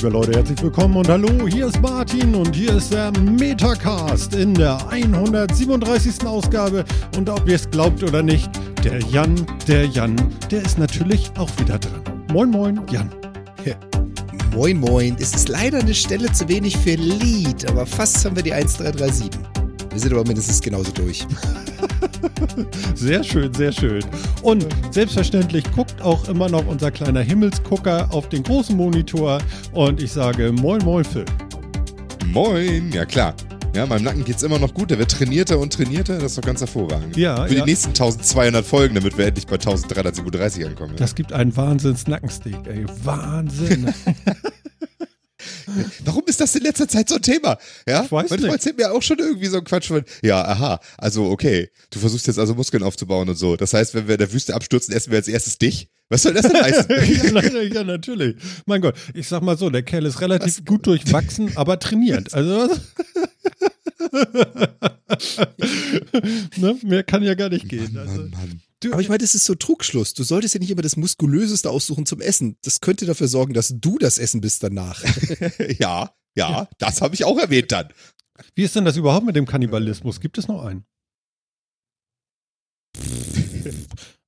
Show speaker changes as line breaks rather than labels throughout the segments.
Liebe Leute, herzlich willkommen und hallo, hier ist Martin und hier ist der Metacast in der 137. Ausgabe. Und ob ihr es glaubt oder nicht, der Jan, der Jan, der ist natürlich auch wieder dran. Moin, moin, Jan.
Ja. Moin, moin. Es ist leider eine Stelle zu wenig für Lied, aber fast haben wir die 1337. Wir sind aber mindestens genauso durch.
sehr schön, sehr schön. Und selbstverständlich guckt auch immer noch unser kleiner Himmelsgucker auf den großen Monitor. Und ich sage Moin, Moin, Phil.
Moin, ja klar. Ja, meinem Nacken geht's immer noch gut. Der wird trainierter und trainierter. Das ist doch ganz hervorragend.
Ja.
Für
ja.
die nächsten 1200 Folgen, damit wir endlich bei 1337 ankommen.
Das gibt einen Wahnsinns-Nackensteak, ey. Wahnsinn.
Warum ist das in letzter Zeit so ein Thema? Ja,
ich weiß
mein
nicht.
Erzählt mir auch schon irgendwie so ein Quatsch von, ja, aha, also okay, du versuchst jetzt also Muskeln aufzubauen und so. Das heißt, wenn wir in der Wüste abstürzen, essen wir als erstes dich. Was soll das denn heißen?
ja, na- ja, natürlich. Mein Gott, ich sag mal so, der Kerl ist relativ gut durchwachsen, aber trainiert. Also ne? mehr kann ja gar nicht gehen.
Mann,
Also,
Mann, Mann.
Du,
Aber ich meine, das ist so Trugschluss. Du solltest ja nicht immer das Muskulöseste aussuchen zum Essen. Das könnte dafür sorgen, dass du das Essen bist danach.
Ja, ja, das habe ich auch erwähnt dann.
wie ist denn das überhaupt mit dem Kannibalismus? Gibt es noch einen?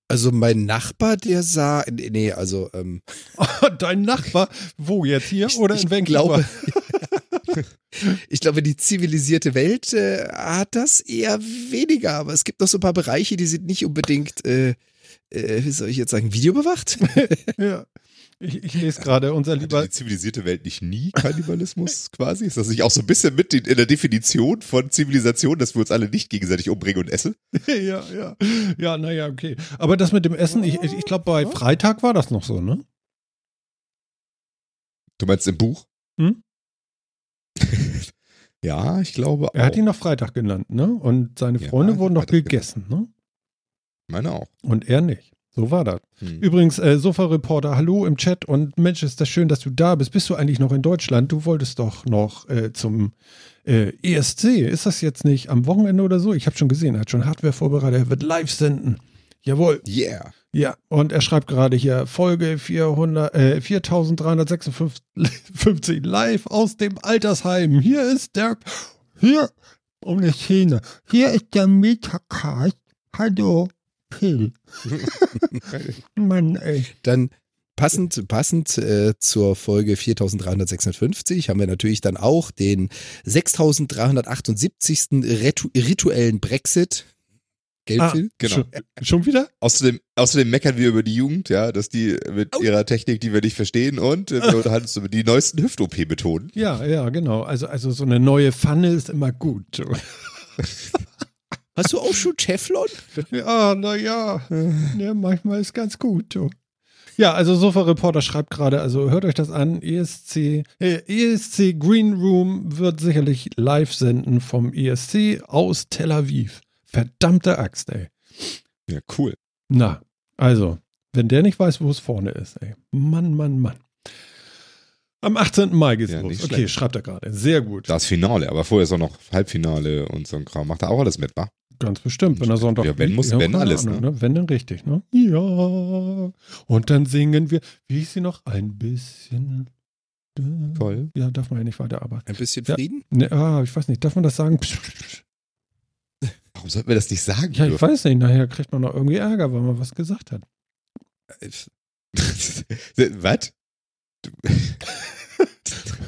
Also mein Nachbar, der sah, nee, also ähm,
Dein Nachbar, wo jetzt hier oder in
ich
Vancouver?
glaube, ich glaube, die zivilisierte Welt äh, hat das eher weniger, aber es gibt noch so ein paar Bereiche, die sind nicht unbedingt, äh, äh, wie soll ich jetzt sagen, videobewacht.
ja. Ich, ich lese gerade, unser
Hatte
lieber
die zivilisierte Welt nicht nie Kannibalismus quasi? Ist das nicht auch so ein bisschen mit in der Definition von Zivilisation, dass wir uns alle nicht gegenseitig umbringen und essen?
ja, ja. Ja, naja, okay. Aber das mit dem Essen, ich, ich, ich glaube, bei Freitag war das noch so, ne?
Du meinst im Buch?
Hm?
ja, ich glaube auch.
Er hat ihn noch Freitag genannt, ne? Und seine
Ja,
Freunde wurden noch gegessen, ne?
meine auch.
Und er nicht. So war das.
Hm.
Übrigens, äh, Sofa-Reporter, hallo im Chat und Mensch, ist das schön, dass du da bist. Bist du eigentlich noch in Deutschland? Du wolltest doch noch äh, zum äh, ESC. Ist das jetzt nicht am Wochenende oder so? Ich habe schon gesehen, er hat schon Hardware vorbereitet. Er wird live senden. Jawohl.
Yeah.
Ja, und er schreibt gerade hier Folge 400, äh, 4356 live aus dem Altersheim. Hier ist der, hier, um eine Szene. Hier ist der Metacast. Hallo, Phil. Mann, ey.
Dann passend, passend äh, zur Folge 4356 haben wir natürlich dann auch den 6378. Ritu rituellen Brexit. Geldfilm.
Genau.
Schon, schon wieder?
Außerdem, außerdem meckern wir über die Jugend, ja, dass die mit ihrer Technik, die wir nicht verstehen, und äh, wir unterhalten uns über die neuesten Hüft-OP-Methoden.
Ja, ja, genau. Also, also so eine neue Pfanne ist immer gut.
Hast du auch schon Teflon?
Ja, naja, ja, manchmal ist ganz gut. Du. Ja, also Sofa-Reporter schreibt gerade, also hört euch das an, ESC, äh, ESC Green Room wird sicherlich live senden vom ESC aus Tel Aviv. Verdammte Axt, ey.
Ja, cool.
Na, also, wenn der nicht weiß, wo es vorne ist, ey. Mann, Mann, Mann. Am 18. Mai geht's
Ja,
los. Okay,
schlecht.
schreibt er gerade. Sehr gut.
Das Finale, aber vorher ist auch noch Halbfinale und so ein Kram. Macht er auch alles mit, wa?
Ganz bestimmt, wenn er Sonntag.
Ja, wenn muss, wenn
keine
alles,
Ahnung,
ne?
Wenn dann richtig, ne? Ja. Und dann singen wir, wie hieß sie noch? Ein bisschen.
Toll.
Ja, darf man ja nicht weiterarbeiten.
Ein bisschen
Ja.
Frieden?
Ne, ah, ich weiß nicht, darf man das sagen? Psch, psch, psch.
Warum sollten wir das nicht sagen?
Ja, ich
dürfen?
weiß nicht, nachher kriegt man noch irgendwie Ärger, weil man was gesagt hat.
Was?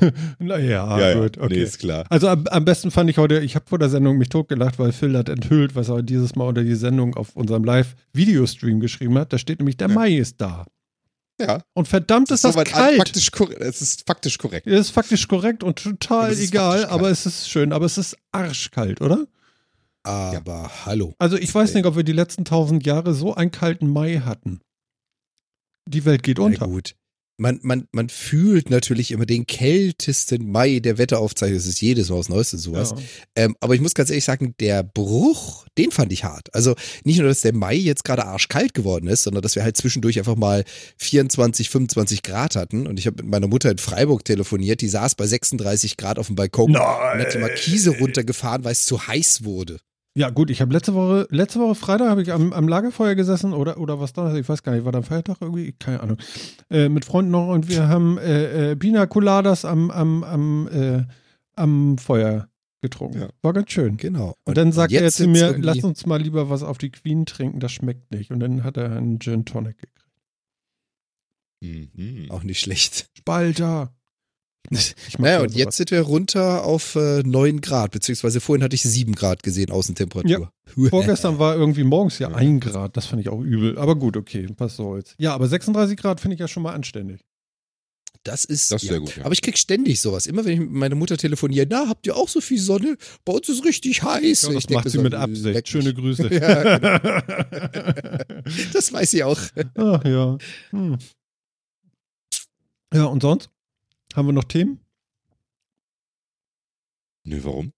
naja,
ja,
gut, okay.
Nee, ist klar.
Also am, am besten fand ich heute, ich habe vor der Sendung mich totgelacht, weil Phil hat enthüllt, was er dieses Mal unter die Sendung auf unserem Live-Videostream geschrieben hat. Da steht nämlich, der
Ja.
Mai ist da.
Ja.
Und verdammt ist das
soweit
kalt.
Faktisch. Es ist faktisch korrekt.
Es ist faktisch korrekt und total
ist
egal, aber es ist schön, aber es ist arschkalt, oder?
Aber hallo.
Also ich weiß nicht, ob wir die letzten tausend Jahre so einen kalten Mai hatten. Die Welt geht
Na
unter.
gut. Man, man, man fühlt natürlich immer den kältesten Mai der Wetteraufzeichnung. Das ist jedes Mal was Neues und sowas.
Ja.
Ähm, aber ich muss ganz ehrlich sagen, der Bruch, den fand ich hart. Also nicht nur, dass der Mai jetzt gerade arschkalt geworden ist, sondern dass wir halt zwischendurch einfach mal 24, 25 Grad hatten. Und ich habe mit meiner Mutter in Freiburg telefoniert, die saß bei 36 Grad auf dem Balkon und hat die Markise runtergefahren, weil es zu heiß wurde.
Ja, gut, ich habe letzte Woche, letzte Woche Freitag habe ich am, am Lagerfeuer gesessen oder, oder was da, ich weiß gar nicht, war da ein Feiertag irgendwie? Keine Ahnung. Äh, mit Freunden noch und wir haben äh, äh, Pina Coladas am, am, am, äh, am Feuer getrunken.
Ja.
War ganz schön.
Genau.
Und dann sagt er zu mir, lass uns mal lieber was auf die Queen trinken, das schmeckt nicht. Und dann hat er einen Gin Tonic gekriegt.
Mhm.
Auch nicht schlecht.
Spalter.
Naja,
ja
und
sowas.
jetzt sind wir runter auf äh, 9 Grad, beziehungsweise vorhin hatte ich 7 Grad gesehen, Außentemperatur.
Vorgestern war irgendwie morgens ja ein Grad, das fand ich auch übel. Aber gut, okay, was soll's. Ja, aber 36 Grad finde ich ja schon mal anständig.
Das ist,
Das ist
ja.
sehr gut, ja.
Aber ich krieg ständig sowas. Immer wenn ich mit meiner Mutter telefoniere, na, habt ihr auch so viel Sonne? Bei uns ist richtig heiß.
Ja, das
ich
macht sie
so,
mit Absicht. Schöne Grüße.
Ja, genau. Das weiß ich auch.
Ach ja. Hm. Ja, und sonst? Haben wir noch Themen?
Nö, warum?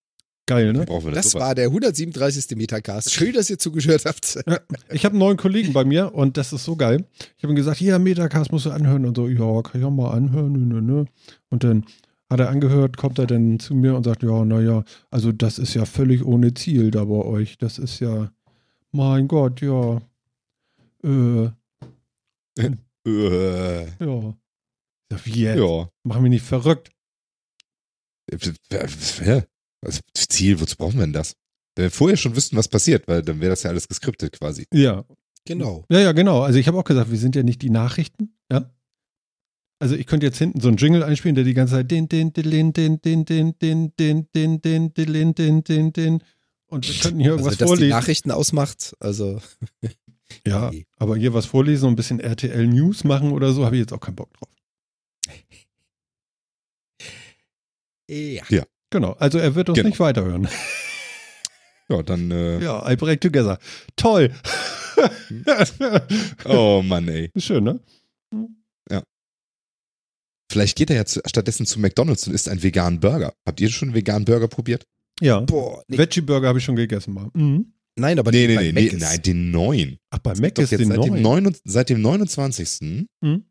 Geil, ne?
Das
sowas?
war der 137. Metacast. Schön, dass ihr zugehört habt.
Ich habe einen neuen Kollegen bei mir und das ist so geil. Ich habe ihm gesagt, hier, Metacast musst du anhören und so, ja, kann ich auch mal anhören, nö, nö, nö. Und dann hat er angehört, kommt er dann zu mir und sagt, ja, naja, also das ist ja völlig ohne Ziel da bei euch. Das ist ja, mein Gott, ja. Äh,
Äh,
ja. Ja, Wie jetzt?
ja.
Mach mich nicht verrückt.
Ja. Also, Ziel, wozu brauchen wir denn das? Wenn wir vorher schon wüssten, was passiert, weil dann wäre das ja alles geskriptet quasi.
Ja.
Genau.
Ja, ja, genau. Also ich habe auch gesagt, wir sind ja nicht die Nachrichten, ja. Also ich könnte jetzt hinten so einen Jingle einspielen, der die ganze Zeit den, den, den, den, den, den, den, den, den, den, den, den, den, den und wir könnten hier irgendwas
Also, dass die
vorlesen.
Nachrichten ausmacht, also.
Ja, aber hier was vorlesen und ein bisschen RTL News machen oder so, habe ich jetzt auch keinen Bock drauf.
Ja.
Genau, also er wird uns
Genau.
nicht weiterhören.
Ja, dann. Äh,
Ja, I break together. Toll.
Oh Mann, ey.
Schön, ne?
Vielleicht geht er ja zu, stattdessen zu McDonalds und isst einen veganen Burger. Habt ihr schon einen veganen Burger probiert?
Ja.
Boah, nee,
Veggie Burger habe ich schon gegessen mal. Mhm.
nein, aber
nee, nee,
bei
nee, nee, nein, den neuen.
Ach, bei Mac ist
jetzt
den
seit, dem
neuen.
9, seit dem 29.
Mhm.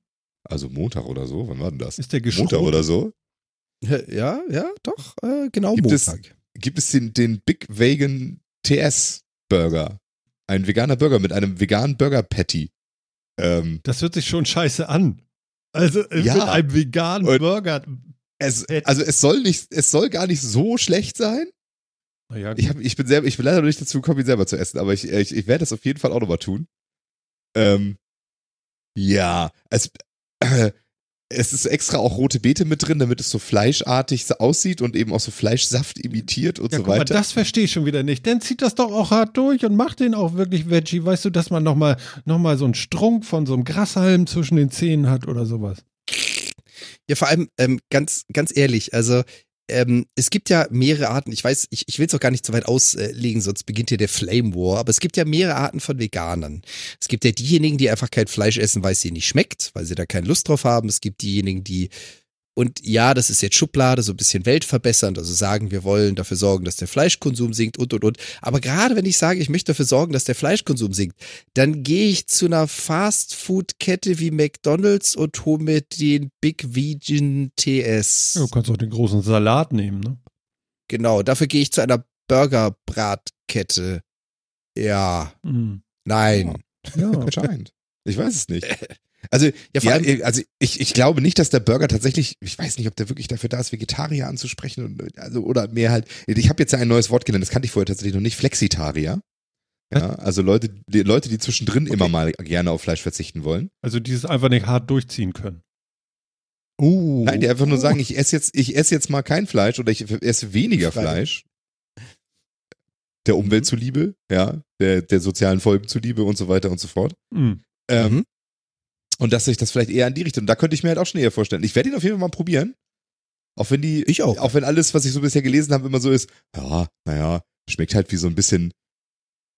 Also Montag oder so, wann war denn das?
Ist der
Montag
geschrumpft?
oder so.
Ja, ja, doch, äh, genau
Gibt es-
Montag.
Gibt es den, den Big Vegan TS Burger. Ein veganer Burger mit einem veganen Burger Patty. Ähm,
Das hört sich schon scheiße an. Also äh,
Ja.
mit einem veganen Burger.
es, also es soll nicht, es soll gar nicht so schlecht sein.
Naja,
Ich, hab, ich bin selber, ich bin leider noch nicht dazu gekommen, ihn selber zu essen, aber ich, ich, ich werde das auf jeden Fall auch nochmal tun. Ähm, ja, es, äh, es ist extra auch rote Beete mit drin, damit es so fleischartig aussieht und eben auch so Fleischsaft imitiert und
ja,
so
guck mal,
weiter.
das verstehe ich schon wieder nicht. Dann zieht das doch auch hart durch und macht den auch wirklich Veggie. Weißt du, dass man nochmal noch mal so einen Strunk von so einem Grashalm zwischen den Zähnen hat oder sowas.
Ja, vor allem, ähm, ganz, ganz ehrlich, also ähm, es gibt ja mehrere Arten, ich weiß, ich, ich will es auch gar nicht so weit auslegen, sonst beginnt hier der Flame War, aber es gibt ja mehrere Arten von Veganern. Es gibt ja diejenigen, die einfach kein Fleisch essen, weil es ihnen nicht schmeckt, weil sie da keine Lust drauf haben. Es gibt diejenigen, die und ja, das ist jetzt Schublade, so ein bisschen weltverbessernd, also sagen, wir wollen dafür sorgen, dass der Fleischkonsum sinkt und, und, und. Aber gerade wenn ich sage, ich möchte dafür sorgen, dass der Fleischkonsum sinkt, dann gehe ich zu einer Fastfood-Kette wie McDonalds und hole mir den Big Vegan TS.
Ja, du kannst auch den großen Salat nehmen, ne?
Genau, dafür gehe ich zu einer Burger-Bratkette. Ja,
Mhm.
nein.
Ja.
Anscheinend. Ich weiß es nicht. Also,
Ja, vor
ja,
allem,
also ich, ich glaube nicht, dass der Burger tatsächlich, ich weiß nicht, ob der wirklich dafür da ist, Vegetarier anzusprechen und, also, oder mehr halt. Ich habe jetzt ja ein neues Wort gelernt, das kannte ich vorher tatsächlich noch nicht, Flexitarier. Ja, also Leute, die Leute, die zwischendrin immer mal gerne auf Fleisch verzichten wollen.
Also dieses einfach nicht hart durchziehen können. Uh.
Nein, die einfach nur sagen, ich esse jetzt, ich esse jetzt mal kein Fleisch oder ich esse weniger. Fleisch. Der Umwelt zuliebe, ja, der, der sozialen Folgen zuliebe und so weiter und so fort.
Mhm.
Ähm,
Mhm.
Und dass sich das vielleicht eher in die Richtung. Und da könnte ich mir halt auch schon eher vorstellen. Ich werde ihn auf jeden Fall mal probieren. Auch wenn die,
Ich auch.
auch wenn alles, was ich so bisher gelesen habe, immer so ist, ja, naja, schmeckt halt wie so ein bisschen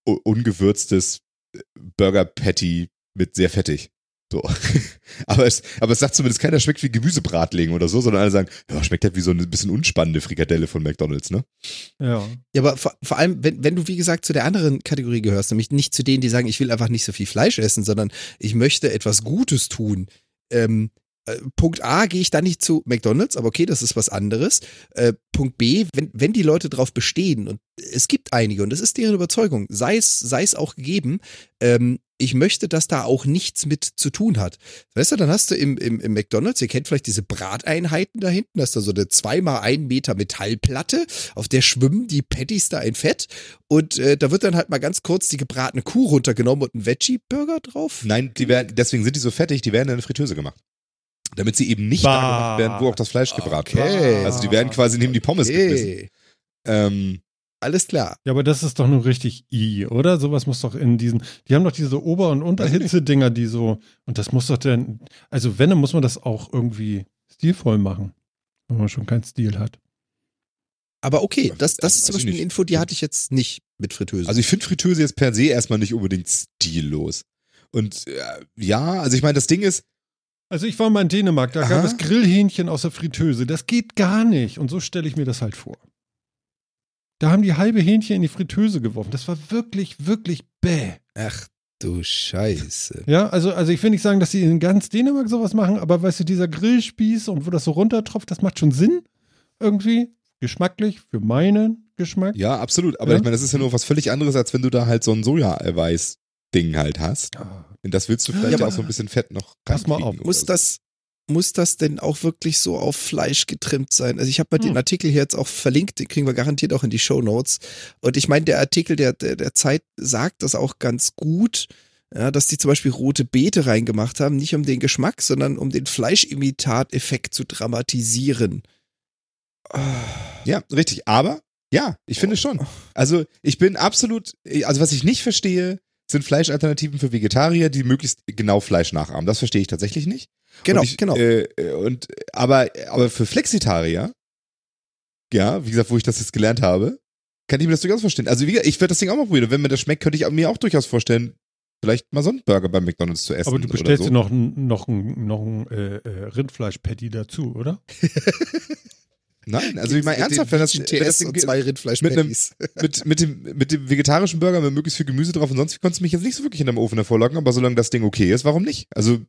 ungewürztes Burger Patty mit sehr fettig. So. aber, es, aber es sagt zumindest keiner, schmeckt wie Gemüsebratling oder so, sondern alle sagen, ja, schmeckt halt wie so eine bisschen unspannende Frikadelle von McDonalds, ne?
Ja.
Ja, aber vor, vor allem, wenn, wenn du, wie gesagt, zu der anderen Kategorie gehörst, nämlich nicht zu denen, die sagen, ich will einfach nicht so viel Fleisch essen, sondern ich möchte etwas Gutes tun, ähm, äh, Punkt A gehe ich dann nicht zu McDonalds, aber okay, das ist was anderes. Äh, Punkt B, wenn, wenn die Leute drauf bestehen, und es gibt einige, und das ist deren Überzeugung, sei es, sei es auch gegeben, ähm, ich möchte, dass da auch nichts mit zu tun hat. Weißt du, dann hast du im, im, im McDonalds, ihr kennt vielleicht diese Brateinheiten da hinten, da ist da so eine zweimal ein Meter Metallplatte, auf der schwimmen die Patties da in Fett und äh, da wird dann halt mal ganz kurz die gebratene Kuh runtergenommen und ein Veggie-Burger drauf.
Nein, die werden, deswegen sind die so fettig, die werden in eine Fritteuse gemacht. Damit sie eben nicht
Bah.
da gemacht werden, wo auch das Fleisch gebraten
Okay.
wird. Also die werden quasi neben die Pommes gebissen.
Okay,
Ähm,
alles klar.
Ja, aber das ist doch nur richtig I, oder? Sowas muss doch in diesen. Die haben doch diese Ober- und Unterhitze-Dinger, die so. Und das muss doch dann. Also, wenn, dann muss man das auch irgendwie stilvoll machen. Wenn man schon keinen Stil hat.
Aber okay, das, das
Also,
ist zum
ich
Beispiel eine. Info, die hatte ich jetzt nicht mit Fritteuse.
also ich finde Fritteuse jetzt per se erstmal nicht unbedingt stillos. Und äh, ja, also ich meine, das Ding ist,
Also, ich war mal in Dänemark, da gab
Aha.
es Grillhähnchen aus der Fritteuse. Das geht gar nicht. Und so stelle ich mir das halt vor. Da haben die halbe Hähnchen in die Fritteuse geworfen. Das war wirklich, wirklich bäh.
Ach du Scheiße.
Ja, also, also ich will nicht sagen, dass sie in ganz Dänemark sowas machen, aber weißt du, dieser Grillspieß und wo das so runtertropft, das macht schon Sinn. Irgendwie. Geschmacklich, für meinen Geschmack.
ja, absolut. Aber
Ja.
ich meine, das ist ja nur was völlig anderes, als wenn du da halt so ein Soja-Eiweiß-Ding halt hast.
Ah.
Und das willst du vielleicht
Ja,
auch so ein bisschen Fett noch
Pass mal auf.
Muss
so.
das, muss das denn auch wirklich so auf Fleisch getrimmt sein? Also ich habe mal
Hm.
den Artikel hier jetzt auch verlinkt, den kriegen wir garantiert auch in die Show Notes. Und ich meine, der Artikel der, der, der Zeit sagt das auch ganz gut, ja, dass die zum Beispiel rote Beete reingemacht haben, nicht um den Geschmack, sondern um den Fleischimitat-Effekt zu dramatisieren.
Ja, richtig. Aber ja, ich finde schon. Also ich bin absolut, also was ich nicht verstehe, sind Fleischalternativen für Vegetarier, die möglichst genau Fleisch nachahmen. Das verstehe ich tatsächlich nicht.
Genau,
und ich,
genau.
Äh, und aber aber für Flexitarier, ja, wie gesagt, wo ich das jetzt gelernt habe, kann ich mir das durchaus verstehen. Also wie gesagt, ich werde das Ding auch mal probieren. Und wenn mir das schmeckt, könnte ich mir auch durchaus vorstellen, vielleicht mal so einen Burger bei McDonald's zu essen.
Aber du
oder
bestellst
so.
dir noch ein, noch ein, noch ein äh, äh, Rindfleisch-Patty dazu, oder?
Nein, also ich meine ernsthaft, wenn das, wenn das
TS und
Ding-
zwei Rindfleisch-Patties.
mit, mit, dem, mit dem vegetarischen Burger mit möglichst viel Gemüse drauf und sonst konntest du mich jetzt nicht so wirklich in deinem Ofen hervorlocken, aber solange das Ding okay ist, warum nicht? Also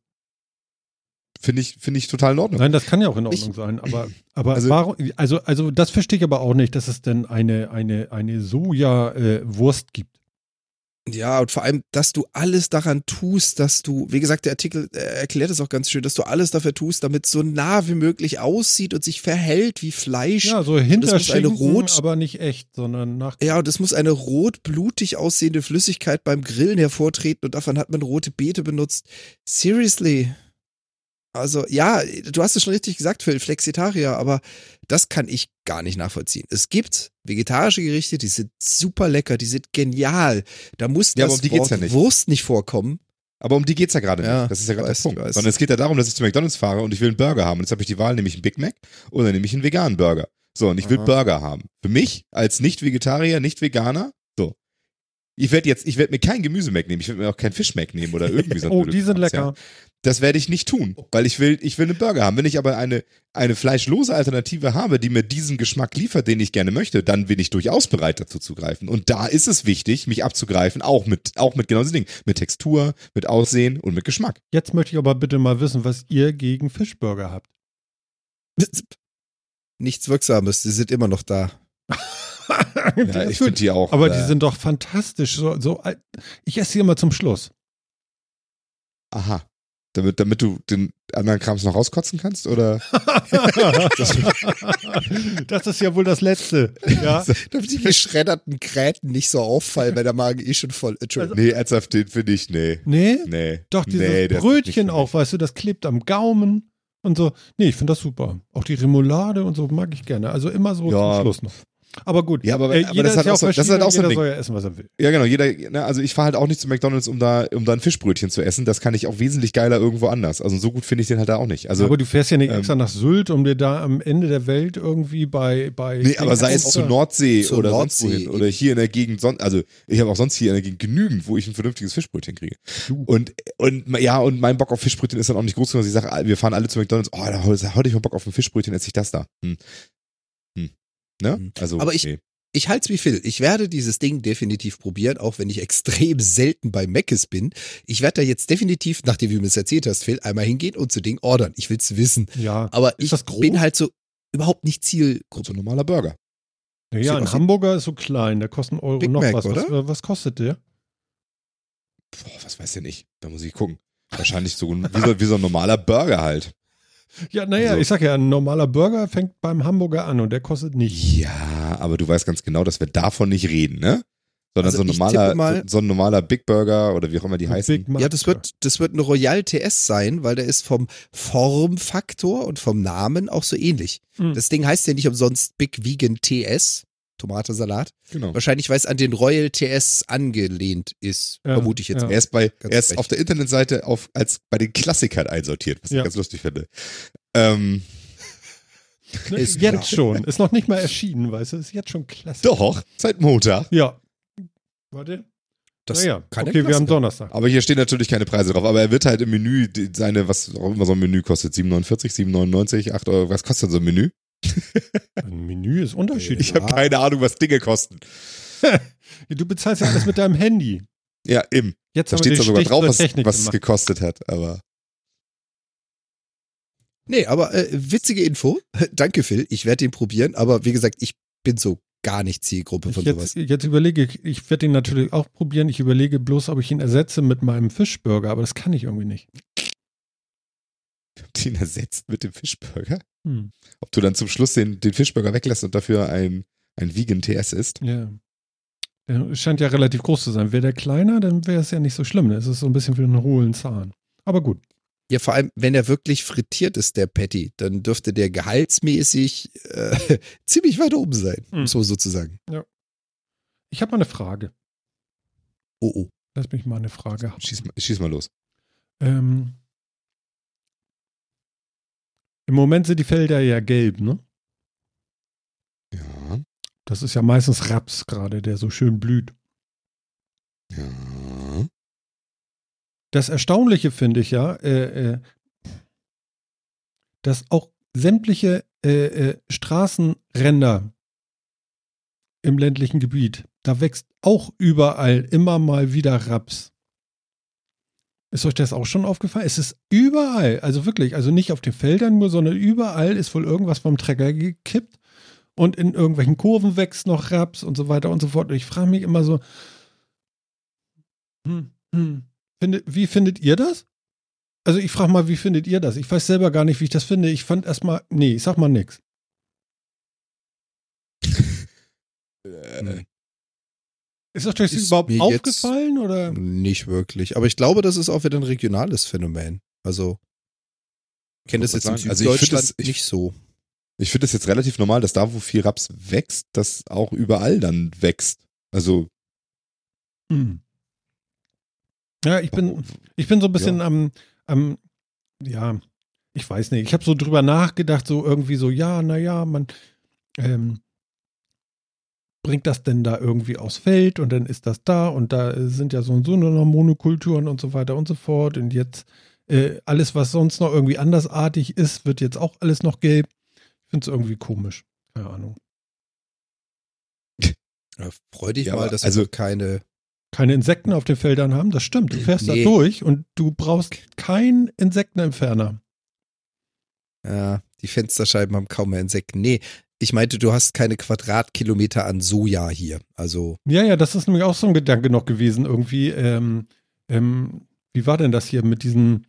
finde ich, finde ich total in Ordnung.
Nein, das kann ja auch in
Ich-
Ordnung sein. Aber, aber
Also-
warum, also, also das verstehe ich aber auch nicht, dass es denn eine, eine, eine Soja-Wurst gibt.
Ja, und vor allem, dass du alles daran tust, dass du, wie gesagt, der Artikel äh, erklärt es auch ganz schön, dass du alles dafür tust, damit es so nah wie möglich aussieht und sich verhält wie Fleisch.
Ja, so
muss eine
Hinterschinken,
rot-
aber nicht echt, sondern nach.
Ja, und es muss eine rot-blutig aussehende Flüssigkeit beim Grillen hervortreten und davon hat man rote Beete benutzt. Seriously. Also, ja, du hast es schon richtig gesagt, Phil, Flexitarier, aber das kann ich gar nicht nachvollziehen. Es gibt vegetarische Gerichte, die sind super lecker, die sind genial. Da muss
Ja,
das
um die
Wort
ja nicht.
Wurst nicht vorkommen.
Aber um die geht's ja gerade
Ja,
nicht. Das ist ja gerade der Punkt. Sondern es geht ja darum, dass ich zu McDonalds fahre und ich will einen Burger haben. Und jetzt habe ich die Wahl, nehme ich einen Big Mac oder nehme ich einen veganen Burger. So, und ich will
Aha.
Burger haben. Für mich als Nicht-Vegetarier, Nicht-Veganer. Ich werde jetzt, ich werde mir kein Gemüse Mac nehmen, ich werde mir auch keinen Fisch Mac nehmen oder irgendwie so.
Oh, die sind lecker.
Das werde ich nicht tun, weil ich will, ich will einen Burger haben. Wenn ich aber eine, eine fleischlose Alternative habe, die mir diesen Geschmack liefert, den ich gerne möchte, dann bin ich durchaus bereit dazu zu greifen. Und da ist es wichtig, mich abzugreifen, auch mit, auch mit genau diesen Dingen. Mit Textur, mit Aussehen und mit Geschmack.
Jetzt möchte ich aber bitte mal wissen, was ihr gegen Fischburger habt.
Nichts Wirksames, die sind immer noch da.
Ja, ich finde die auch.
aber
äh,
die sind doch fantastisch. So, so, ich esse sie immer zum Schluss.
Aha. Damit, damit du den anderen Krams noch rauskotzen kannst? Oder?
das ist ja wohl das Letzte. Ja.
Damit die geschredderten Gräten nicht so auffallen, weil der Magen eh schon voll. Entschuldigung.
Nee, ernsthaft, den finde ich, nee.
Nee?
Nee.
Doch, dieses
nee,
Brötchen auch, weißt du, das klebt am Gaumen und so. Nee, ich finde das super. Auch die Remoulade und so mag ich gerne. Also immer so
Ja.
zum Schluss noch. Aber gut,
Ja, aber-
äh,
aber
jeder
das
ist
hat
ja
auch so- das
verschieden,
hat auch so ein
jeder
Ding.
soll ja essen, was er will.
Ja, genau. Jeder, ne, also ich fahre halt auch nicht zu McDonalds, um da, um da ein Fischbrötchen zu essen. Das kann ich auch wesentlich geiler irgendwo anders. Also so gut finde ich den halt da auch nicht. Also,
aber du fährst ja nicht
ähm,
extra nach Sylt, um dir da am Ende der Welt irgendwie bei. bei
nee, aber sei es zur Nordsee
Zur
oder
Nordsee.
sonst wohin. Oder hier in der Gegend, son also ich habe auch sonst hier in der Gegend genügend, wo ich ein vernünftiges Fischbrötchen kriege.
Du.
Und, und ja, und mein Bock auf Fischbrötchen ist dann auch nicht groß genug, dass ich sage, wir fahren alle zu McDonalds, oh, da heute ich mal Bock auf ein Fischbrötchen, esse ich das da. Hm. Ne?
Hm.
Also,
Aber ich-
nee.
ich halte es wie Phil. Ich werde dieses Ding definitiv probieren, auch wenn ich extrem selten bei Meckes bin. Ich werde da jetzt definitiv, nachdem du mir das erzählt hast, Phil, einmal hingehen und zu Ding ordern. Ich will's wissen.
Ja.
Aber ich bin halt so überhaupt nicht
So
Zielgruppe.
ein normaler Burger.
Ja, ein Hamburger ist so klein, der kostet einen Euro
Big
noch
Mac,
was. was.
oder?
Was kostet der?
Boah, was weiß ich nicht. Da muss ich gucken. Wahrscheinlich so ein, wie, so, wie so ein normaler Burger halt.
Ja, naja,
Also-
ich sag ja, ein normaler Burger fängt beim Hamburger an und der kostet nicht.
Ja, aber du weißt ganz genau, dass wir davon nicht reden, ne? Sondern
Also
so, ein normaler,
mal-
so, so ein normaler Big Burger oder wie auch immer die heißen.
Ja, das wird, das wird ein Royal TS sein, weil der ist vom Formfaktor und vom Namen auch so ähnlich.
Hm.
Das Ding heißt ja nicht umsonst Big Vegan TS, Tomatensalat.
Genau.
Wahrscheinlich, weil es an den Royal TS angelehnt ist,
Ja,
vermute ich jetzt
ja.
mal.
Er ist, bei,
Ganz
er ist auf der Internetseite auf, als bei den Klassikern einsortiert, was
Ja.
ich ganz lustig finde. Ähm,
Ne,
Ist
jetzt
klar.
schon. Ist noch nicht mal erschienen, weißt du? Ist jetzt schon klasse.
doch, seit Montag.
Ja. Warte.
Das
naja, okay, wir haben
Klassiker.
Donnerstag.
Aber hier stehen natürlich keine Preise drauf. Aber er wird halt im Menü seine, was auch immer so ein Menü kostet, 7,49, 7,99, 8 Euro. Was kostet so ein Menü?
Ein Menü ist unterschiedlich.
Ich habe keine Ahnung, was Dinge kosten.
Du bezahlst ja alles mit deinem Handy.
Ja, eben.
Jetzt
Da
haben
steht
den
sogar drauf, was, was es gekostet hat. Aber
Nee, aber äh, witzige Info. Danke, Phil. Ich werde den probieren, aber wie gesagt, ich bin so gar nicht Zielgruppe von
Ich
sowas.
jetzt, jetzt überlege ich, ich werde ihn natürlich auch probieren. Ich überlege bloß, ob ich ihn ersetze mit meinem Fischburger, aber das kann ich irgendwie nicht.
Den ersetzt mit dem Fischburger.
Hm.
Ob du dann zum Schluss den, den Fischburger weglässt und dafür ein, ein Vegan TS isst.
Ja. Der scheint ja relativ groß zu sein. Wäre der kleiner, dann wäre es ja nicht so schlimm. Es ist so ein bisschen wie ein hohlen Zahn. Aber gut.
Ja, vor allem, wenn er wirklich frittiert ist, der Patty, dann dürfte der gehaltsmäßig äh, ziemlich weit oben sein,
Hm.
so sozusagen.
Ich habe mal eine Frage.
Oh, oh.
Lass mich mal eine Frage haben.
Schieß, mal- schieß mal los.
Ähm, Im Moment sind die Felder ja gelb, ne?
Ja,
Das ist ja meistens Raps gerade, der so schön blüht.
ja.
Das Erstaunliche finde ich ja, äh, äh, dass auch sämtliche äh, äh, Straßenränder im ländlichen Gebiet, da wächst auch überall immer mal wieder Raps. Ist euch das auch schon aufgefallen? Es ist überall, also wirklich, also nicht auf den Feldern nur, sondern überall ist wohl irgendwas vom Trecker gekippt und in irgendwelchen Kurven wächst noch Raps und so weiter und so fort. Und ich frage mich immer so, hm, hm, Findet, wie findet ihr das? Also ich frage mal, wie findet ihr das? Ich weiß selber gar nicht, wie ich das finde. Ich fand erstmal, nee, ich sag mal nix.
Äh,
Ist euch das
Ist
überhaupt aufgefallen oder?
Nicht wirklich. Aber ich glaube, das ist auch wieder ein regionales Phänomen. Also, ich kenne das
wollte
jetzt in
sagen, also ich find
Süddeutschland
das- ich-
nicht so.
Ich finde es jetzt relativ normal, dass da, wo viel Raps wächst, das auch überall dann wächst. Also,
Hm. Ja, ich bin, ich bin so ein bisschen am, am, ja, ich weiß nicht. Ich habe so drüber nachgedacht, so irgendwie so, ja, naja, man ähm, bringt das denn da irgendwie aufs Feld und dann ist das da und da sind ja so und so nur noch Monokulturen und so weiter und so fort und jetzt äh, alles, was sonst noch irgendwie andersartig ist, wird jetzt auch alles noch gelb. Ich finde es irgendwie komisch. Keine Ahnung.
Ja, freu dich
Ja,
mal,
aber
dass
also-
wir keine.
keine Insekten auf den Feldern haben. Das stimmt. Du fährst
Nee.
da durch und du brauchst keinen Insektenentferner.
Ja, die Fensterscheiben haben kaum mehr Insekten. Nee, ich meinte, du hast keine Quadratkilometer an Soja hier. Also,
Ja, ja, das ist nämlich auch so ein Gedanke noch gewesen. Irgendwie, ähm, ähm, wie war denn das hier mit diesem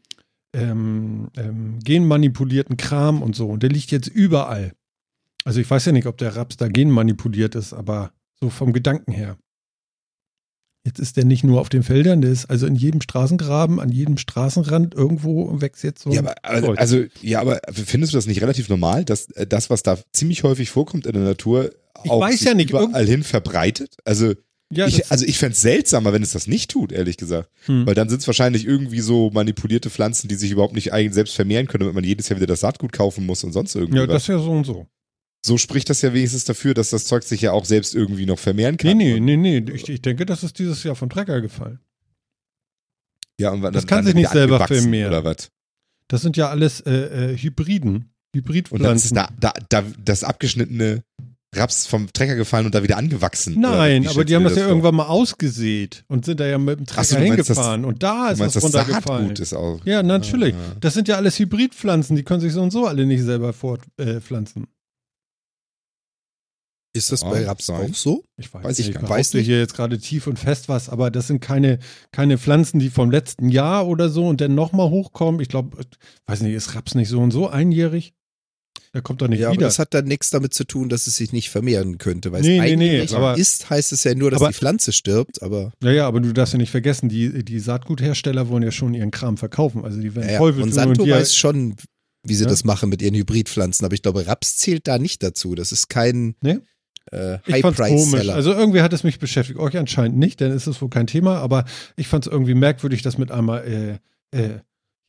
ähm, ähm, genmanipulierten Kram und so? Und der liegt jetzt überall. Also ich weiß ja nicht, ob der Raps da genmanipuliert ist, aber so vom Gedanken her. Jetzt ist der nicht nur auf den Feldern, der ist also in jedem Straßengraben, an jedem Straßenrand irgendwo wächst jetzt so.
ja, aber, also, also, ja, aber findest du das nicht relativ normal, dass äh, das, was da ziemlich häufig vorkommt in der Natur,
Ich
auch
ja nicht,
überall hin verbreitet? Also,
ja,
ich, also ich fände es seltsamer, wenn es das nicht tut, ehrlich gesagt.
hm.
Weil dann sind es wahrscheinlich irgendwie so manipulierte Pflanzen, die sich überhaupt nicht eigen selbst vermehren können, damit man jedes Jahr wieder das Saatgut kaufen muss und sonst irgendwie
ja, das ist ja so und so.
So spricht das ja wenigstens dafür, dass das Zeug sich ja auch selbst irgendwie noch vermehren
Nee,
kann.
nee,
Und-
nee, nee. Ich, ich denke, das ist dieses Jahr vom Trecker gefallen.
Ja, und
Das kann sich nicht selber vermehren.
Oder was?
Das sind ja alles äh, äh, Hybriden.
Und dann ist
Hybridpflanzen.
da, da, da, das abgeschnittene Raps vom Trecker gefallen und da wieder angewachsen.
Nein, aber die haben das ja
vor?
irgendwann mal ausgesät und sind da ja mit dem
so,
Trecker
du meinst, das-
hingefahren und da ist
meinst,
das
das
runtergefallen.
Ist auch.
Ja, natürlich.
Ah, ah.
Das sind ja alles Hybridpflanzen, die können sich so und so alle nicht selber fortpflanzen.
Ist das
Ja,
bei Raps auch so?
Ich weiß,
Weiß
nicht,
ich
ich
gar-
weiß
nicht.
hier jetzt gerade tief und fest was, aber das sind keine, keine Pflanzen, die vom letzten Jahr oder so und dann nochmal hochkommen. Ich glaube, weiß nicht, ist Raps nicht so und so einjährig? Der kommt doch nicht
ja, aber
wieder.
das hat dann nichts damit zu tun, dass es sich nicht vermehren könnte. Weil
Nee,
es
nee, nee, aber-
ist, heißt es ja nur, dass
aber-
die Pflanze stirbt, aber
ja, ja, aber du darfst ja nicht vergessen, die, die Saatguthersteller wollen ja schon ihren Kram verkaufen. Also die werden
ja.
Teufel tun
Monsanto
und die,
weiß schon, wie sie
Ja.
das machen mit ihren Hybridpflanzen, aber ich glaube, Raps zählt da nicht dazu. Das ist kein
Nee?
Äh,
Ich fand's komisch. Also irgendwie hat es mich beschäftigt. Euch anscheinend nicht, denn es ist wohl kein Thema. Aber ich fand es irgendwie merkwürdig, dass mit einmal äh, äh,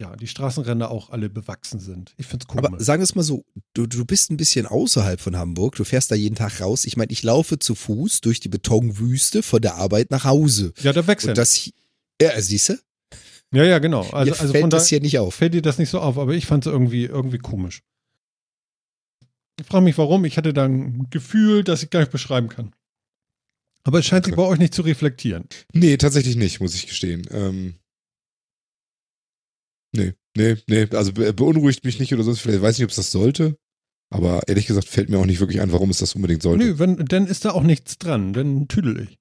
ja, die Straßenränder auch alle bewachsen sind. Ich finde es komisch.
Aber sagen wir es mal so, du, du bist ein bisschen außerhalb von Hamburg, du fährst da jeden Tag raus. Ich meine, ich laufe zu Fuß durch die Betonwüste von der Arbeit nach Hause.
ja, da wechseln.
Und das ja, siehst du?
ja, ja, genau. Also,
Mir
also
fällt
von
das
da
hier nicht auf.
fällt dir das nicht so auf, aber ich fand es irgendwie, irgendwie komisch. Ich frage mich, warum. Ich hatte da ein Gefühl, das ich gar nicht beschreiben kann. Aber es scheint sich
Okay.
bei euch nicht zu reflektieren.
Nee, tatsächlich nicht, muss ich gestehen. Ähm, nee, nee, nee. Also be beunruhigt mich nicht oder sonst. Vielleicht weiß ich nicht, ob es das sollte. Aber ehrlich gesagt fällt mir auch nicht wirklich ein, warum es das unbedingt sollte.
Nö, wenn, dann ist da auch nichts dran. Dann tüdel ich.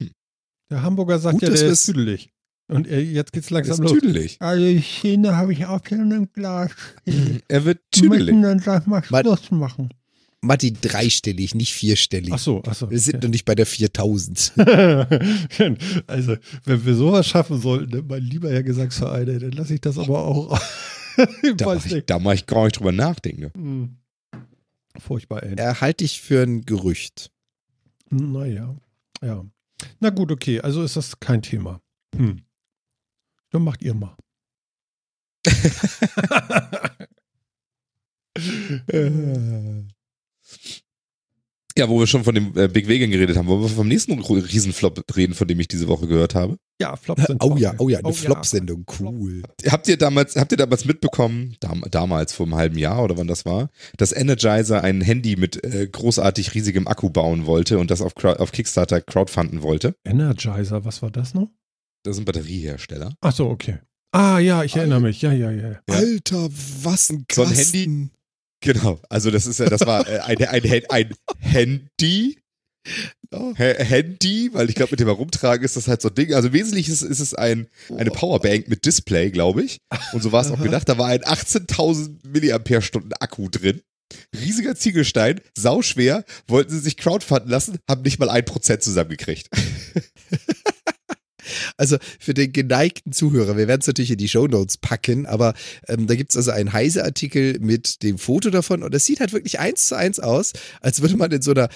Hm.
Der Hamburger sagt
Gut,
ja, der ist tüdelig. Und er, jetzt geht's langsam
ist
los.
tüdelig.
Also Szene habe ich auch schon im Glas.
Er wird
Wir
tüdelig.
müssen dann gleich mal. Schluss machen.
Matti, dreistellig, nicht vierstellig.
Ach so, ach so.
Wir sind noch nicht bei der 4000.
also, wenn wir sowas schaffen sollten, mein lieber Herr Gesangsverein, dann lasse ich das aber auch.
Da
weiß
mach ich, da mach ich gar nicht drüber nachdenken. ne?
Hm. Furchtbar, ey.
Erhalte ich für ein Gerücht.
Naja, ja. Na gut, okay, also ist das kein Thema. Hm. Dann macht ihr mal.
Ja, wo wir schon von dem äh, Big Vegan geredet haben, wollen wir vom nächsten Riesenflop reden, von dem ich diese Woche gehört habe.
ja, Flops sind
Oh ja, oh ja, eine
Oh
Flop-Sendung, cool.
Habt ihr damals, habt ihr damals mitbekommen, dam damals vor einem halben Jahr oder wann das war, dass Energizer ein Handy mit äh, großartig riesigem Akku bauen wollte und das auf, Crowd- auf Kickstarter crowdfunden wollte?
Energizer, was war das noch?
Das sind Batteriehersteller.
Ach so, okay. Ah ja, ich erinnere mich. Ja, ja, ja.
Alter, was ein
So ein
Kasten.
Handy? Genau, also das ist ja, das war äh, ein, ein, ein, ein Handy.
Oh.
Ha- Handy, weil ich glaube, mit dem Herumtragen ist das halt so ein Ding. Also wesentlich ist, ist es ein, eine Powerbank mit Display, glaube ich. Und so war es auch gedacht. Da war ein 18.000 Milliampere-Stunden Akku drin. Riesiger Ziegelstein, sauschwer, wollten sie sich crowdfunden lassen, haben nicht mal ein Prozent zusammengekriegt.
Also für den geneigten Zuhörer, wir werden es natürlich in die Shownotes packen, aber ähm, da gibt es also einen Heise-Artikel mit dem Foto davon und es sieht halt wirklich eins zu eins aus, als würde man in so einer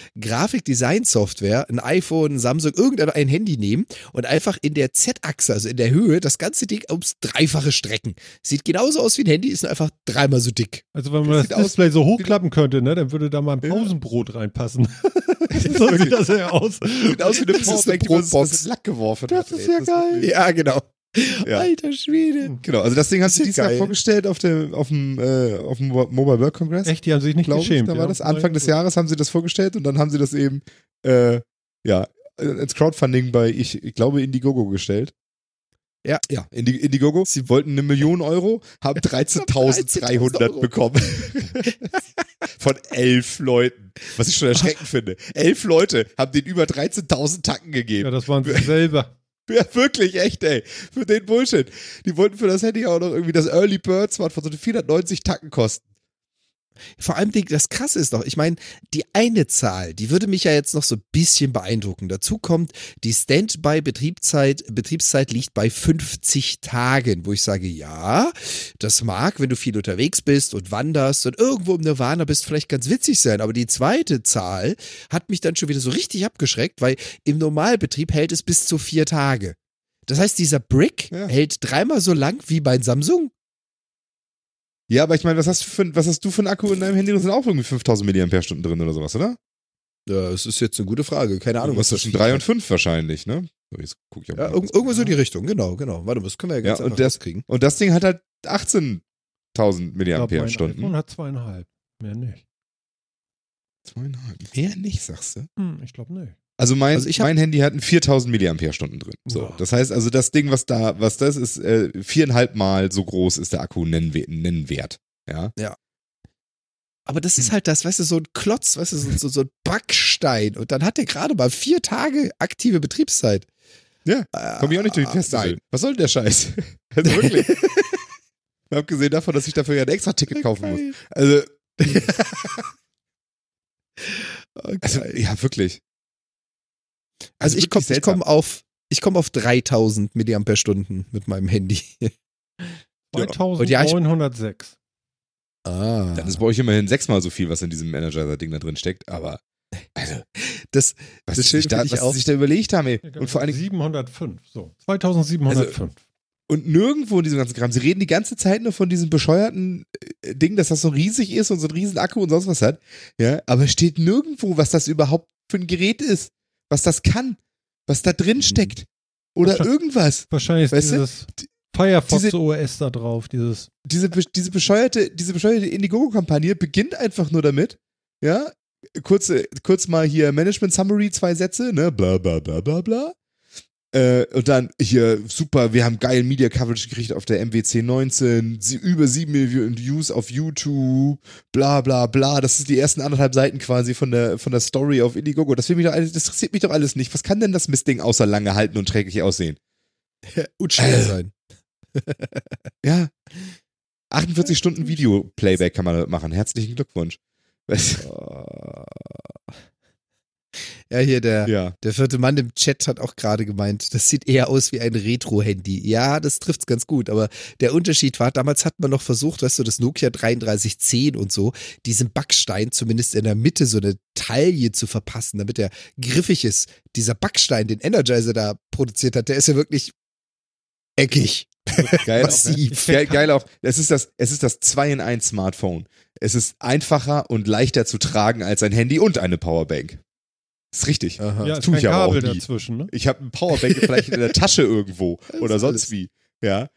Grafikdesign-Software ein iPhone, ein Samsung, irgendein ein Handy nehmen und einfach in der Z-Achse, also in der Höhe, das ganze Ding ums Dreifache strecken. Sieht genauso aus wie ein Handy, ist einfach dreimal so dick.
Also wenn man
Das
das,
sieht aus
Display so hochklappen könnte, ne, dann würde da mal ein. Pausenbrot reinpassen. so sieht das ja aus.
Aus wie eine
Das ist eine
Powerbank, die man ins-
Brotbox.
ins Lack geworfen
Das
hat.
ist
ey.
ja geil.
wirklich-
Ja, genau.
Ja.
Alter Schwede.
Genau, also das Ding sie
ist
dieses
ja
Jahr vorgestellt auf dem, auf dem, äh, auf dem Mo- Mobile World Congress.
Echt, die haben sich nicht
glaube ich,
geschämt.
da war
ja.
das Anfang des Jahres haben sie das vorgestellt und dann haben sie das eben äh, ja ins Crowdfunding bei ich, ich glaube Indiegogo gestellt.
Ja.
Ja, Indi Indiegogo, sie wollten eine Million Euro, haben 13.300
13.000
bekommen. Von elf Leuten. Was ich schon erschreckend finde. Elf Leute haben denen über 13.000 Tacken
Ja,
gegeben.
das waren sie selber.
Ja, wirklich, echt, ey. Für den Bullshit. Die wollten für das Handy auch noch irgendwie das Early Bird Smartphone so 490 Tacken kosten.
Vor allem, das Krasse ist doch, ich meine, die eine Zahl, die würde mich ja jetzt noch so ein bisschen beeindrucken. Dazu kommt, die Standby-Betriebszeit Betriebszeit liegt bei 50 Tagen, wo ich sage, ja, das mag, wenn du viel unterwegs bist und wanderst und irgendwo im Nirvana bist, vielleicht ganz witzig sein. Aber die zweite Zahl hat mich dann schon wieder so richtig abgeschreckt, weil im Normalbetrieb hält es bis zu vier Tage. Das heißt, dieser Brick
Ja.
hält dreimal so lang wie bei Samsung.
Ja, aber ich meine, was hast du für, ein- was hast du für einen Akku in deinem Handy? Da sind auch irgendwie 5000 mAh drin oder sowas, oder?
Ja, das ist jetzt eine gute Frage. Keine Ahnung,
was
das
zwischen
Vieh
3
hat.
und 5 wahrscheinlich, ne? So, jetzt guck ich auch
Ja, irgendwo so die Richtung, genau, genau. Warte mal, das können wir ja ganz
Ja, und
einfach
das-
rauskriegen.
Und das Ding hat halt 18.000
Ich glaub, mein
mAh.
iPhone hat zweieinhalb. Mehr nicht.
Zweieinhalb. Mehr nicht, sagst du?
Hm, ich glaube nicht.
Also mein,
Also
mein Handy hat ein 4000 Milliampere-Stunden drin. So,
Ja.
das heißt also das Ding, was da, was das ist, äh, viereinhalb Mal so groß ist der Akku nennwe- nennwert. Ja.
Aber das ist halt das, weißt du, so ein Klotz, weißt du, so, so, so ein Backstein. Und dann hat der gerade mal vier Tage aktive Betriebszeit.
Ja,
Äh,
Komm ich auch nicht durch die Teste. Was soll denn der Scheiß? Also wirklich. Abgesehen davon, dass ich dafür ja ein extra Ticket kaufen muss. Also, also
Okay.
ja, wirklich.
Also ich komme ich
seltsam.
komm auf, ich komm auf 3000 Milliampere-Stunden mit meinem Handy.
Ja.
2906.
Ah.
Dann ist bei euch immerhin sechsmal so viel, was in diesem Energizer-Ding da drin steckt, aber also,
Das,
was,
Das
sich da, was
auch-
sich da überlegt haben, ey.
Ja,
Und vor allen Dingen,
705. So, 2705.
und nirgendwo in diesem ganzen Kram, sie reden die ganze Zeit nur von diesem bescheuerten äh, Ding, dass das so riesig ist und so einen riesen Akku und sonst was hat. Ja, aber es steht nirgendwo, was das überhaupt für ein Gerät ist, was das kann, was da drin steckt. Oder
Wahrscheinlich-
irgendwas.
Wahrscheinlich ist
Weißt du,
dieses Firefox
diese-
OS da drauf, dieses
diese, diese bescheuerte, diese bescheuerte Indiegogo-Kampagne beginnt einfach nur damit, ja, kurze, kurz mal hier Management Summary, zwei Sätze, ne, bla bla bla bla bla. Äh, und dann hier, super, wir haben geilen Media Coverage gekriegt auf der MWC 19, sie, über sieben Millionen Views auf YouTube, bla bla bla. Das ist die ersten anderthalb Seiten quasi von der, von der Story auf Indiegogo. Das, will mich doch alles, das interessiert mich doch alles nicht. Was kann denn das Mistding außer lange halten und träglich aussehen?
und schwer
Äh.
sein.
Ja. 48 Stunden Video-Playback kann man damit machen. Herzlichen Glückwunsch. Weißt-
Ja, hier der,
Ja.
der vierte Mann im Chat hat auch gerade gemeint, das sieht eher aus wie ein Retro-Handy. Ja, das trifft's ganz gut, aber der Unterschied war, damals hat man noch versucht, weißt du, das Nokia 3310 und so, diesen Backstein zumindest in der Mitte so eine Taille zu verpassen, damit er griffig ist. Dieser Backstein, den Energizer da produziert hat, der ist ja wirklich eckig.
Geil auch, ne?
Massiv.
Geil, geil auch. Es ist das, es ist das 2 in 1 Smartphone. Es ist einfacher und leichter zu tragen als ein Handy und eine Powerbank. Ist richtig.
Aha.
ja,
das tue ich aber auch nie.
dazwischen, ne?
Ich habe ein Powerbank vielleicht in der Tasche irgendwo
Das
oder sonst
alles.
wie. Ja.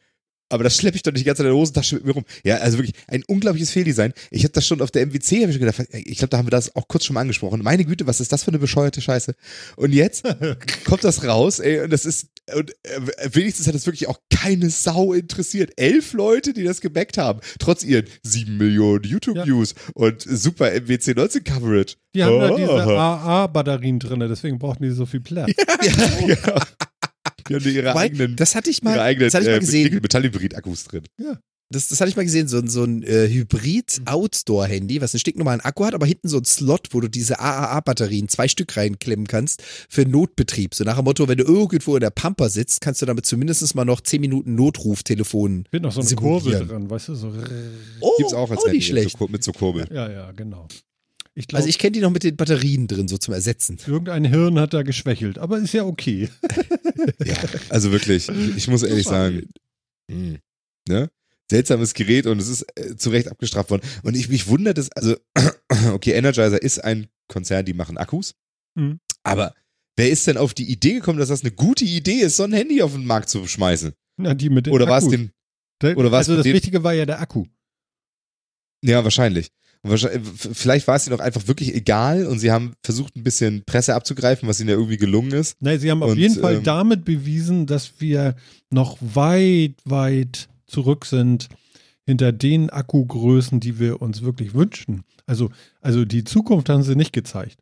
Aber das schleppe ich doch nicht die ganze Zeit in der Hosentasche mit mir rum. Ja, also wirklich ein unglaubliches Fehldesign. Ich habe das schon auf der MWC, habe ich gedacht, ich glaube, da haben wir das auch kurz schon mal angesprochen. Meine Güte, was ist das für eine bescheuerte Scheiße? Und jetzt kommt das raus, ey, und das ist, und äh, wenigstens hat es wirklich auch keine Sau interessiert. Elf Leute, die das gebackt haben, trotz ihren sieben Millionen YouTube-Views und super MWC 19 Coverage.
Die haben da
Oh.
diese AA-Batterien drin, deswegen brauchen die so viel Platz.
ja, ja. Die haben ihre
Wobei,
eigenen,
das hatte ich mal,
ihre eigenen
das hatte ich mal
äh,
gesehen.
Nickel-Metallhybrid-Akkus drin.
Das, das hatte ich mal gesehen, so, ein- so ein äh, Hybrid-Outdoor-Handy, was einen stinknormalen Akku hat, aber hinten so ein Slot, wo du diese AAA-Batterien, zwei Stück reinklemmen kannst für Notbetrieb. So nach dem Motto, wenn du irgendwo in der Pampa sitzt, kannst du damit zumindest mal noch 10 Minuten Notruftelefon.
Wird noch so eine
Simulieren.
Kurve dran, weißt du? So.
Oh,
Gibt's auch als
auch nicht
Handy,
schlecht.
So, mit so Kurbel.
Ja, ja, genau. Ich glaube,
Also ich kenne die noch mit den Batterien drin, so zum Ersetzen.
irgendein Hirn hat da geschwächelt, aber ist ja okay.
Ja, also wirklich, ich muss ehrlich sagen, mh, ne? Seltsames Gerät und es ist äh, zu Recht abgestraft worden. Und ich mich wundert es, also, okay, Energizer ist ein Konzern, die machen Akkus.
Mhm.
Aber wer ist denn auf die Idee gekommen, dass das eine gute Idee ist, so ein Handy auf den Markt zu schmeißen?
Na, die mit den
Oder war es dem,
Der-
oder war's
also das Wichtige war ja der Akku.
ja, wahrscheinlich. F- vielleicht war es ihnen auch einfach wirklich egal und sie haben versucht, ein bisschen Presse abzugreifen, was ihnen ja irgendwie gelungen ist.
Nein, sie haben auf
Und,
jeden Fall
ähm,
damit bewiesen, dass wir noch weit, weit zurück sind hinter den Akkugrößen, die wir uns wirklich wünschen. Also, also die Zukunft haben sie nicht gezeigt.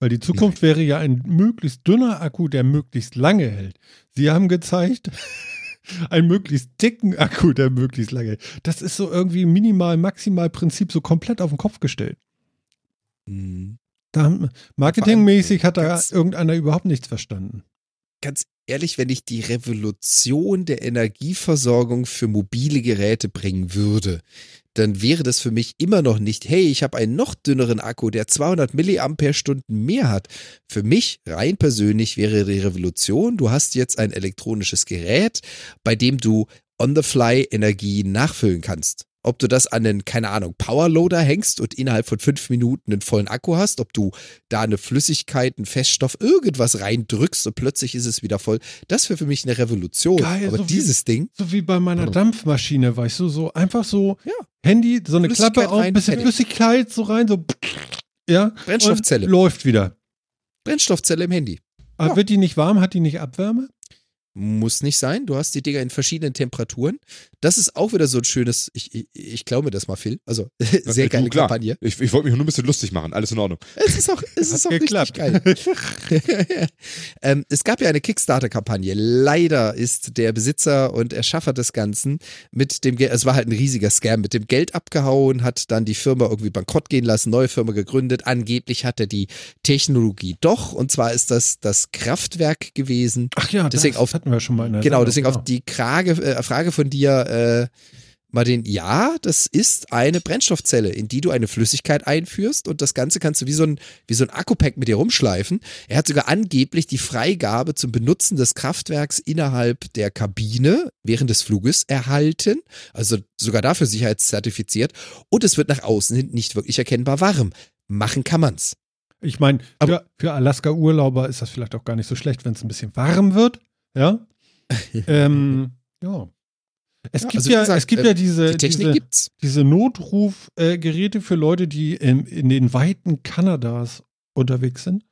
Weil die Zukunft wäre ja ein möglichst dünner Akku, der möglichst lange hält. Sie haben gezeigt, einen möglichst dicken Akku, der möglichst lange. Das ist so irgendwie minimal, maximal Prinzip so komplett auf den Kopf gestellt.
Mhm.
Marketingmäßig hat da
ganz-
irgendeiner überhaupt nichts verstanden.
Ganz ehrlich, wenn ich die Revolution der Energieversorgung für mobile Geräte bringen würde, dann wäre das für mich immer noch nicht, hey, ich habe einen noch dünneren Akku, der 200 Milliampere-Stunden mehr hat. Für mich rein persönlich wäre die Revolution, du hast jetzt ein elektronisches Gerät, bei dem du on the fly Energie nachfüllen kannst. Ob du das an einen, keine Ahnung, Powerloader hängst und innerhalb von fünf Minuten einen vollen Akku hast, ob du da eine Flüssigkeit, einen Feststoff, irgendwas reindrückst und plötzlich ist es wieder voll. Das wäre für mich eine Revolution.
Geil,
Aber
so wie-
dieses Ding,
So wie bei meiner
Ja.
Dampfmaschine, weißt du, so einfach so
Ja.
Handy, so eine Klappe auf,
rein,
bisschen. Flüssigkeit so rein, so Ja.
Brennstoffzelle.
Läuft wieder.
Brennstoffzelle im Handy.
Aber wird die nicht warm? Hat die nicht Abwärme?
Muss nicht sein. Du hast die Dinger in verschiedenen Temperaturen. Das ist auch wieder so ein schönes, ich, ich, ich glaube mir das mal, Phil. Also, sehr
du,
geile
klar.
Kampagne.
Ich, ich wollte mich nur ein bisschen lustig machen. Alles in Ordnung.
Es ist auch, es ist auch richtig geil. ähm, es gab ja eine Kickstarter-Kampagne. Leider ist der Besitzer und Erschaffer des Ganzen mit dem Geld, es war halt ein riesiger Scam, mit dem Geld abgehauen, hat dann die Firma irgendwie bankrott gehen lassen, neue Firma gegründet. Angeblich hat er die Technologie doch, und zwar ist das das Kraftwerk gewesen.
Ach ja,
Deswegen
das
auf-
hatten wir schon mal in der
Genau,
Sendung,
deswegen auf die Krage, äh, Frage von dir, äh, Martin, ja, das ist eine Brennstoffzelle, in die du eine Flüssigkeit einführst und das Ganze kannst du wie so ein, wie so ein Akkupack mit dir rumschleifen. Er hat sogar angeblich die Freigabe zum Benutzen des Kraftwerks innerhalb der Kabine während des Fluges erhalten, also sogar dafür sicherheitszertifiziert und es wird nach außen hin nicht wirklich erkennbar warm. Machen kann man's.
Ich meine, für, für Alaska-Urlauber ist das vielleicht auch gar nicht so schlecht, wenn es ein bisschen warm wird. Ja. ähm, ja. Es
Ja,
gibt
also
ja,
gesagt,
es gibt
äh,
ja diese,
Die Technik
diese, diese Notrufgeräte für Leute, die in, in den Weiten Kanadas unterwegs sind,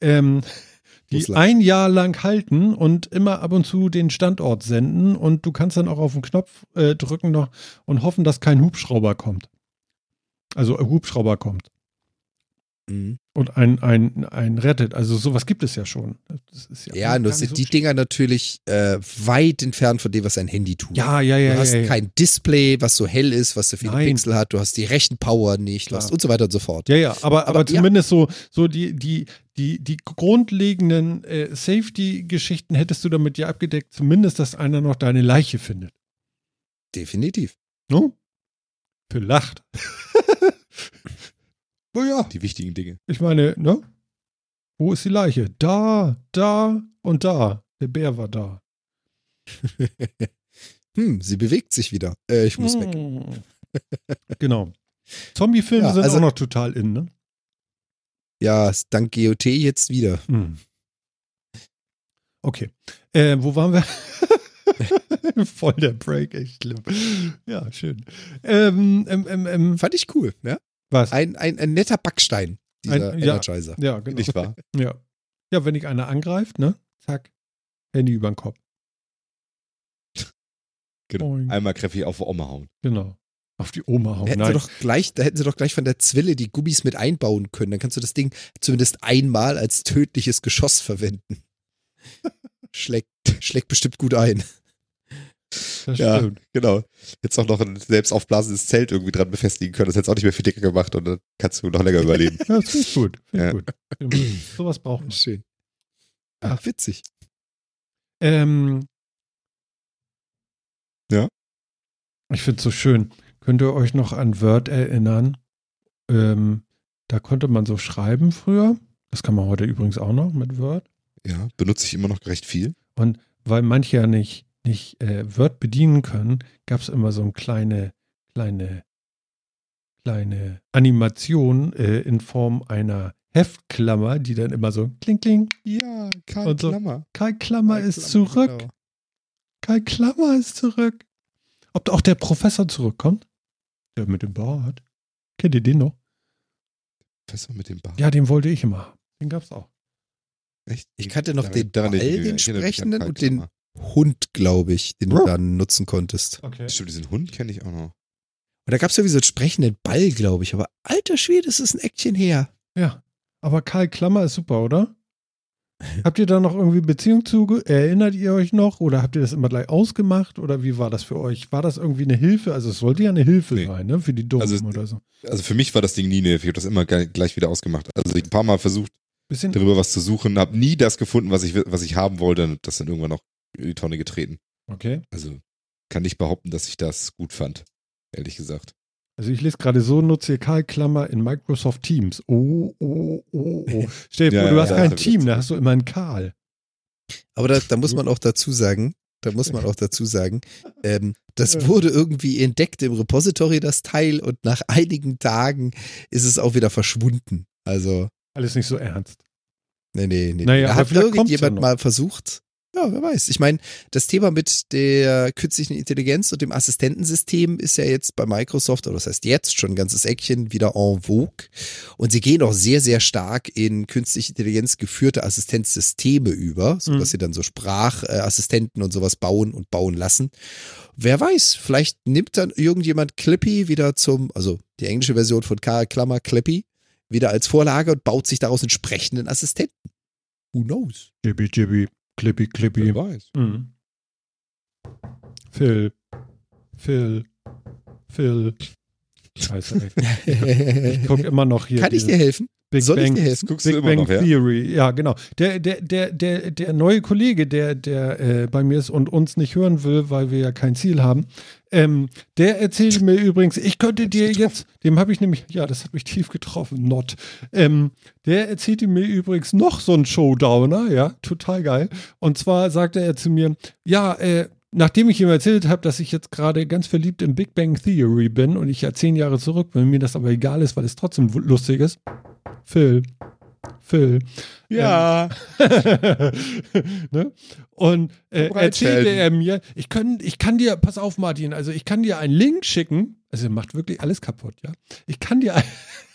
ähm, die
Russland.
ein Jahr lang halten und immer ab und zu den Standort senden und du kannst dann auch auf den Knopf äh, drücken noch und hoffen, dass kein Hubschrauber kommt. Also ein Hubschrauber kommt
Mhm.
und ein, ein, ein rettet. Also sowas gibt es ja schon. Ja
Ja, nur sind
so
die Dinger natürlich äh, weit entfernt von dem, was ein Handy tut.
Ja, ja, ja.
Du hast
ja, ja.
kein Display, was so hell ist, was so viele
Nein.
Pixel hat, du hast die Rechenpower nicht, du hast und so weiter und so fort.
Ja, ja, aber, aber,
Aber
zumindest so, so die, die, die, die grundlegenden äh, Safety-Geschichten hättest du damit ja abgedeckt, zumindest, dass einer noch deine Leiche findet.
Definitiv.
No? Für lacht. oh ja,
Die wichtigen Dinge.
ich meine, ne? Wo ist die Leiche? Da, da und da. Der Bär war da.
Hm, sie bewegt sich wieder. Äh, ich muss weg.
Mm. genau. Zombie-Filme
Ja,
sind
also-
auch noch total in, ne?
Ja, dank GOT jetzt wieder.
Hm. Okay. Äh, wo waren wir? Voll der Break, echt schlimm. Ja, schön. Ähm, ähm, ähm, ähm,
Fand ich cool, ja?
Was?
Ein, ein, ein netter Backstein, dieser
Ein- ja.
Energizer.
ja, genau.
Nicht wahr?
Ja. ja, wenn dich einer angreift, ne? Zack. Handy über den Kopf.
Genau.
Boing.
Einmal kräftig auf die Oma hauen.
Genau. Auf die Oma
Da
hauen.
hätten, sie
Nein.
doch gleich, da hätten sie doch gleich von der Zwille die Gummis mit einbauen können. Dann kannst du das Ding zumindest einmal als tödliches Geschoss verwenden. schlägt, schlägt bestimmt gut ein.
Das
Ja,
stimmt.
genau. Jetzt auch noch ein selbst aufblasendes Zelt irgendwie dran befestigen können. Das hätte auch nicht mehr viel dicker gemacht und dann kannst du noch länger überleben.
Ja, das finde ich gut. Finde ich
Ja.
gut. Sowas braucht man.
Schön. Ah, witzig.
Ähm,
Ja.
Ich finde es so schön. Könnt ihr euch noch an Word erinnern? Ähm, da konnte man so schreiben früher. Das kann man heute übrigens auch noch mit Word.
Ja, benutze ich immer noch recht viel.
Und weil manche ja nicht, nicht äh, Word bedienen können, gab es immer so eine kleine, kleine, kleine Animation äh, in Form einer Heftklammer, die dann immer so kling, kling,
Ja, kein
Und so-
Klammer.
Kai Klammer ist zurück.
Genau.
Kai Klammer ist zurück. Ob auch der Professor zurückkommt? Der mit dem Bart. Kennt ihr den noch?
Professor mit dem Bart.
Ja, den wollte ich immer haben. Den gab's auch.
Echt?
Ich kannte noch den Ball, den sprechenden und den
Klammer.
Hund, glaube ich, den du dann nutzen konntest.
Okay.
Stimmt, diesen Hund kenne ich auch noch.
Und da gab es ja wie so einen sprechenden Ball, glaube ich. Aber alter Schwede, das ist ein Eckchen her.
Ja. Aber Kai Klammer ist super, oder? Habt ihr da noch irgendwie Beziehung zu? Erinnert ihr euch noch? Oder habt ihr das immer gleich ausgemacht? Oder wie war das für euch? War das irgendwie eine Hilfe? Also es sollte ja eine Hilfe
Nee.
sein, ne? Für die Dummen
Also-
oder so.
Also für mich war das Ding nie eine Hilfe. Ich habe das immer gleich wieder ausgemacht. Also ich habe ein paar Mal versucht,
Bisschen.
darüber was zu suchen, habe nie das gefunden, was ich, was ich haben wollte und das dann irgendwann noch in die Tonne getreten.
Okay.
Also kann nicht behaupten, dass ich das gut fand, ehrlich gesagt.
Also ich lese gerade so, nutze Kai Klammer in Microsoft Teams. Oh, oh, oh, oh. Stell dir
Ja,
vor, du
ja,
hast
ja,
kein Team, da hast du immer einen Karl.
Aber da, da muss man auch dazu sagen, da muss man auch dazu sagen, ähm, das
Ja.
wurde irgendwie entdeckt im Repository, das Teil, und nach einigen Tagen ist es auch wieder verschwunden. Also,
Alles nicht so ernst.
nee, nee, nee.
Naja,
hat
ja
irgendjemand
noch.
mal versucht, Ja, wer weiß. Ich meine, das Thema mit der künstlichen Intelligenz und dem Assistentensystem ist ja jetzt bei Microsoft, oder das heißt jetzt schon ein ganzes Eckchen wieder en vogue. Und sie gehen auch sehr, sehr stark in künstliche Intelligenz geführte Assistenzsysteme über, sodass
Mhm.
sie dann so Sprachassistenten und sowas bauen und bauen lassen. Wer weiß, vielleicht nimmt dann irgendjemand Clippy wieder zum, also die englische Version von K, Klammer Clippy, wieder als Vorlage und baut sich daraus entsprechenden Assistenten. Who knows?
Jibby, jibby, clippy, clippy.
Wer weiß.
Mhm. Phil. Phil. Phil. Scheiße, ey. Ich guck immer noch hier.
Kann ich dir helfen?
Big
Soll ich
Bang
helfen?
Guckst
Big
du
Bang
noch, ja?
Theory, ja, genau. Der, der, der, der, der neue Kollege, der, der äh, bei mir ist und uns nicht hören will, weil wir ja kein Ziel haben, ähm, der erzählte mir übrigens, ich könnte dir jetzt, dem habe ich nämlich, ja, das hat mich tief getroffen, not. Ähm, der erzählte mir übrigens noch so einen Showdowner, ja, total geil. Und zwar sagte er zu mir, ja, äh, Nachdem ich ihm erzählt habe, dass ich jetzt gerade ganz verliebt in Big Bang Theory bin und ich ja zehn Jahre zurück bin, mir das aber egal ist, weil es trotzdem lustig ist. Phil, Phil.
Ja.
ne? Und äh, erzählte er mir, ich, können, ich kann dir, pass auf, Martin, also ich kann dir einen Link schicken. Also er macht wirklich alles kaputt, ja. Ich kann dir, ein,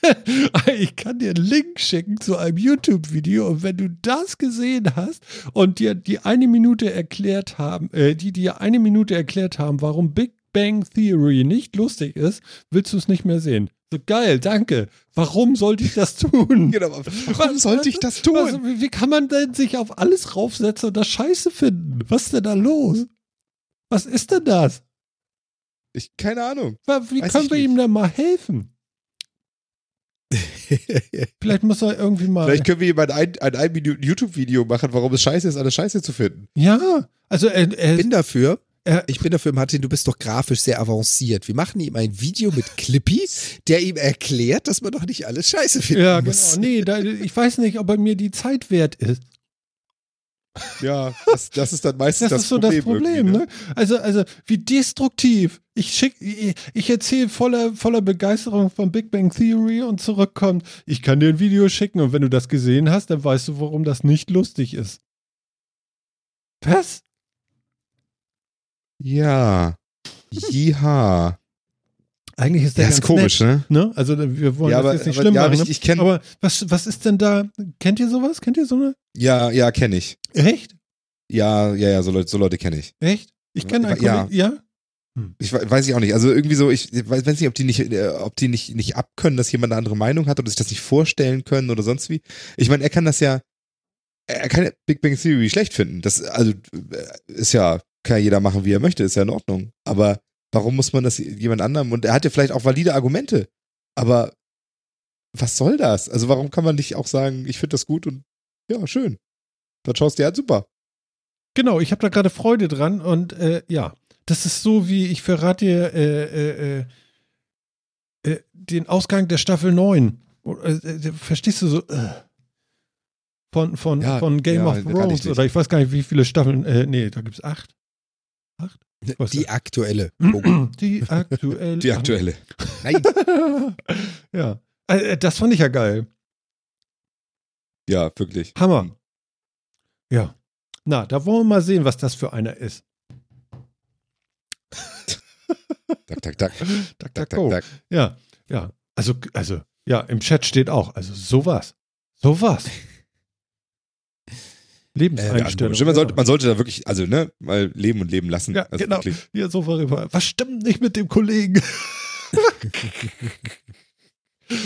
ich kann dir einen Link schicken zu einem YouTube-Video und wenn du das gesehen hast und dir die eine Minute erklärt haben, äh, die dir eine Minute erklärt haben, warum Big Bang Theory nicht lustig ist, willst du es nicht mehr sehen. So geil, danke. Warum sollte ich das tun?
Genau. Warum sollte ich das tun?
Was, wie kann man denn sich auf alles raufsetzen und das Scheiße finden? Was ist denn da los? Was ist denn das?
Ich, keine Ahnung.
Wie
Weiß
können wir ihm
nicht.
denn mal helfen? Vielleicht muss er irgendwie mal.
Vielleicht können wir ihm ein, ein, ein, YouTube-Video machen, warum es scheiße ist, alles scheiße zu finden.
ja, also er,
Ich
er,
bin dafür.
Er,
Ich bin dafür, Martin, du bist doch grafisch sehr avanciert. Wir machen ihm ein Video mit Clippy, der ihm erklärt, dass man doch nicht alles scheiße finden
ja, genau.
muss.
Nee, da, ich weiß nicht, ob er mir die Zeit wert ist.
Ja, das, das ist dann meistens
Das,
das,
ist so
Problem.
das Problem,
irgendwie,
ne? Also, also wie destruktiv. Ich schick, ich, ich erzähle voller, voller Begeisterung von Big Bang Theory und zurückkommt. Ich kann dir ein Video schicken und wenn du das gesehen hast, dann weißt du, warum das nicht lustig ist. Was?
Ja. Ja.
Eigentlich ist der
Ja,
ganz
ist komisch,
nett,
ne?
ne? Also wir wollen
Ja,
das
aber,
jetzt nicht
aber,
schlimm
ja, aber
machen.
ich,
ne?
ich kenne.
aber was, was ist denn da? Kennt ihr sowas? Kennt ihr so eine?
Ja, ja, kenne ich.
Echt?
Ja, ja, ja, so Leute, so Leute kenne ich.
Echt? Ich kenne einen
Ja.
Kollegen. Ja?
Ich we- weiß ich auch nicht. Also irgendwie so, ich weiß, weiß nicht, ob die nicht, äh, ob die nicht, nicht abkönnen, dass jemand eine andere Meinung hat oder sich das nicht vorstellen können oder sonst wie. Ich meine, er kann das ja, er kann Big Bang Theory schlecht finden. Das, also, äh, ist ja, kann ja jeder machen, wie er möchte, ist ja in Ordnung. Aber warum muss man das jemand anderem, und er hat ja vielleicht auch valide Argumente, aber was soll das? Also warum kann man nicht auch sagen, ich finde das gut und ja, schön. Dann schaust du dir an, super.
Genau, ich habe da gerade Freude dran und äh, ja, das ist so wie ich verrate dir äh, äh, äh, äh, den Ausgang der Staffel 9. Äh, verstehst du so? Von, von,
Ja,
von Game
ja,
of Thrones oder ich weiß gar nicht, wie viele Staffeln. Äh, nee, da gibt es acht. Was
Die aktuelle.
das?
Punkt.
Die aktuelle.
Die aktuelle.
Nein,
ja. Äh, das fand ich ja geil.
Ja, wirklich.
Hammer. Ja. Na, da wollen wir mal sehen, was das für einer ist.
Tak, tak, tak.
Tak,
Tak,
go.
tak.
Ja, ja. Also, also, ja, im Chat steht auch, also sowas. Sowas. Lebenseinstellung.
Stimmt, man, sollte, man sollte da wirklich, also, ne, mal leben und leben lassen.
ja,
also
genau.
wirklich.
Hier so vorüber. Was stimmt nicht mit dem Kollegen?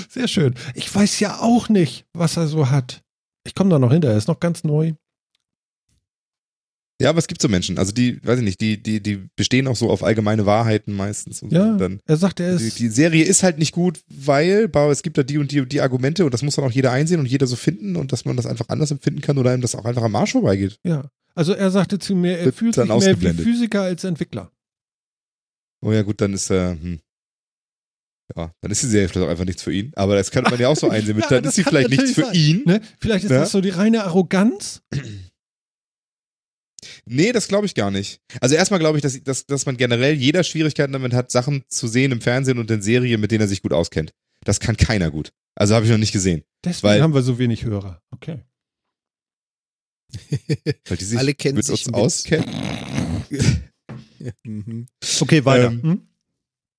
Sehr schön. Ich weiß ja auch nicht, was er so hat. Ich komme da noch hinter, er ist noch ganz neu.
Ja, aber es gibt so Menschen, also die, weiß ich nicht, die, die, die bestehen auch so auf allgemeine Wahrheiten meistens.
Ja,
dann,
er sagt, er
die,
ist.
die Serie ist halt nicht gut, weil es gibt da die und die und die Argumente und das muss dann auch jeder einsehen und jeder so finden und dass man das einfach anders empfinden kann oder einem das auch einfach am Arsch vorbeigeht.
Ja. Also er sagte zu mir, er
Wird
fühlt
dann
sich mehr wie. Physiker als Entwickler.
Oh ja, gut, dann ist äh, hm. Ja, dann ist die Serie vielleicht auch einfach nichts für ihn. Aber das kann man ja auch so einsehen.
Ja,
dann ist sie vielleicht nichts für ihn.
Ne? Vielleicht ist
Ja.
das so die reine Arroganz.
Nee, das glaube ich gar nicht. Also erstmal glaube ich, dass, dass, dass man generell jeder Schwierigkeiten damit hat, Sachen zu sehen im Fernsehen und in Serien, mit denen er sich gut auskennt. Das kann keiner gut. Also habe ich noch nicht gesehen.
Deswegen
Weil-
haben wir so wenig Hörer. Okay.
Weil die sich
Alle kennen
mit
sich
uns
mit-
auskennen.
Mhm.
Okay, weiter.
Ähm,
Hm?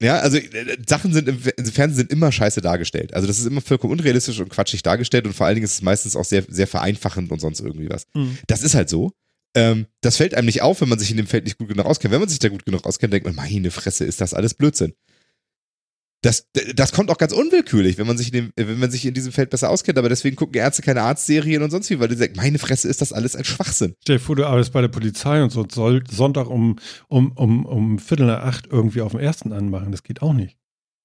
Ja, also äh, Sachen sind im im Fernsehen sind immer scheiße dargestellt. Also das ist immer vollkommen unrealistisch und quatschig dargestellt und vor allen Dingen ist es meistens auch sehr, sehr vereinfachend und sonst irgendwie was.
Hm.
Das ist halt so. Ähm, das fällt einem nicht auf, wenn man sich in dem Feld nicht gut genug auskennt. Wenn man sich da gut genug auskennt, denkt man, meine Fresse, ist das alles Blödsinn. Das, das kommt auch ganz unwillkürlich, wenn man sich in dem, wenn man sich in diesem Feld besser auskennt. Aber deswegen gucken Ärzte keine Arztserien und sonst wie, weil die sagen, meine Fresse, ist das alles ein Schwachsinn.
Stell dir vor, du arbeitest bei der Polizei und so soll Sonntag um, um, um, um Viertel nach acht irgendwie auf dem ersten anmachen. Das geht auch nicht.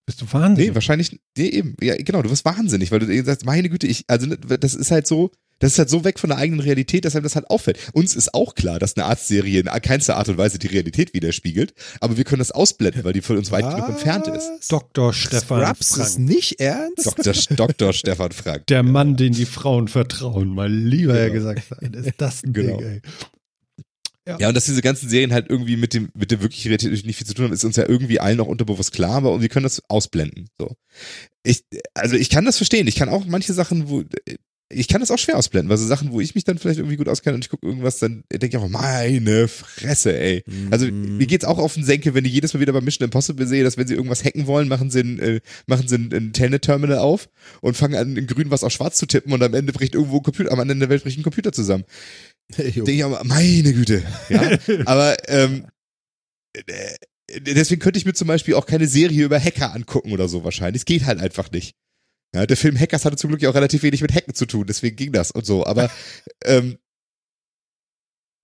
Bist du wahnsinnig?
Nee, wahrscheinlich, nee, eben, ja, genau, du wirst wahnsinnig, weil du sagst, meine Güte, ich, also, ne, das ist halt so, das ist halt so weg von der eigenen Realität, dass einem das halt auffällt. Uns ist auch klar, dass eine Arztserie in keinster Art und Weise die Realität widerspiegelt, aber wir können das ausblenden, weil die von uns weit genug entfernt ist.
Was?
Dr. Stefan
Scrubs ist
Frank.
nicht ernst?
Dr. Dr. Stefan Frank.
Der Mann, den die Frauen vertrauen, mal lieber
Genau.
ja gesagt sein. Ist das ein
Genau.
Ding, ey.
Ja, und dass diese ganzen Serien halt irgendwie mit dem, mit der wirklichen Realität nicht viel zu tun haben, ist uns ja irgendwie allen noch unterbewusst klar, aber wir können das ausblenden. So. Ich, also ich kann das verstehen. Ich kann auch manche Sachen, wo, ich kann das auch schwer ausblenden, weil so Sachen, wo ich mich dann vielleicht irgendwie gut auskenne und ich gucke irgendwas, dann denke ich auch, meine Fresse, ey. Also
Mhm.
mir geht's auch auf den Senkel, wenn ich jedes Mal wieder bei Mission Impossible sehe, dass wenn sie irgendwas hacken wollen, machen sie ein, äh, machen sie ein, ein Telnet-Terminal auf und fangen an, in grün was auf schwarz zu tippen und am Ende bricht irgendwo ein Computer, am Ende der Welt bricht ein Computer zusammen.
Jo.
Denke ich aber, meine Güte. Ja, aber ähm, äh, deswegen könnte ich mir zum Beispiel auch keine Serie über Hacker angucken oder so wahrscheinlich. Es geht halt einfach nicht. Ja, der Film Hackers hatte zum Glück ja auch relativ wenig mit Hacken zu tun, deswegen ging das und so. Aber ähm,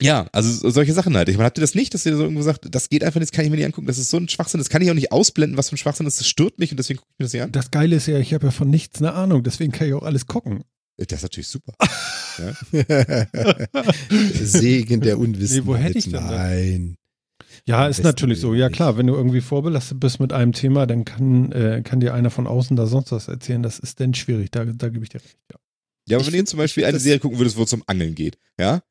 ja, also so- solche Sachen halt. Ich meine, habt ihr das nicht, dass ihr so irgendwo sagt, das geht einfach nicht, das kann ich mir nicht angucken, das ist so ein Schwachsinn, das kann ich auch nicht ausblenden, was für ein Schwachsinn ist, das stört mich und deswegen gucke ich mir das nicht an.
Das Geile ist ja, ich habe ja von nichts eine Ahnung, deswegen kann ich auch alles gucken.
Das ist natürlich super.
Segen der Unwissenheit.
Nee, wo hätte ich denn?
Nein.
Ja, ist natürlich so. Ja klar, wenn du irgendwie vorbelastet bist mit einem Thema, dann kann, äh, kann dir einer von außen da sonst was erzählen. Das ist dann schwierig, da, da gebe ich dir recht. Ja.
Ja, aber
Ich
wenn ihr
find-
zum Beispiel eine Serie gucken würdest, wo es zum Angeln geht, ja?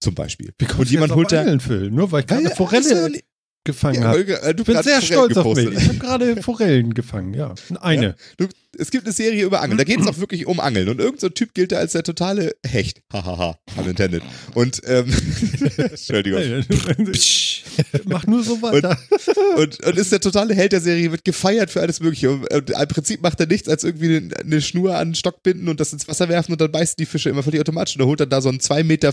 Zum Beispiel. Und
du
jemand holt da.
Angeln, Phil? Nur weil ich gerade Forelle
also,
gefangen
Ja,
habe.
Äh, du
Ich bin
hast
sehr
Forellen
stolz auf mich.
gepostet.
Ich habe gerade Forellen gefangen, ja. Eine.
Du, es gibt eine Serie über Angeln, da geht es auch wirklich um Angeln und irgendein so Typ gilt da als der totale Hecht. Hahaha, unintended. Und, ähm, Entschuldigung.
Mach nur so weiter.
Und, und ist der totale Held der Serie, wird gefeiert für alles Mögliche. Und, und im Prinzip macht er nichts, als irgendwie eine, Schnur an den Stock binden und das ins Wasser werfen und dann beißen die Fische immer völlig automatisch. Und er holt dann da so einen 2,50 Meter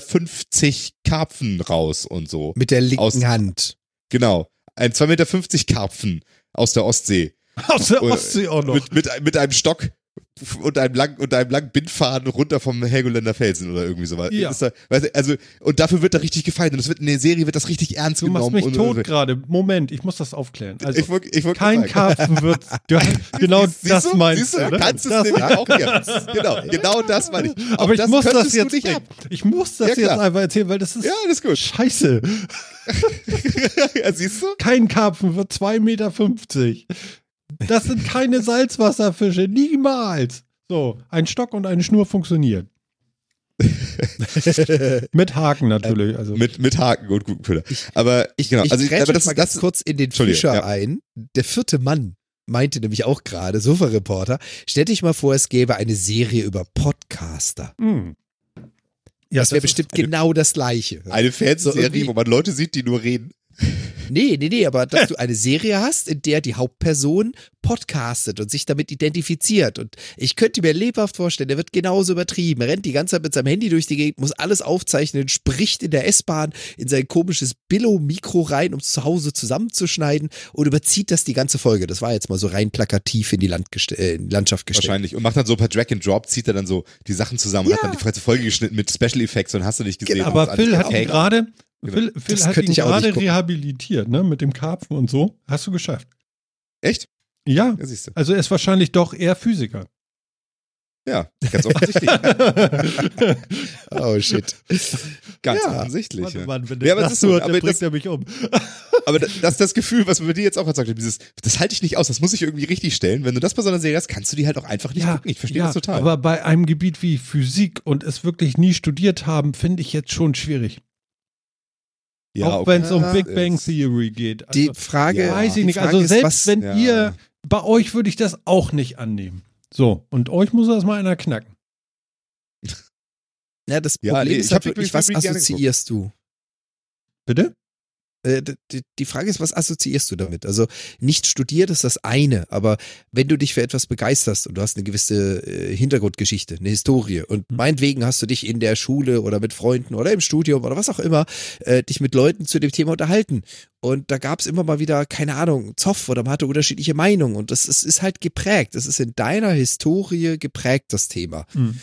Karpfen raus und so.
Mit der linken
Aus-
Hand.
Genau. Ein 2,50 Meter Karpfen aus der Ostsee.
Aus der Ostsee auch noch.
Mit, mit, mit einem Stock und einem langen, und einem langen Bindfaden runter vom Helgoländer Felsen oder irgendwie sowas.
Ja.
Ist da, weißt du, also, und dafür wird da richtig gefeiert. Und das wird in der Serie wird das richtig ernst
Du machst
genommen.
mich
und,
tot gerade. Moment, ich muss das aufklären. Also,
ich wollt, ich wollt
kein. Karpfen wird. Du, genau
Siehst
das
du?
meinst
Siehst du,
du. ne?
kannst es
das,
nämlich auch jetzt. Genau, genau das meine ich. Auch
aber ich muss das
du
jetzt.
nicht haben.
Ich muss das
Ja,
jetzt einfach erzählen, weil das ist
Ja, alles gut.
scheiße.
ja, siehst du?
Kein Karpfen wird 2,50 Meter. Das sind keine Salzwasserfische. Niemals. So, ein Stock und eine Schnur funktionieren. Mit Haken natürlich. Also.
Mit, mit Haken und guten Köder. Aber
Ich,
genau,
ich
also aber das,
mal ganz
das,
kurz in den Fischer
ja.
ein. Der vierte Mann meinte nämlich auch gerade, Sofa-Reporter, stell dich mal vor, es gäbe eine Serie über Podcaster.
Hm. Ja,
das wäre
ist-
bestimmt
eine-
genau das Gleiche.
eine
So
Fernsehserie,
irgendwie-
wo man Leute sieht, die nur reden.
Nee, nee, nee, aber dass du eine Serie hast, in der die Hauptperson podcastet und sich damit identifiziert. Und ich könnte mir lebhaft vorstellen, der wird genauso übertrieben. Er rennt die ganze Zeit mit seinem Handy durch die Gegend, muss alles aufzeichnen, spricht in der S-Bahn in sein komisches Billo-Mikro rein, um es zu Hause zusammenzuschneiden und überzieht das die ganze Folge. Das war jetzt mal so rein plakativ in die, Landgeste äh, in die Landschaft gestellt.
Wahrscheinlich. Und macht dann so per Drag and Drop, zieht er dann so die Sachen zusammen und
Ja.
hat dann die ganze Folge geschnitten mit Special Effects und hast du nicht gesehen.
Genau,
Und
Aber Phil hat
okay.
gerade.
Genau.
Phil, Phil hat ihn gerade rehabilitiert, ne? Mit dem Karpfen und so. Hast du geschafft.
Echt?
Ja.
Ja, siehst du.
Also er ist wahrscheinlich doch eher Physiker.
Ja, ganz offensichtlich.
Oh shit.
ganz
Ja.
offensichtlich. Ja.
Mann, wenn
Ja, aber
das
das ist so,
hört,
aber das-
er mich um.
Aber das das ist das Gefühl, was man bei dir jetzt auch gesagt hat, dieses, das halte ich nicht aus, das muss ich irgendwie richtig stellen. Wenn du das bei so einer Serie hast, kannst du die halt auch einfach nicht gucken. Ich verstehe
ja,
das total.
Aber bei einem Gebiet wie Physik und es wirklich nie studiert haben, finde ich jetzt schon schwierig.
Ja,
auch
okay.
wenn es um
Ja,
Big Bang Theory geht.
Die
Also,
Frage,
Ja.
weiß ich
die
nicht.
Frage
Also selbst
was,
wenn
Ja.
ihr, bei euch würde ich das auch nicht annehmen. So, und euch muss das mal einer knacken.
Ja, das
Ja,
Problem
nee,
ist
ich
halt
hab die
wirklich,
Green
was assoziierst du?
Bitte?
Äh, Die Frage ist, was assoziierst du damit? Also nicht studiert ist das eine, aber wenn du dich für etwas begeisterst und du hast eine gewisse äh, Hintergrundgeschichte, eine Historie und
Mhm.
meinetwegen hast du dich in der Schule oder mit Freunden oder im Studium oder was auch immer, äh, dich mit Leuten zu dem Thema unterhalten und da gab es immer mal wieder, keine Ahnung, Zoff oder man hatte unterschiedliche Meinungen und das ist, ist halt geprägt, das ist in deiner Historie geprägt, das Thema.
Hm.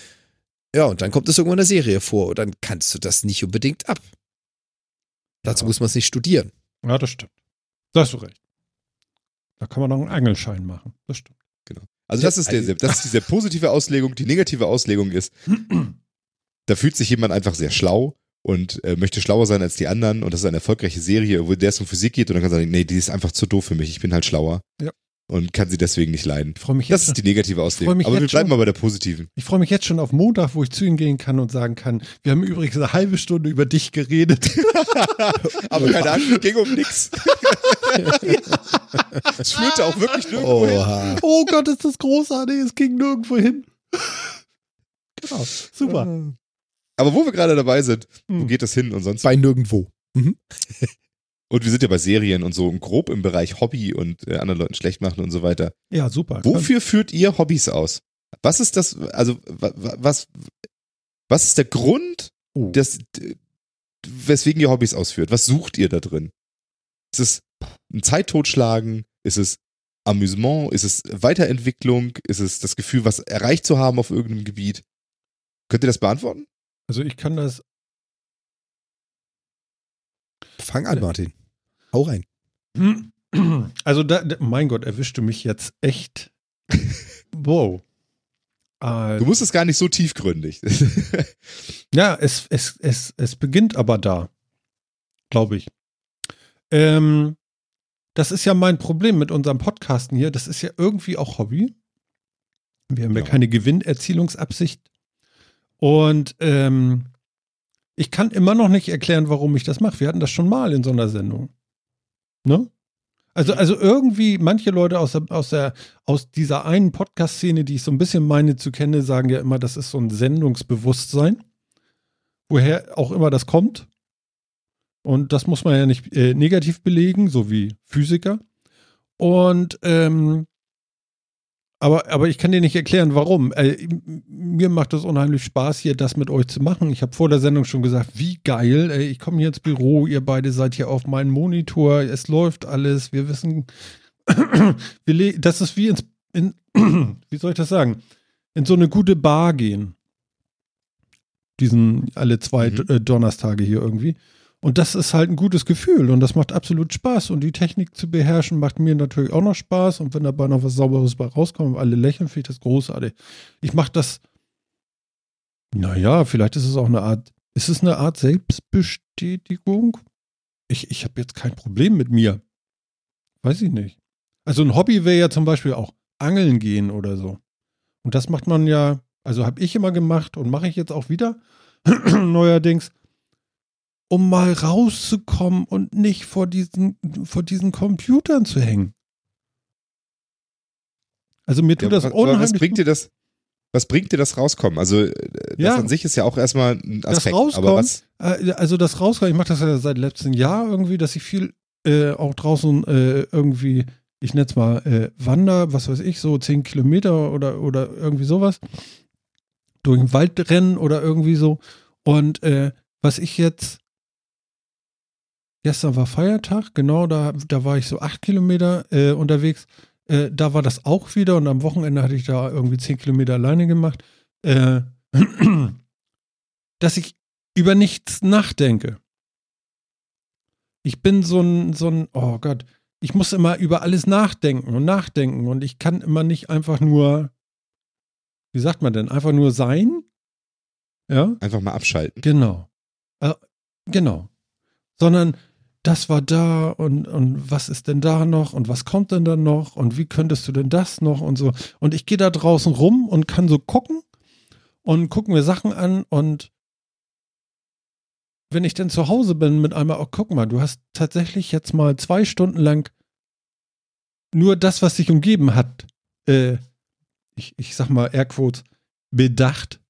Ja, und dann kommt es irgendwo in der Serie vor und dann kannst du das nicht unbedingt ab. Dazu
Ja.
muss man es nicht studieren.
Ja, das stimmt. Da hast du recht. Da kann man noch einen Angelschein machen. Das stimmt.
Also das ist, der, das ist diese positive Auslegung. Die negative Auslegung ist, da fühlt sich jemand einfach sehr schlau und äh, möchte schlauer sein als die anderen und das ist eine erfolgreiche Serie, wo der es um Physik geht und dann kann er sagen, nee, die ist einfach zu doof für mich, ich bin halt schlauer.
Ja.
Und kann sie deswegen nicht leiden.
Ich freue mich,
Das
jetzt
ist
schon-
die negative Auslegung.
mich
Aber wir bleiben
schon.
mal bei der positiven.
ich freu mich jetzt schon auf Montag, wo ich zu Ihnen gehen kann und sagen kann, wir haben übrigens eine halbe Stunde über dich geredet.
Aber keine Angst, es ging um nix. Es führte auch wirklich nirgendwo hin.
Oha.
oh Gott, ist das großartig. Es ging nirgendwo hin. Genau. Super.
Aber wo wir gerade dabei sind, wo
Hm.
geht das hin und sonst?
Bei nirgendwo.
Und wir sind ja bei Serien und so grob im Bereich Hobby und äh, anderen Leuten schlecht machen und so weiter.
Ja, super.
Wofür führt ihr Hobbys aus? Was ist das, also wa- wa- was, was ist der Grund,
Oh.
dass, weswegen ihr Hobbys ausführt? Was sucht ihr da drin? Ist es ein Zeittotschlagen? Ist es Amüsement? Ist es Weiterentwicklung? Ist es das Gefühl, was erreicht zu haben auf irgendeinem Gebiet? Könnt ihr das beantworten?
Also ich kann das,
Fang an, Martin. Hau rein.
also da, da- mein Gott, erwischte mich jetzt echt. Wow. Äh,
Du musst es gar nicht so tiefgründig.
Ja, es, es, es, es beginnt aber da, glaube ich. Ähm, das ist ja mein Problem mit unserem Podcasten hier. Das ist ja irgendwie auch Hobby. Wir haben ja,
Ja.
keine Gewinnerzielungsabsicht. Und ähm, ich kann immer noch nicht erklären, warum ich das mache. Wir hatten das schon mal in so einer Sendung. Ne? Also, also irgendwie, manche Leute aus, der, aus, der, aus dieser einen Podcast-Szene, die ich so ein bisschen meine zu kennen, sagen ja immer, das ist so ein Sendungsbewusstsein. Woher auch immer das kommt. Und das muss man ja nicht äh, negativ belegen, so wie Physiker. Und ähm, aber, aber ich kann dir nicht erklären, warum. Äh, mir macht es unheimlich Spaß, hier das mit euch zu machen. Ich habe vor der Sendung schon gesagt, wie geil. Ey, ich komme hier ins Büro, ihr beide seid hier auf meinem Monitor, es läuft alles, wir wissen, wir das ist wie ins, in, wie soll ich das sagen, in so eine gute Bar gehen. Diesen alle zwei
Mhm.
äh, Donnerstage hier irgendwie. Und das ist halt ein gutes Gefühl und das macht absolut Spaß. Und die Technik zu beherrschen macht mir natürlich auch noch Spaß. Und wenn dabei noch was Sauberes bei rauskommt und alle lächeln, finde ich das großartig. Ich mache das, naja, vielleicht ist es auch eine Art, ist es eine Art Selbstbestätigung? Ich, ich habe jetzt kein Problem mit mir. Weiß ich nicht. Also ein Hobby wäre ja zum Beispiel auch Angeln gehen oder so. Und das macht man ja, also habe ich immer gemacht und mache ich jetzt auch wieder neuerdings, um mal rauszukommen und nicht vor diesen, vor diesen Computern zu hängen. Also mir
Ja,
tut das
was,
unheimlich
was bringt dir das? Was bringt dir das rauskommen? Also äh, das
Ja.
an sich ist ja auch erstmal ein
Das
Aspekt.
Rauskommen,
aber was?
Äh, Also das rauskommen, ich mache das ja seit letztem Jahr irgendwie, dass ich viel äh, auch draußen äh, irgendwie, ich nenne es mal äh, Wander, was weiß ich, so 10 Kilometer oder, oder irgendwie sowas, durch den Wald rennen oder irgendwie so. Und äh, was ich jetzt, gestern war Feiertag, genau, da, da war ich so acht Kilometer äh, unterwegs. Äh, da war das auch wieder und am Wochenende hatte ich da irgendwie 10 Kilometer alleine gemacht. Äh, dass ich über nichts nachdenke. Ich bin so ein, so ein, oh Gott, ich muss immer über alles nachdenken und nachdenken und ich kann immer nicht einfach nur, wie sagt man denn, einfach nur sein? Ja,
Einfach mal abschalten.
genau. Äh, genau. Sondern das war da und, und was ist denn da noch und was kommt denn da noch und wie könntest du denn das noch und so. Und ich gehe da draußen rum und kann so gucken und gucken mir Sachen an und wenn ich denn zu Hause bin mit einmal, oh, guck mal, du hast tatsächlich jetzt mal zwei Stunden lang nur das, was dich umgeben hat, äh, ich, ich sag mal Airquotes, bedacht.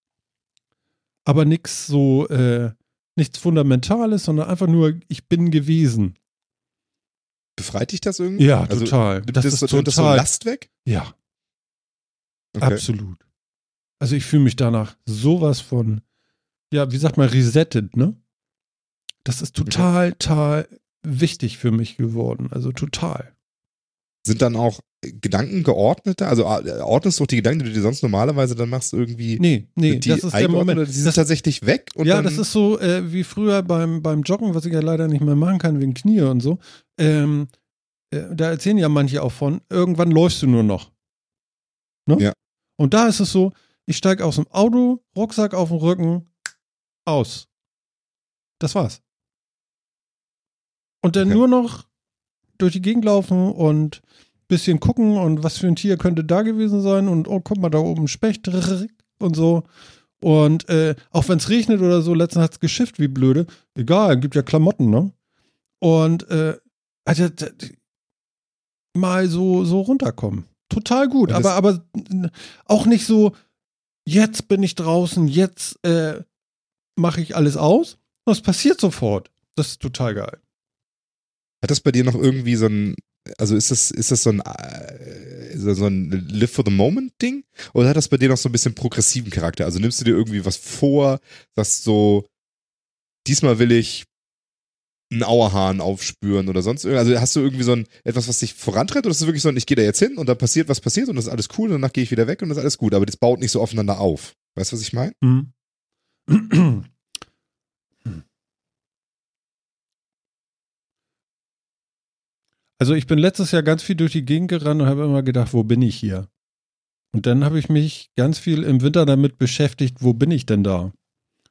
aber nichts so, äh, nichts Fundamentales, sondern einfach nur, ich bin gewesen.
Befreit dich das irgendwie?
Ja,
Also,
total. Das
das,
ist
nimmt das so
total.
Last weg?
Ja,
Okay.
absolut. Also ich fühle mich danach sowas von, ja, wie sagt man, resettet, ne? Das ist total, total wichtig für mich geworden. Also total.
Sind dann auch Gedanken geordneter? Also äh, ordnest du auch die Gedanken, die du dir sonst normalerweise dann machst, irgendwie
Nee, nee,
die
das ist der Moment.
die sind
Das,
tatsächlich weg? Und
ja, das ist so äh, wie früher beim, beim Joggen, was ich ja leider nicht mehr machen kann wegen Knie und so. Ähm, äh, da erzählen ja manche auch von, irgendwann läufst du nur noch. Ne?
Ja.
Und da ist es so, ich steige aus dem Auto, Rucksack auf dem Rücken, aus. Das war's. Und dann
Okay.
nur noch durch die Gegend laufen und bisschen gucken und was für ein Tier könnte da gewesen sein und oh, guck mal, da oben ein Specht und so. Und äh, auch wenn es regnet oder so, letztens hat es geschifft, wie blöde. Egal, gibt ja Klamotten, ne? Und äh, also, mal so, so runterkommen. Total gut,
das-
aber, aber auch nicht so, jetzt bin ich draußen, jetzt äh, mache ich alles aus. Das passiert sofort. Das ist total geil.
Hat das bei dir noch irgendwie so ein, also ist das, ist das so ein, äh, so ein Live for the Moment Ding? Oder hat das bei dir noch so ein bisschen progressiven Charakter? Also nimmst du dir irgendwie was vor, was so, diesmal will ich einen Auerhahn aufspüren oder sonst irgendwas? Also hast du irgendwie so ein, etwas, was dich vorantreibt? Oder ist es wirklich so ein, ich gehe da jetzt hin und dann passiert, was passiert und das ist alles cool und danach gehe ich wieder weg und das ist alles gut, aber das baut nicht so aufeinander auf. Weißt du, was ich meine?
Mhm. Also ich bin letztes Jahr ganz viel durch die Gegend gerannt und habe immer gedacht, wo bin ich hier? Und dann habe ich mich ganz viel im Winter damit beschäftigt, wo bin ich denn da?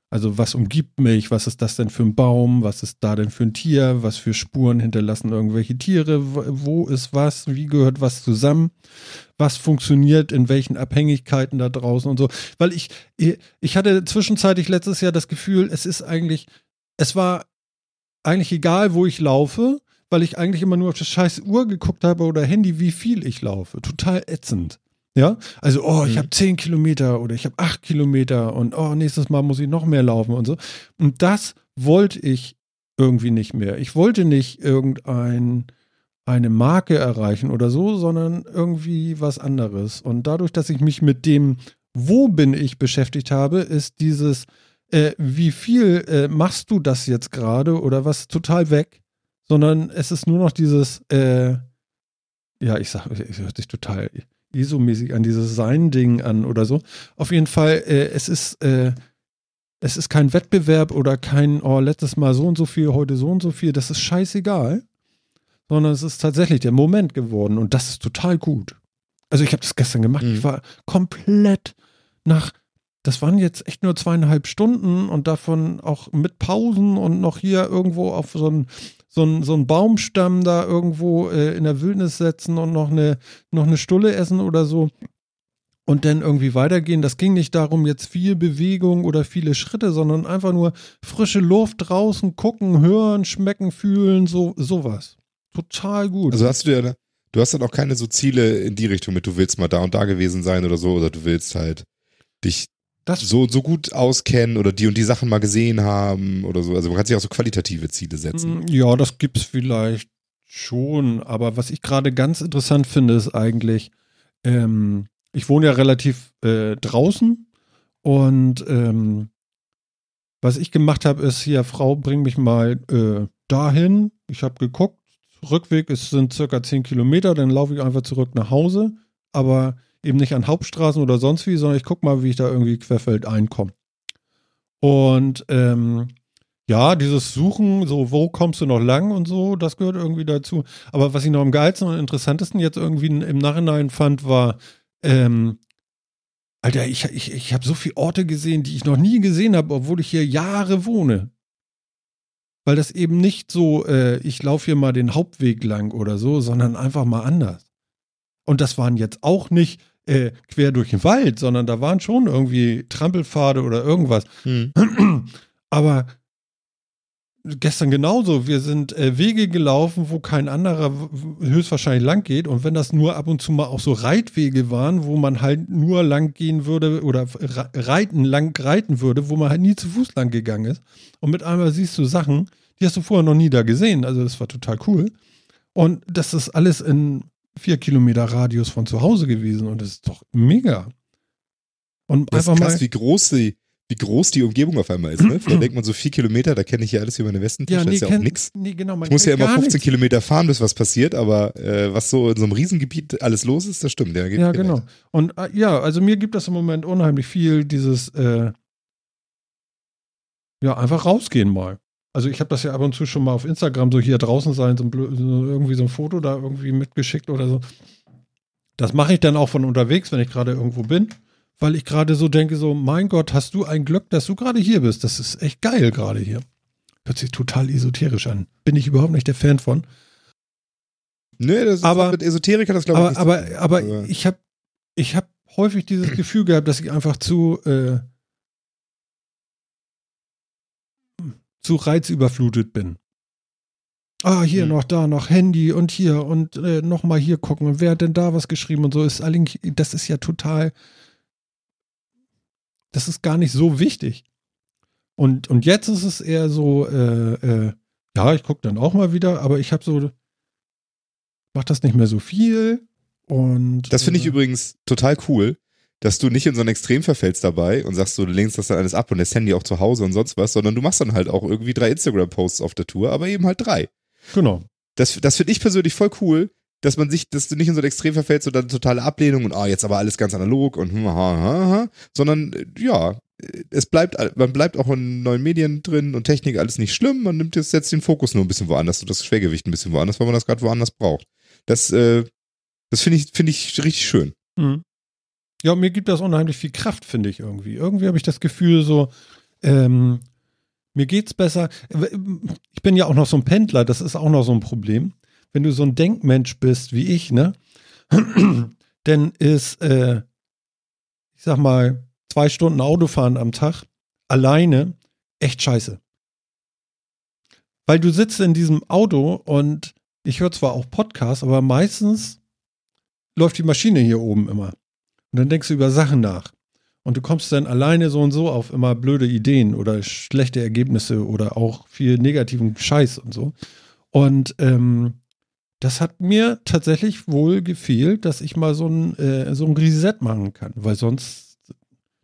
Also was umgibt mich? Was ist das denn für ein Baum? Was ist da denn für ein Tier? Was für Spuren hinterlassen irgendwelche Tiere? Wo- ist was? Wie gehört was zusammen? Was funktioniert in welchen Abhängigkeiten da draußen und so? Weil ich, ich hatte zwischenzeitlich letztes Jahr das Gefühl, es ist eigentlich, es war eigentlich egal, wo ich laufe, weil ich eigentlich immer nur auf das scheiß Uhr geguckt habe oder Handy, wie viel ich laufe. Total ätzend. Ja, also, oh, ich
Mhm.
habe 10 Kilometer oder ich habe 8 Kilometer und oh, nächstes Mal muss ich noch mehr laufen und so. Und das wollte ich irgendwie nicht mehr. Ich wollte nicht irgendein eine Marke erreichen oder so, sondern irgendwie was anderes. Und dadurch, dass ich mich mit dem, wo bin ich beschäftigt habe, ist dieses, äh, wie viel äh, machst du das jetzt gerade oder was total weg, sondern es ist nur noch dieses, äh, ja, ich sag, es hört sich total ISO-mäßig an, dieses Sein-Ding an oder so. Auf jeden Fall, äh, es ist, äh, es ist kein Wettbewerb oder kein, oh, letztes Mal so und so viel, heute so und so viel, das ist scheißegal, sondern es ist tatsächlich der Moment geworden und das ist total gut. Also ich habe das gestern gemacht,
Mhm.
ich war komplett nach, das waren jetzt echt nur zweieinhalb Stunden und davon auch mit Pausen und noch hier irgendwo auf so einen so so einen Baumstamm da irgendwo äh, in der Wildnis setzen und noch eine, noch eine Stulle essen oder so und dann irgendwie weitergehen. Das ging nicht darum, jetzt viel Bewegung oder viele Schritte, sondern einfach nur frische Luft draußen gucken, hören, schmecken, fühlen, so sowas. Total gut.
Also hast du dir, du hast dann auch keine so Ziele in die Richtung mit, du willst mal da und da gewesen sein oder so, oder du willst halt dich so, so gut auskennen oder die und die Sachen mal gesehen haben oder so. Also man kann sich auch so qualitative Ziele setzen.
Mm, Ja, das gibt's vielleicht schon, aber was ich gerade ganz interessant finde, ist eigentlich, ähm, ich wohne ja relativ äh, draußen und ähm, was ich gemacht habe, ist hier, Frau, bring mich mal äh, dahin. Ich habe geguckt, Rückweg es sind circa 10 Kilometer, dann laufe ich einfach zurück nach Hause, aber eben nicht an Hauptstraßen oder sonst wie, sondern ich gucke mal, wie ich da irgendwie querfeldein komme. Und ähm, ja, dieses Suchen, so wo kommst du noch lang und so, das gehört irgendwie dazu. Aber was ich noch am geilsten und interessantesten jetzt irgendwie im Nachhinein fand, war, ähm, Alter, ich, ich, ich habe so viele Orte gesehen, die ich noch nie gesehen habe, obwohl ich hier Jahre wohne. Weil das eben nicht so, äh, ich laufe hier mal den Hauptweg lang oder so, sondern einfach mal anders. Und das waren jetzt auch nicht äh, quer durch den Wald, sondern da waren schon irgendwie Trampelpfade oder irgendwas.
Hm.
Aber gestern genauso. Wir sind äh, Wege gelaufen, wo kein anderer höchstwahrscheinlich lang geht. Und wenn das nur ab und zu mal auch so Reitwege waren, wo man halt nur lang gehen würde oder re- reiten, lang reiten würde, wo man halt nie zu Fuß lang gegangen ist. Und mit einmal siehst du Sachen, die hast du vorher noch nie da gesehen. Also das war total cool. Und das ist alles in vier Kilometer Radius von zu Hause gewesen. Und das ist doch mega. Und
Das ist
einfach
krass,
mal.
wie groß die, wie groß die Umgebung auf einmal ist. Ne? Vielleicht denkt man so vier Kilometer, da kenne ich ja alles über meine Westentasche,
Ja, nee,
ist ja auch
kenn-
nix.
nee, genau.
Ich muss ja immer
gar
15
nichts.
Kilometer fahren, bis was passiert, aber äh, was so in so einem Riesengebiet alles los ist, das stimmt. Ja,
Ja, genau.
echt.
Und äh, ja, also mir gibt das im Moment unheimlich viel, dieses, äh, ja, einfach rausgehen mal. Also ich habe das ja ab und zu schon mal auf Instagram so hier draußen sein, so, so irgendwie so ein Foto da irgendwie mitgeschickt oder so. Das mache ich dann auch von unterwegs, wenn ich gerade irgendwo bin, weil ich gerade so denke, so, mein Gott, hast du ein Glück, dass du gerade hier bist. Das ist echt geil gerade hier. Hört sich total esoterisch an. Bin ich überhaupt nicht der Fan von.
Nee, das ist
Aber-
mit Esoterik hat das glaube ich
aber,
nicht
aber,
tun.
aber ich habe ich hab häufig dieses Gefühl gehabt, dass ich einfach zu, äh, zu reizüberflutet bin. Ah, hier
Hm.
noch, da noch Handy und hier und äh, noch mal hier gucken und wer hat denn da was geschrieben und so ist eigentlich, das ist ja total, das ist gar nicht so wichtig. Und, und jetzt ist es eher so, äh, äh, ja, ich gucke dann auch mal wieder, aber ich habe so, mach das nicht mehr so viel und
Das finde ich
äh,
übrigens total cool, dass du nicht in so ein Extrem verfällst dabei und sagst, so, du lehnst das dann alles ab und lässt Handy auch zu Hause und sonst was, sondern du machst dann halt auch irgendwie drei Instagram-Posts auf der Tour, aber eben halt drei.
Genau.
Das, das finde ich persönlich voll cool, dass man sich, dass du nicht in so ein Extrem verfällst und dann totale Ablehnung und ah, jetzt aber alles ganz analog und hm, ha, ha, ha, sondern äh, ja, äh, es bleibt, man bleibt auch in neuen Medien drin und Technik alles nicht schlimm, man nimmt jetzt, setzt den Fokus nur ein bisschen woanders und das Schwergewicht ein bisschen woanders, weil man das gerade woanders braucht. Das, äh, das finde ich, finde ich richtig schön.
Mhm. Ja, mir gibt das unheimlich viel Kraft, finde ich irgendwie. Irgendwie habe ich das Gefühl, so, ähm, mir geht's besser. Ich bin ja auch noch so ein Pendler, das ist auch noch so ein Problem. Wenn du so ein Denkmensch bist wie ich, ne, dann ist, äh, ich sag mal, zwei Stunden Autofahren am Tag alleine echt scheiße. Weil du sitzt in diesem Auto und ich höre zwar auch Podcasts, aber meistens läuft die Maschine hier oben immer. Und dann denkst du über Sachen nach. Und du kommst dann alleine so und so auf immer blöde Ideen oder schlechte Ergebnisse oder auch viel negativen Scheiß und so. Und ähm, das hat mir tatsächlich wohl gefehlt, dass ich mal so ein, äh, so ein Reset machen kann, weil sonst,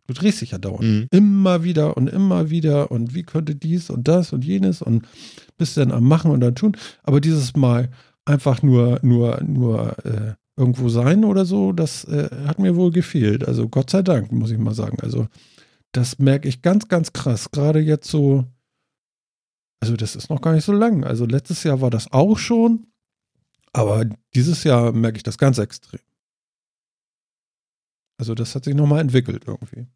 du drehst dich ja dauernd.
Mhm.
Immer wieder und immer wieder und wie könnte dies und das und jenes und bist dann am Machen und am Tun. Aber dieses Mal einfach nur, nur, nur äh, irgendwo sein oder so, das äh, hat mir wohl gefehlt. Also Gott sei Dank, muss ich mal sagen. Also das merke ich ganz, ganz krass. Gerade jetzt so, also das ist noch gar nicht so lang. Also letztes Jahr war das auch schon, aber dieses Jahr merke ich das ganz extrem. Also das hat sich nochmal entwickelt irgendwie.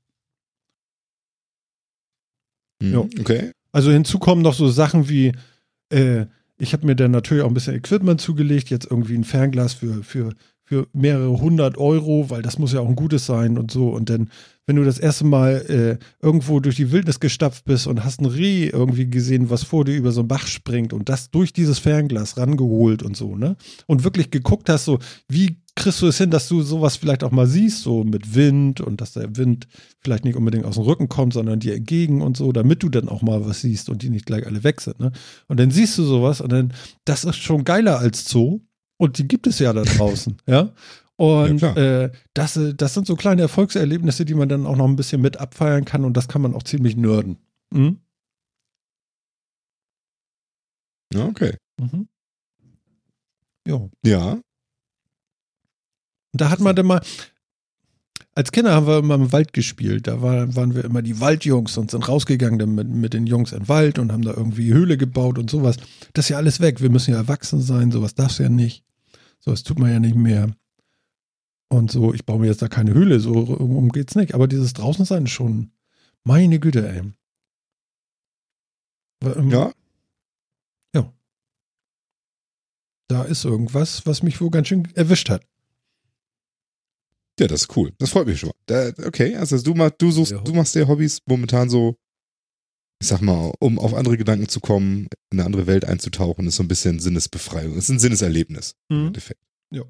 Mhm.
Ja.
Okay.
Also hinzu kommen noch so Sachen wie, äh, ich habe mir dann natürlich auch ein bisschen Equipment zugelegt, jetzt irgendwie ein Fernglas für, für, für mehrere hundert Euro, weil das muss ja auch ein gutes sein und so. Und dann, wenn du das erste Mal äh, irgendwo durch die Wildnis gestapft bist und hast ein Reh irgendwie gesehen, was vor dir über so einen Bach springt und das durch dieses Fernglas rangeholt und so, ne? Und wirklich geguckt hast, so, wie kriegst du es hin, dass du sowas vielleicht auch mal siehst, so mit Wind und dass der Wind vielleicht nicht unbedingt aus dem Rücken kommt, sondern dir entgegen und so, damit du dann auch mal was siehst und die nicht gleich alle weg sind. Ne? Und dann siehst du sowas und dann, das ist schon geiler als Zoo und die gibt es ja da draußen, ja. Und
Ja,
äh, das, äh, das sind so kleine Erfolgserlebnisse, die man dann auch noch ein bisschen mit abfeiern kann und das kann man auch ziemlich nörden. Mhm.
Ja, okay.
Mhm. Jo.
Ja.
Da hat man dann mal, als Kinder haben wir immer im Wald gespielt. Da war, waren wir immer die Waldjungs und sind rausgegangen dann mit, mit den Jungs in den Wald und haben da irgendwie Höhle gebaut und sowas. Das ist ja alles weg. Wir müssen ja erwachsen sein. Sowas darfst du ja nicht. Sowas tut man ja nicht mehr. Und so, ich baue mir jetzt da keine Höhle. So um geht's nicht. Aber dieses Draußensein schon, meine Güte, ey. Ähm,
Ja.
Da ist irgendwas, was mich wohl ganz schön erwischt hat.
Ja, das ist cool. Das freut mich schon mal. Da, okay, also du, mach, du, suchst,
Ja.
du machst dir Hobbys momentan so ich sag mal, um auf andere Gedanken zu kommen, in eine andere Welt einzutauchen, ist so ein bisschen Sinnesbefreiung. Es ist ein Sinneserlebnis im
Mhm.
Endeffekt.
Ja.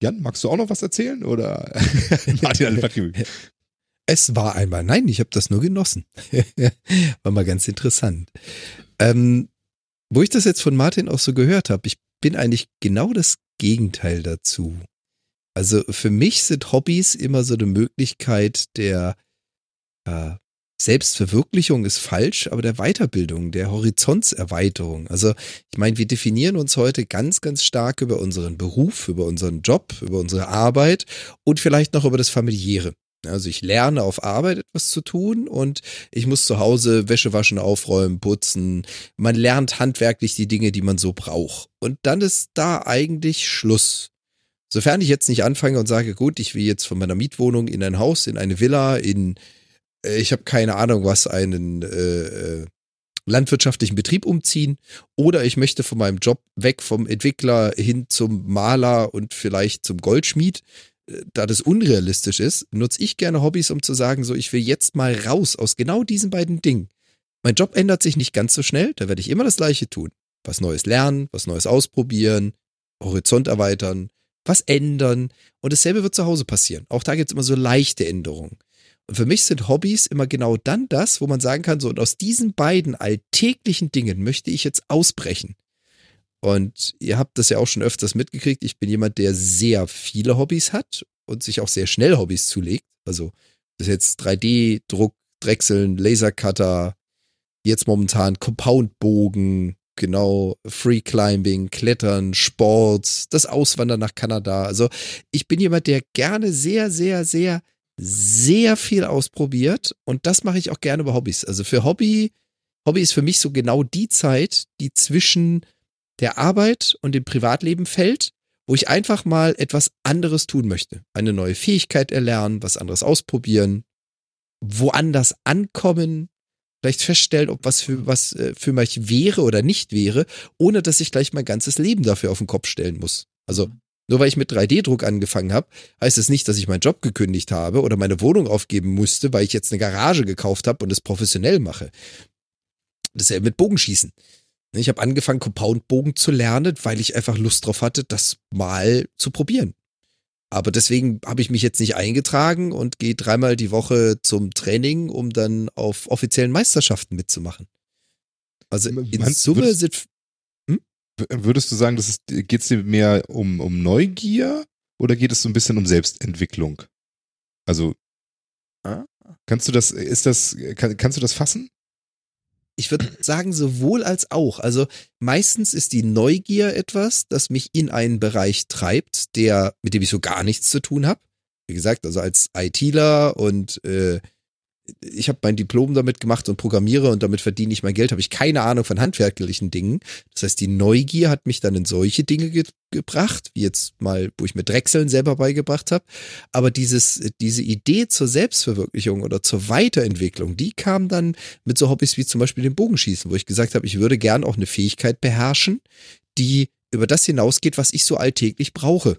Jan, magst du auch noch was erzählen? Oder Martin genug?
Es war einmal, nein, ich habe das nur genossen. war mal ganz interessant. Ähm, wo ich das jetzt von Martin auch so gehört habe, ich bin eigentlich genau das Gegenteil dazu. Also für mich sind Hobbys immer so eine Möglichkeit der äh, Selbstverwirklichung ist falsch, aber der Weiterbildung, der Horizontserweiterung. Also ich meine, wir definieren uns heute ganz, ganz stark über unseren Beruf, über unseren Job, über unsere Arbeit und vielleicht noch über das Familiäre. Also ich lerne auf Arbeit etwas zu tun und ich muss zu Hause Wäsche waschen, aufräumen, putzen. Man lernt handwerklich die Dinge, die man so braucht. Und dann ist da eigentlich Schluss. Sofern ich jetzt nicht anfange und sage, gut, ich will jetzt von meiner Mietwohnung in ein Haus, in eine Villa, in, ich habe keine Ahnung was, einen äh, äh, landwirtschaftlichen Betrieb umziehen oder ich möchte von meinem Job weg vom Entwickler hin zum Maler und vielleicht zum Goldschmied, äh, da das unrealistisch ist, nutze ich gerne Hobbys, um zu sagen, so, ich will jetzt mal raus aus genau diesen beiden Dingen. Mein Job ändert sich nicht ganz so schnell, da werde ich immer das Gleiche tun. Was Neues lernen, was Neues ausprobieren, Horizont erweitern, was ändern. Und dasselbe wird zu Hause passieren. Auch da gibt es immer so leichte Änderungen. Für mich sind Hobbys immer genau dann das, wo man sagen kann, so, und aus diesen beiden alltäglichen Dingen möchte ich jetzt ausbrechen. Und ihr habt das ja auch schon öfters mitgekriegt. Ich bin jemand, der sehr viele Hobbys hat und sich auch sehr schnell Hobbys zulegt. Also, das ist jetzt 3D-Druck, Drechseln, Lasercutter, jetzt momentan Compoundbogen, genau, Free Climbing, Klettern, Sport, das Auswandern nach Kanada. Also, ich bin jemand, der gerne sehr, sehr, sehr, sehr viel ausprobiert und das mache ich auch gerne über Hobbys. Also für Hobby, Hobby ist für mich so genau die Zeit, die zwischen der Arbeit und dem Privatleben fällt, wo ich einfach mal etwas anderes tun möchte. Eine neue Fähigkeit erlernen, was anderes ausprobieren, woanders ankommen, vielleicht feststellen, ob was für was äh, für mich wäre oder nicht wäre, ohne dass ich gleich mein ganzes Leben dafür auf den Kopf stellen muss. Also nur weil ich mit 3D-Druck angefangen habe, heißt es nicht, dass ich meinen Job gekündigt habe oder meine Wohnung aufgeben musste, weil ich jetzt eine Garage gekauft habe und es professionell mache. Das ist ja mit Bogenschießen. Ich habe angefangen, Compound-Bogen zu lernen, weil ich einfach Lust drauf hatte, das mal zu probieren. Aber deswegen habe ich mich jetzt nicht eingetragen und gehe dreimal die Woche zum Training, um dann auf offiziellen Meisterschaften mitzumachen. Also in
Man-
Summe sind
Würdest du sagen, geht es dir mehr um, um Neugier oder geht es so ein bisschen um Selbstentwicklung? Also,
Ah.
kannst du das, ist das, kann, kannst du das fassen?
ich würde sagen, sowohl als auch. Also meistens ist die Neugier etwas, das mich in einen Bereich treibt, der, mit dem ich so gar nichts zu tun habe. Wie gesagt, also als ITler und äh, ich habe mein Diplom damit gemacht und programmiere und damit verdiene ich mein Geld, habe ich keine Ahnung von handwerklichen Dingen. Das heißt, die Neugier hat mich dann in solche Dinge ge gebracht, wie jetzt mal, wo ich mir Drechseln selber beigebracht habe. Aber dieses, diese Idee zur Selbstverwirklichung oder zur Weiterentwicklung, die kam dann mit so Hobbys wie zum Beispiel dem Bogenschießen, wo ich gesagt habe, ich würde gern auch eine Fähigkeit beherrschen, die über das hinausgeht, was ich so alltäglich brauche.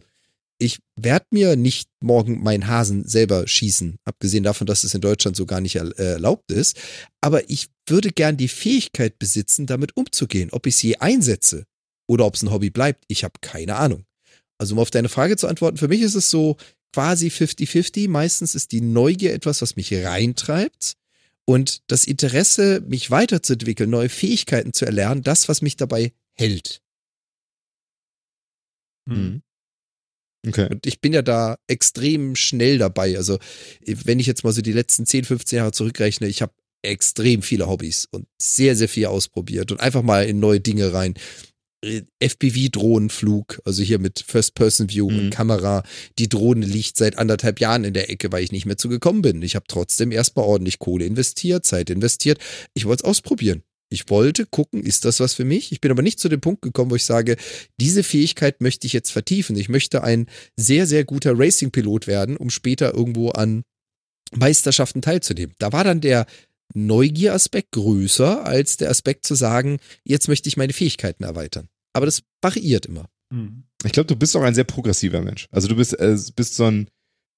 Ich werde mir nicht morgen meinen Hasen selber schießen, abgesehen davon, dass es in Deutschland so gar nicht äh, erlaubt ist. Aber ich würde gern die Fähigkeit besitzen, damit umzugehen. Ob ich sie einsetze oder ob es ein Hobby bleibt, ich habe keine Ahnung. Also um auf deine Frage zu antworten, für mich ist es so quasi 50-50. Meistens ist die Neugier etwas, was mich reintreibt. Und das Interesse, mich weiterzuentwickeln, neue Fähigkeiten zu erlernen, das, was mich dabei hält.
Mhm.
Okay.
Und ich bin ja da extrem schnell dabei. Also, wenn ich jetzt mal so die letzten 10, 15 Jahre zurückrechne, ich habe extrem viele Hobbys und sehr, sehr viel ausprobiert und einfach mal in neue Dinge rein. Äh, FPV-Drohnenflug, also hier mit First-Person-View
Mhm.
und Kamera. Die Drohne liegt seit anderthalb Jahren in der Ecke, weil ich nicht mehr zu gekommen bin. Ich habe trotzdem erstmal ordentlich Kohle investiert, Zeit investiert. Ich wollte es ausprobieren. Ich wollte gucken, ist das was für mich? Ich bin aber nicht zu dem Punkt gekommen, wo ich sage, diese Fähigkeit möchte ich jetzt vertiefen. Ich möchte ein sehr, sehr guter Racing-Pilot werden, um später irgendwo an Meisterschaften teilzunehmen. Da war dann der Neugier-Aspekt größer als der Aspekt zu sagen, jetzt möchte ich meine Fähigkeiten erweitern. Aber das variiert immer.
Mhm.
Ich glaube, du bist auch ein sehr progressiver Mensch. Also du bist, äh, bist so ein,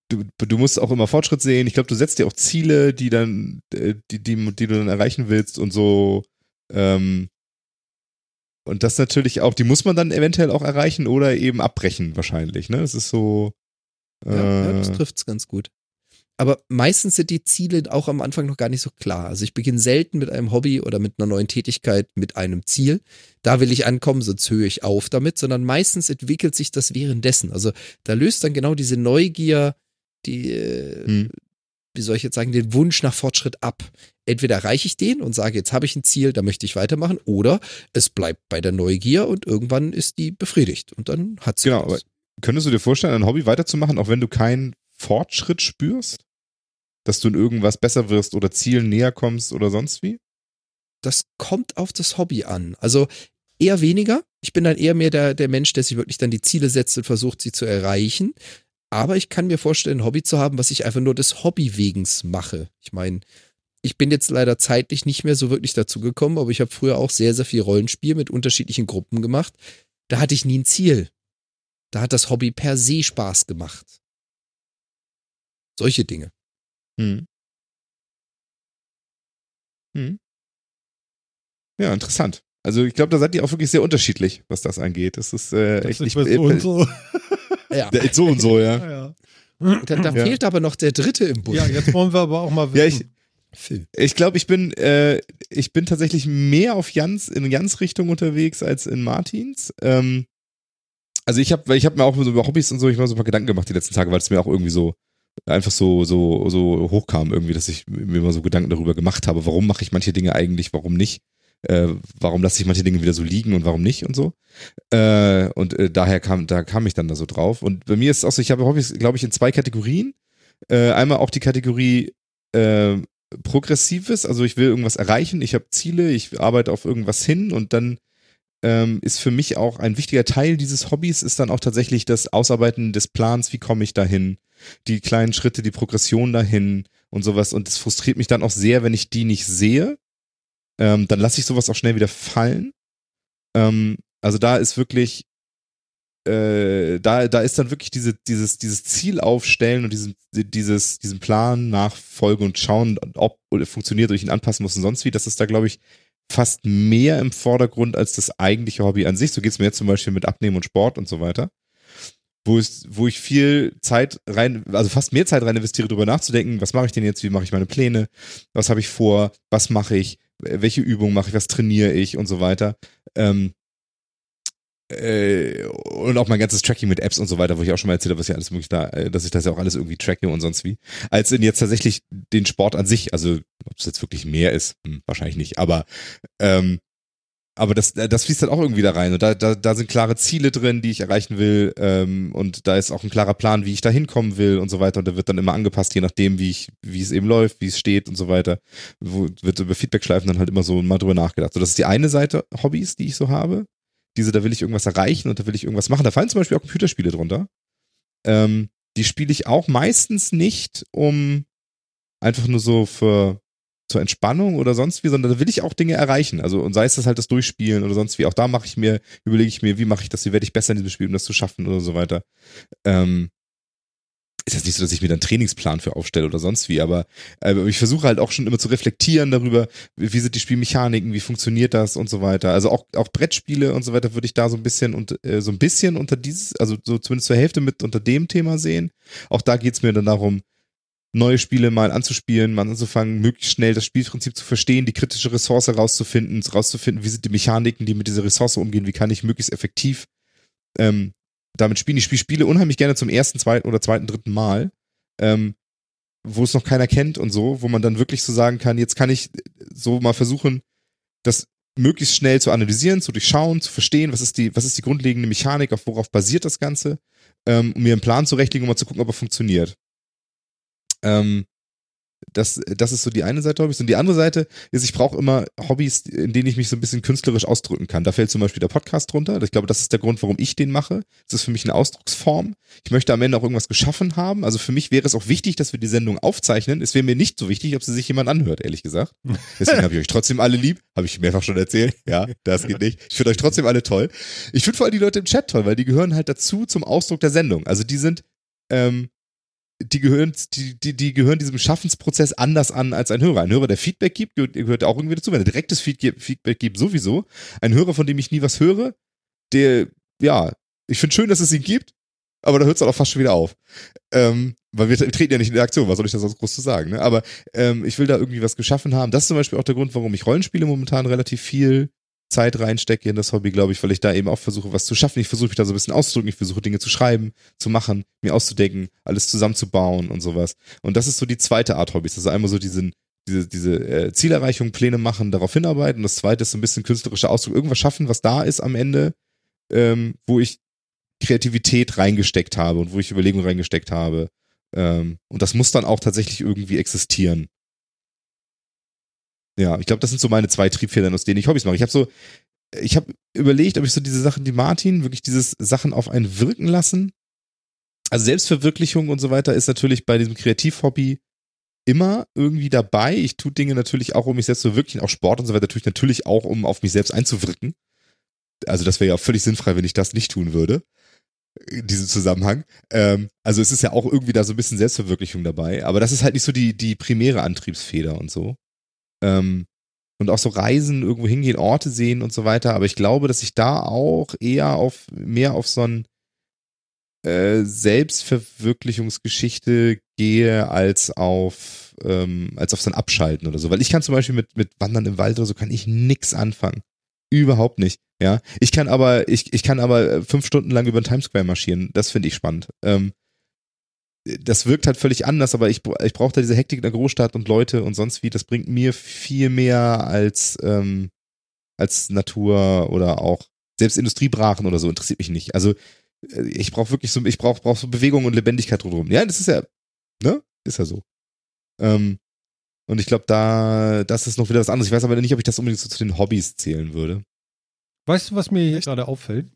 du, du musst auch immer Fortschritt sehen. Ich glaube, du setzt dir auch Ziele, die dann, äh, die, die, die du dann erreichen willst und so. Ähm, und das natürlich auch, die muss man dann eventuell auch erreichen oder eben abbrechen wahrscheinlich. Ne, das ist so. Äh,
Ja, ja, das trifft's ganz gut. Aber meistens sind die Ziele auch am Anfang noch gar nicht so klar. Also ich beginne selten mit einem Hobby oder mit einer neuen Tätigkeit mit einem Ziel. Da will ich ankommen, sonst höre ich auf damit, sondern meistens entwickelt sich das währenddessen. Also da löst dann genau diese Neugier, die, äh,
Hm.
Wie soll ich jetzt sagen, den Wunsch nach Fortschritt ab. Entweder erreiche ich den und sage, jetzt habe ich ein Ziel, da möchte ich weitermachen, oder es bleibt bei der Neugier und irgendwann ist die befriedigt und dann hat sie
Genau, aber könntest du dir vorstellen, ein Hobby weiterzumachen, auch wenn du keinen Fortschritt spürst? Dass du in irgendwas besser wirst oder Zielen näher kommst oder sonst wie?
das kommt auf das Hobby an. Also eher weniger. Ich bin dann eher mehr der, der Mensch, der sich wirklich dann die Ziele setzt und versucht, sie zu erreichen. Aber ich kann mir vorstellen, ein Hobby zu haben, was ich einfach nur des Hobbywegens mache. Ich meine, ich bin jetzt leider zeitlich nicht mehr so wirklich dazu gekommen, aber ich habe früher auch sehr, sehr viel Rollenspiel mit unterschiedlichen Gruppen gemacht. Da hatte ich nie ein Ziel. Da hat das Hobby per se Spaß gemacht. Solche Dinge.
Hm. Hm. Ja, interessant. Also ich glaube, da seid ihr auch wirklich sehr unterschiedlich, was das angeht. Das ist äh,
Das
echt
ist
nicht
bei so und so.
Ja.
Ja, so und so, ja.
Ja,
Da, da
Ja.
fehlt aber noch der Dritte im Bund.
ja, jetzt wollen wir aber auch mal
Ja,
wissen.
ich,
Phil.
ich glaube, ich bin, äh, ich bin tatsächlich mehr auf Jans, in Jans Richtung unterwegs als in Martins. Ähm, also ich habe, weil ich habe mir auch so über Hobbys und so, ich habe mir so ein paar Gedanken gemacht die letzten Tage, weil es mir auch irgendwie so einfach so so so hochkam irgendwie, dass ich mir immer so Gedanken darüber gemacht habe, warum mache ich manche Dinge eigentlich, warum nicht, äh, warum lasse ich manche Dinge wieder so liegen und warum nicht und so. Äh, und äh, daher kam, da kam ich dann da so drauf. Und bei mir ist es auch so, ich habe Hobbys, glaube ich, in zwei Kategorien. Äh, einmal auch die Kategorie äh, Progressives, also ich will irgendwas erreichen, ich habe Ziele, ich arbeite auf irgendwas hin und dann ähm, ist für mich auch ein wichtiger Teil dieses Hobbys ist dann auch tatsächlich das Ausarbeiten des Plans, wie komme ich dahin, die kleinen Schritte, die Progression dahin und sowas und es frustriert mich dann auch sehr, wenn ich die nicht sehe. Ähm, dann lasse ich sowas auch schnell wieder fallen. Ähm, also da ist wirklich äh, da, da ist dann wirklich diese, dieses, dieses Ziel aufstellen und diesen, dieses, diesen Plan nachfolgen und schauen, ob oder funktioniert, oder ich ihn anpassen muss und sonst wie. Das ist da, glaube ich, fast mehr im Vordergrund als das eigentliche Hobby an sich. So geht es mir jetzt zum Beispiel mit Abnehmen und Sport und so weiter. Wo, es, wo ich viel Zeit rein, also fast mehr Zeit rein investiere, darüber nachzudenken, was mache ich denn jetzt, wie mache ich meine Pläne, was habe ich vor, was mache ich, welche Übungen mache ich, was trainiere ich und so weiter. Ähm, äh, und auch mein ganzes Tracking mit Apps und so weiter, wo ich auch schon mal erzählt habe, was ja alles möglich da, äh, dass ich das ja auch alles irgendwie tracke und sonst wie, als in jetzt tatsächlich den Sport an sich, also ob es jetzt wirklich mehr ist, hm, wahrscheinlich nicht, aber ähm, aber das, das fließt dann auch irgendwie da rein und da, da, da sind klare Ziele drin, die ich erreichen will ähm, und da ist auch ein klarer Plan, wie ich da hinkommen will und so weiter und der wird dann immer angepasst, je nachdem, wie ich, wie es eben läuft, wie es steht und so weiter. Wo wird über Feedback-Schleifen dann halt immer so mal drüber nachgedacht. So, das ist die eine Seite Hobbys, die ich so habe. Diese, da will ich irgendwas erreichen und da will ich irgendwas machen. Da fallen zum Beispiel auch Computerspiele drunter. Ähm, die spiele ich auch meistens nicht, um einfach nur so für zur Entspannung oder sonst wie, sondern da will ich auch Dinge erreichen. Also und sei es das halt das Durchspielen oder sonst wie. Auch da mache ich mir, überlege ich mir, wie mache ich das, wie werde ich besser in diesem Spiel, um das zu schaffen oder so weiter. Ähm, ist jetzt nicht so, dass ich mir einen Trainingsplan für aufstelle oder sonst wie, aber äh, ich versuche halt auch schon immer zu reflektieren darüber, wie wie sind die Spielmechaniken, wie funktioniert das und so weiter. Also auch, auch Brettspiele und so weiter würde ich da so ein bisschen und äh, so ein bisschen unter dieses, also so zumindest zur Hälfte mit unter dem Thema sehen. Auch da geht's mir dann darum, neue Spiele mal anzuspielen, mal anzufangen, möglichst schnell das Spielprinzip zu verstehen, die kritische Ressource rauszufinden, rauszufinden, wie sind die Mechaniken, die mit dieser Ressource umgehen, wie kann ich möglichst effektiv ähm, damit spielen. Ich spiele Spiele unheimlich gerne zum ersten, zweiten oder zweiten, dritten Mal, ähm, wo es noch keiner kennt und so, wo man dann wirklich so sagen kann, jetzt kann ich so mal versuchen, das möglichst schnell zu analysieren, zu durchschauen, zu verstehen, was ist die, was ist die grundlegende Mechanik, auf worauf basiert das Ganze, ähm, um mir einen Plan zurechtlegen, um mal zu gucken, ob er funktioniert. Ähm, das, das ist so die eine Seite Hobbys. Und die andere Seite ist, ich brauche immer Hobbys, in denen ich mich so ein bisschen künstlerisch ausdrücken kann. Da fällt zum Beispiel der Podcast drunter. Ich glaube, das ist der Grund, warum ich den mache. Das ist für mich eine Ausdrucksform. Ich möchte am Ende auch irgendwas geschaffen haben. Also für mich wäre es auch wichtig, dass wir die Sendung aufzeichnen. Es wäre mir nicht so wichtig, ob sie sich jemand anhört, ehrlich gesagt. Deswegen habe ich euch trotzdem alle lieb. Habe ich mehrfach schon erzählt. Ja, das geht nicht. Ich finde euch trotzdem alle toll. Ich finde vor allem die Leute im Chat toll, weil die gehören halt dazu zum Ausdruck der Sendung. Also die sind, ähm, die gehören, die, die, die gehören diesem Schaffensprozess anders an als ein Hörer. Ein Hörer, der Feedback gibt, gehört, auch irgendwie dazu. Wenn er direktes Feed- Feedback gibt, sowieso. Ein Hörer, von dem ich nie was höre, der, ja, ich finde schön, dass es ihn gibt, aber da hört es dann auch fast schon wieder auf. Ähm, weil wir treten ja nicht in der Aktion, was soll ich da sonst groß zu sagen, ne? Aber ähm, ich will da irgendwie was geschaffen haben. Das ist zum Beispiel auch der Grund, warum ich Rollenspiele momentan relativ viel Zeit reinstecke in das Hobby, glaube ich, weil ich da eben auch versuche, was zu schaffen. Ich versuche mich da so ein bisschen auszudrücken, ich versuche Dinge zu schreiben, zu machen, mir auszudenken, alles zusammenzubauen und sowas. Und das ist so die zweite Art Hobbys. Also einmal so diesen, diese, diese äh, Zielerreichung, Pläne machen, darauf hinarbeiten. Das zweite ist so ein bisschen künstlerischer Ausdruck, irgendwas schaffen, was da ist am Ende, ähm, wo ich Kreativität reingesteckt habe und wo ich Überlegungen reingesteckt habe. Ähm, und das muss dann auch tatsächlich irgendwie existieren. Ja, ich glaube, das sind so meine zwei Triebfedern, aus denen ich Hobbys mache. Ich habe so, ich habe überlegt, ob ich so diese Sachen, die Martin, wirklich dieses Sachen auf einen wirken lassen. Also Selbstverwirklichung und so weiter ist natürlich bei diesem Kreativhobby immer irgendwie dabei. Ich tue Dinge natürlich auch, um mich selbst zu verwirklichen. Auch Sport und so weiter tue ich natürlich auch, um auf mich selbst einzuwirken. Also das wäre ja völlig sinnfrei, wenn ich das nicht tun würde. In diesem Zusammenhang. Ähm, also es ist ja auch irgendwie da so ein bisschen Selbstverwirklichung dabei. Aber das ist halt nicht so die, die primäre Antriebsfeder und so. Ähm, und auch so Reisen, irgendwo hingehen, Orte sehen und so weiter. Aber ich glaube, dass ich da auch eher auf, mehr auf so ein äh, Selbstverwirklichungsgeschichte gehe als auf, ähm, als auf so ein Abschalten oder so. Weil ich kann zum Beispiel mit, mit Wandern im Wald oder so kann ich nix anfangen. Überhaupt nicht. Ja. Ich kann aber, ich, ich kann aber fünf Stunden lang über den Times Square marschieren. Das finde ich spannend. Ähm, das wirkt halt völlig anders, aber ich, ich brauche da diese Hektik in der Großstadt und Leute und sonst wie. Das bringt mir viel mehr als, ähm, als Natur oder auch selbst Industriebrachen oder so interessiert mich nicht. Also äh, ich brauche wirklich so, ich brauche brauch so Bewegung und Lebendigkeit drumherum. Ja, das ist ja, ne? Ist ja so. Ähm, und ich glaube, da, das ist noch wieder was anderes. Ich weiß aber nicht, ob ich das unbedingt so zu den Hobbys zählen würde.
Weißt du, was mir hier gerade auffällt?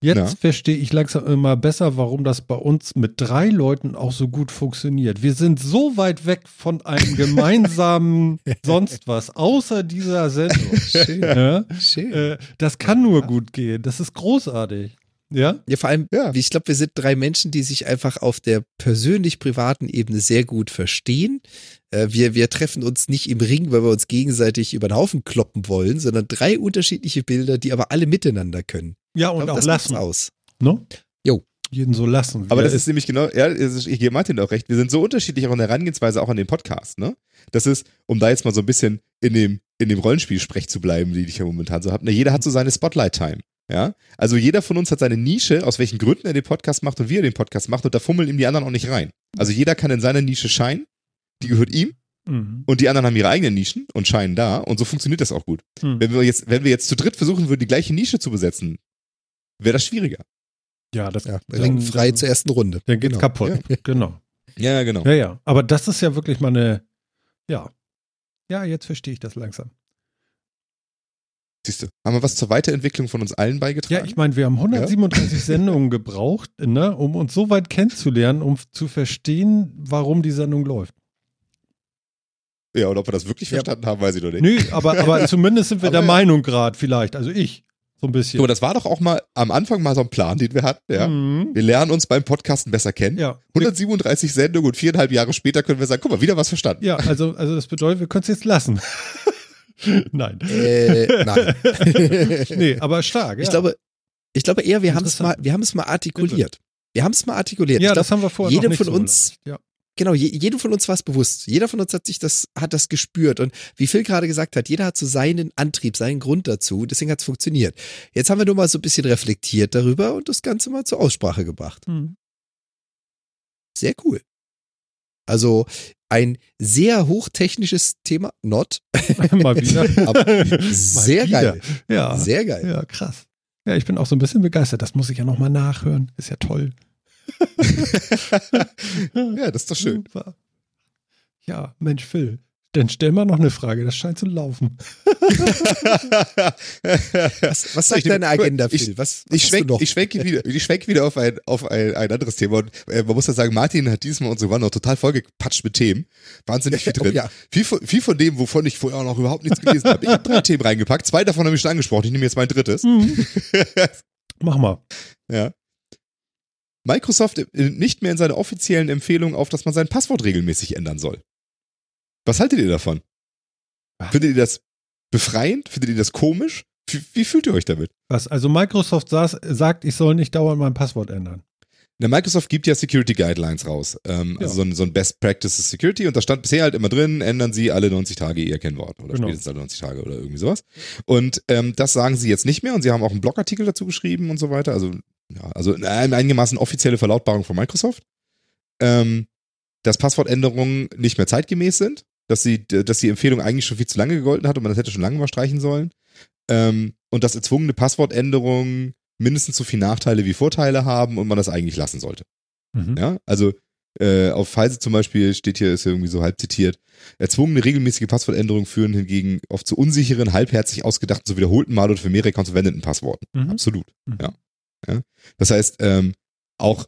Jetzt
Ja.
verstehe ich langsam immer besser, warum das bei uns mit drei Leuten auch so gut funktioniert. Wir sind so weit weg von einem gemeinsamen sonst was, außer dieser Sendung.
Schön.
Ja?
Schön.
Äh, das kann nur gut gehen. Das ist großartig. Ja?
Ja, vor allem,
Ja.
ich glaube, wir sind drei Menschen, die sich einfach auf der persönlich-privaten Ebene sehr gut verstehen. Äh, wir, wir treffen uns nicht im Ring, weil wir uns gegenseitig über den Haufen kloppen wollen, sondern drei unterschiedliche Bilder, die aber alle miteinander können.
Ja, und
glaub,
auch lassen.
aus.
Ne?
Jo.
Jeden so lassen.
Aber das ist nämlich genau, ja, ist- ich gebe Martin auch recht. Wir sind so unterschiedlich auch in der Herangehensweise auch an den Podcast, ne? Das ist, um da jetzt mal so ein bisschen in dem, in dem Rollenspiel-Sprech zu bleiben, die ich ja momentan so habe. Ne, jeder hat so seine Spotlight-Time. Ja, also jeder von uns hat seine Nische, aus welchen Gründen er den Podcast macht und wie er den Podcast macht und da fummeln ihm die anderen auch nicht rein. Also jeder kann in seiner Nische scheinen, die gehört ihm
Mhm.
und die anderen haben ihre eigenen Nischen und scheinen da und so funktioniert das auch gut.
Mhm.
Wenn wir jetzt, wenn wir jetzt zu dritt versuchen würden, die gleiche Nische zu besetzen, wäre das schwieriger.
Ja, das
Ja,
dann-
frei
dann-
zur ersten Runde.
Dann geht's
Genau.
kaputt. Genau.
Ja, ja, genau.
Ja, ja. Aber das ist ja wirklich mal eine, ja. Ja, jetzt verstehe ich das langsam.
Siehst du, haben wir was zur Weiterentwicklung von uns allen beigetragen?
Ja, ich meine, wir haben 137 Sendungen gebraucht, ne, um uns so weit kennenzulernen, um zu verstehen, warum die Sendung läuft.
Ja, und ob wir das wirklich
Ja.
verstanden haben, weiß ich noch nicht.
Nö, aber, aber zumindest sind wir
Aber
der
ja.
Meinung gerade, vielleicht. Also ich, so ein bisschen.
So, das war doch auch mal am Anfang mal so ein Plan, den wir hatten. Ja.
Mhm.
Wir lernen uns beim Podcasten besser kennen.
Ja.
137 Sendungen und viereinhalb Jahre später können wir sagen, guck mal, wieder was verstanden.
Ja, also, also das bedeutet, wir können es jetzt lassen. Nein.
Äh, nein.
Nee, aber stark. Ja,
Ich glaube, ich glaube eher, wir haben es mal, wir haben es mal artikuliert. Wir haben es mal artikuliert.
ja
ich
das
glaube,
haben wir vorher
jedem
noch nicht
von
so
uns-
leicht. Ja.
Genau, je, jedem von uns war es bewusst. Jeder von uns hat sich das, hat das gespürt. Und wie Phil gerade gesagt hat, jeder hat so seinen Antrieb, seinen Grund dazu. Deswegen hat es funktioniert. Jetzt haben wir nur mal so ein bisschen reflektiert darüber und das Ganze mal zur Aussprache gebracht.
Hm.
Sehr cool. Also ein sehr hochtechnisches Thema, not,
mal wieder.
aber
Mal
sehr
wieder.
geil.
Ja.
Sehr geil.
Ja, krass. Ja, ich bin auch so ein bisschen begeistert. Das muss ich ja nochmal nachhören. Ist ja toll.
Ja, das ist doch schön.
Super. Ja, Mensch, Phil. Dann stell mal noch eine Frage. Das scheint zu laufen.
Was, was sagt
Ich-
deine Agenda,
ich-
Phil? Was, was
Ich schwenk, ich schwenke wieder, ich schwenk wieder auf ein, auf ein, ein anderes Thema. Und äh, man muss ja sagen, Martin hat diesmal unsere Wanne noch total vollgepatscht mit Themen. Wahnsinnig viel
Oh,
drin.
ja.
viel, von, viel von dem, wovon ich vorher auch noch überhaupt nichts gelesen habe. Ich habe drei Themen reingepackt. Zwei davon habe ich schon angesprochen. Ich nehme jetzt mein drittes.
Mhm. Mach mal.
Ja. Microsoft nicht mehr in seiner offiziellen Empfehlung auf, dass man sein Passwort regelmäßig ändern soll. Was haltet ihr davon? Findet ihr das befreiend? Findet ihr das komisch? Wie, wie fühlt ihr euch damit?
Was? Also Microsoft saß, sagt, ich soll nicht dauernd mein Passwort ändern.
Der Microsoft gibt ja Security Guidelines raus. Ähm,
Ja.
Also so ein, so ein Best Practices Security und da stand bisher halt immer drin, ändern Sie alle 90 Tage Ihr Kennwort oder
Genau.
spätestens alle 90 Tage oder irgendwie sowas. Und ähm, das sagen sie jetzt nicht mehr und sie haben auch einen Blogartikel dazu geschrieben und so weiter. Also, ja, also eine einigermaßen offizielle Verlautbarung von Microsoft. Ähm, dass Passwortänderungen nicht mehr zeitgemäß sind, dass, sie, dass die Empfehlung eigentlich schon viel zu lange gegolten hat und man das hätte schon lange mal streichen sollen. Ähm, und dass erzwungene Passwortänderungen mindestens so viel Nachteile wie Vorteile haben und man das eigentlich lassen sollte.
Mhm.
Ja, also äh, auf Pfizer zum Beispiel steht hier, ist ja irgendwie so halb zitiert, erzwungene regelmäßige Passwortänderungen führen hingegen oft zu unsicheren, halbherzig ausgedachten, zu wiederholten Mal oder für mehrere Accounts verwendeten Passworten.
Mhm.
Absolut.
Mhm.
Ja. Ja. Das heißt, ähm, auch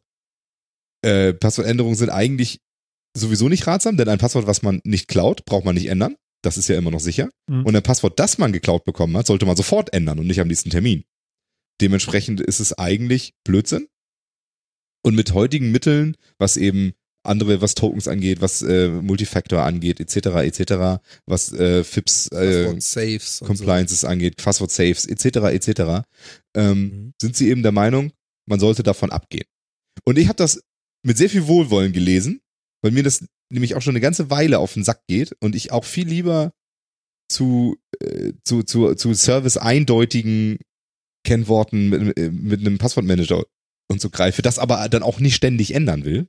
äh, Passwortänderungen sind eigentlich sowieso nicht ratsam, denn ein Passwort, was man nicht klaut, braucht man nicht ändern. Das ist ja immer noch sicher.
Mhm.
Und ein Passwort, das man geklaut bekommen hat, sollte man sofort ändern und nicht am nächsten Termin. Dementsprechend ist es eigentlich Blödsinn. Und mit heutigen Mitteln, was eben andere, was Tokens angeht, was äh, Multifactor angeht, etc., etc., was äh, FIPS äh,
Saves
Compliances angeht, Passwort Saves, etc., etc., ähm,
Mhm.
sind sie eben der Meinung, man sollte davon abgehen. Und ich habe das mit sehr viel Wohlwollen gelesen, weil mir das nämlich auch schon eine ganze Weile auf den Sack geht und ich auch viel lieber zu, äh, zu, zu, zu Service-eindeutigen Kennworten mit, äh, mit einem Passwortmanager und so greife, das aber dann auch nicht ständig ändern will.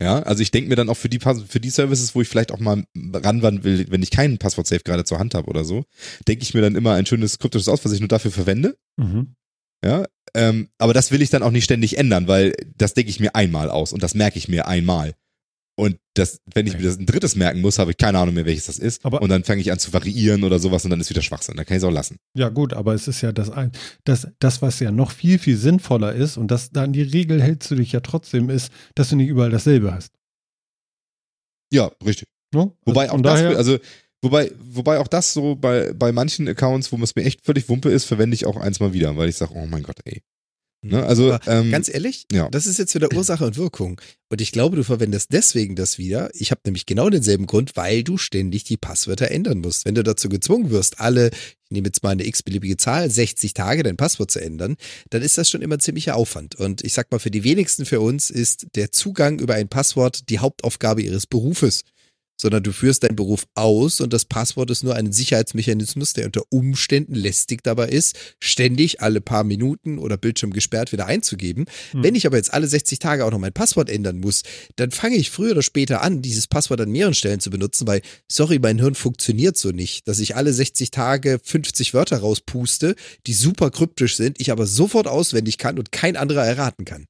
Ja, also ich denke mir dann auch für die, für die Services, wo ich vielleicht auch mal ranwandern will, wenn ich keinen Passwort-Safe gerade zur Hand habe oder so, denke ich mir dann immer ein schönes kryptisches aus, was ich nur dafür verwende.
Mhm.
Ja, ähm, aber das will ich dann auch nicht ständig ändern, weil das denke ich mir einmal aus und das merke ich mir einmal. Und das, wenn ich mir das ein drittes merken muss, habe ich keine Ahnung mehr, welches das ist.
Aber-
und dann fange ich an zu variieren oder sowas und dann ist wieder Schwachsinn. Dann kann ich es auch lassen.
Ja, gut, aber es ist ja das, ein, das, das, was ja noch viel, viel sinnvoller ist und das dann die Regel hältst du dich ja trotzdem, ist, dass du nicht überall dasselbe hast.
Ja, richtig.
Ne?
Wobei
also
auch das, also wobei, wobei auch das so bei, bei manchen Accounts, wo es mir echt völlig Wumpe ist, verwende ich auch eins mal wieder, weil ich sage, oh mein Gott, ey. Ne? Also, ähm,
Ganz ehrlich,
ja.
das ist jetzt wieder Ursache und Wirkung. Und ich glaube, du verwendest deswegen das wieder. Ich habe nämlich genau denselben Grund, weil du ständig die Passwörter ändern musst. Wenn du dazu gezwungen wirst, alle, ich nehme jetzt mal eine x-beliebige Zahl, 60 Tage dein Passwort zu ändern, dann ist das schon immer ziemlicher Aufwand. Und ich sag mal, für die wenigsten für uns ist der Zugang über ein Passwort die Hauptaufgabe ihres Berufes. Sondern du führst deinen Beruf aus und das Passwort ist nur ein Sicherheitsmechanismus, der unter Umständen lästig dabei ist, ständig alle paar Minuten oder Bildschirm gesperrt wieder einzugeben.
Hm.
Wenn ich aber jetzt alle 60 Tage auch noch mein Passwort ändern muss, dann fange ich früher oder später an, dieses Passwort an mehreren Stellen zu benutzen, weil, sorry, mein Hirn funktioniert so nicht, dass ich alle 60 Tage 50 Wörter rauspuste, die super kryptisch sind, ich aber sofort auswendig kann und kein anderer erraten kann.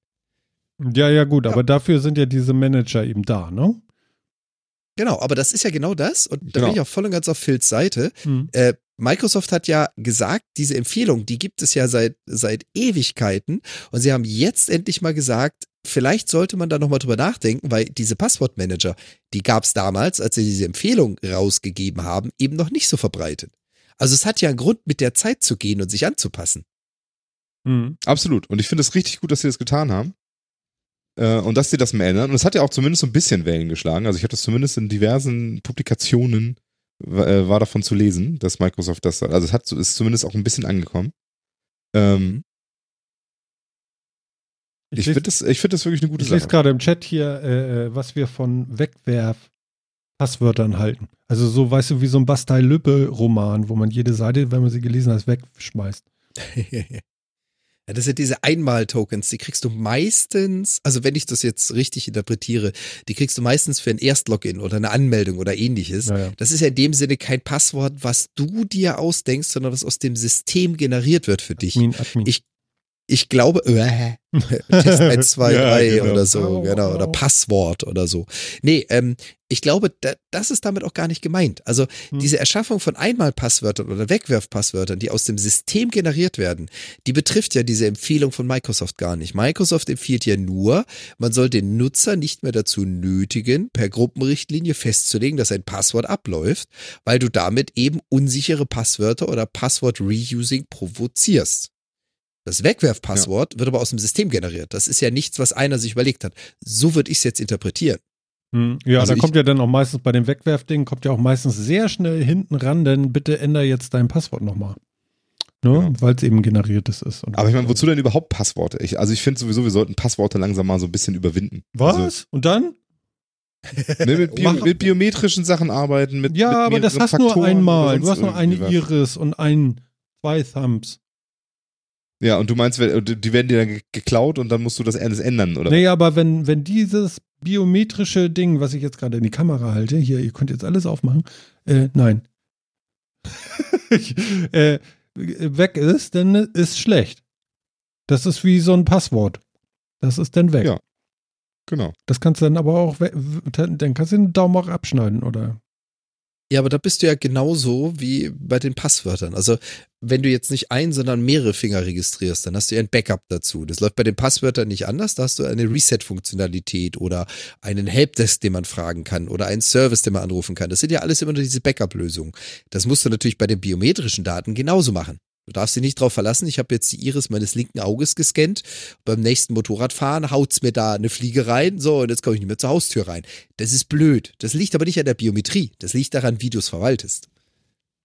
ja, ja, gut, aber dafür sind ja diese Manager eben da, ne?
Genau, aber das ist ja genau das und da
Genau.
bin ich auch voll und ganz auf Phils Seite.
Hm.
Äh, Microsoft hat ja gesagt, diese Empfehlung, die gibt es ja seit, seit Ewigkeiten. Und sie haben jetzt endlich mal gesagt, vielleicht sollte man da nochmal drüber nachdenken, weil diese Passwortmanager, die gab es damals, als sie diese Empfehlung rausgegeben haben, eben noch nicht so verbreitet. Also es hat ja einen Grund, mit der Zeit zu gehen und sich anzupassen.
Hm.
Absolut. Und ich finde es richtig gut, dass sie das getan haben. Äh, und dass sie das mehr ändern. Und es hat ja auch zumindest so ein bisschen Wellen geschlagen. Also ich habe das zumindest in diversen Publikationen äh, war davon zu lesen, dass Microsoft das, also es hat, ist zumindest auch ein bisschen angekommen. Ähm, ich
lese-
finde das, ich finde das wirklich eine gute
Ich lese
Sache.
gerade im Chat hier, äh, äh, was wir von Wegwerf-Passwörtern halten. Also so, weißt du, wie so ein Bastei-Lübbe-Roman, wo man jede Seite, wenn man sie gelesen hat, wegschmeißt.
Ja, das sind diese Einmal-Tokens, die kriegst du meistens, also wenn ich das jetzt richtig interpretiere, die kriegst du meistens für ein Erstlogin oder eine Anmeldung oder ähnliches.
Ja, ja.
Das ist ja in dem Sinne kein Passwort, was du dir ausdenkst, sondern was aus dem System generiert wird für dich.
Admin, Admin.
Ich- Ich glaube, äh, Test 1, 2,
Ja,
3
genau.
oder so,
Au,
genau, oder. Passwort oder so. Nee, ähm, ich glaube, da, das ist damit auch gar nicht gemeint. Also
Hm.
diese Erschaffung von Einmalpasswörtern oder Wegwerfpasswörtern, die aus dem System generiert werden, die betrifft ja diese Empfehlung von Microsoft gar nicht. Microsoft empfiehlt ja nur, man soll den Nutzer nicht mehr dazu nötigen, per Gruppenrichtlinie festzulegen, dass ein Passwort abläuft, weil du damit eben unsichere Passwörter oder Passwort-Reusing provozierst. Das Wegwerfpasswort wird aber aus dem System generiert. Das ist ja nichts, was einer sich überlegt hat. So würde ich es jetzt interpretieren.
Hm, Ja,
Also
da kommt ja dann auch meistens bei dem Wegwerfding, kommt ja auch meistens sehr schnell hinten ran, denn bitte änder jetzt dein Passwort nochmal. Ne?
Genau.
Weil es eben generiertes ist. Und
Aber ich meine, wozu denn überhaupt Passworte? Ich, also ich finde sowieso, wir sollten Passworte langsam mal so ein bisschen überwinden.
Was?
Also,
Und dann?
ne, mit, Bio,
Mach-
mit biometrischen Sachen arbeiten, mit
Ja,
mit
aber das hast du nur einmal. Du hast nur eine. Iris und ein, zwei Thumbs.
Ja, und du meinst, die werden dir dann ge- geklaut und dann musst du das alles ändern, oder?
Naja, aber wenn, wenn dieses biometrische Ding, was ich jetzt gerade in die Kamera halte, hier, ihr könnt jetzt alles aufmachen, äh, nein. ich, äh, weg ist, dann ist schlecht. Das ist wie so ein Passwort. Das ist dann weg.
Ja. Genau.
Das kannst du dann aber auch, dann kannst du den Daumen auch abschneiden, oder?
Ja, aber da bist du ja genauso wie bei den Passwörtern. Also, wenn du jetzt nicht ein, sondern mehrere Finger registrierst, dann hast du ja ein Backup dazu. Das läuft bei den Passwörtern nicht anders. Da hast du eine Reset-Funktionalität oder einen Helpdesk, den man fragen kann oder einen Service, den man anrufen kann. Das sind ja alles immer nur diese Backup-Lösungen. Das musst du natürlich bei den biometrischen Daten genauso machen. Du darfst dich nicht drauf verlassen. Ich habe jetzt die Iris meines linken Auges gescannt. Beim nächsten Motorradfahren haut's mir da eine Fliege rein. So, und jetzt komme ich nicht mehr zur Haustür rein. Das ist blöd. Das liegt aber nicht an der Biometrie. Das liegt daran, wie du es verwaltest.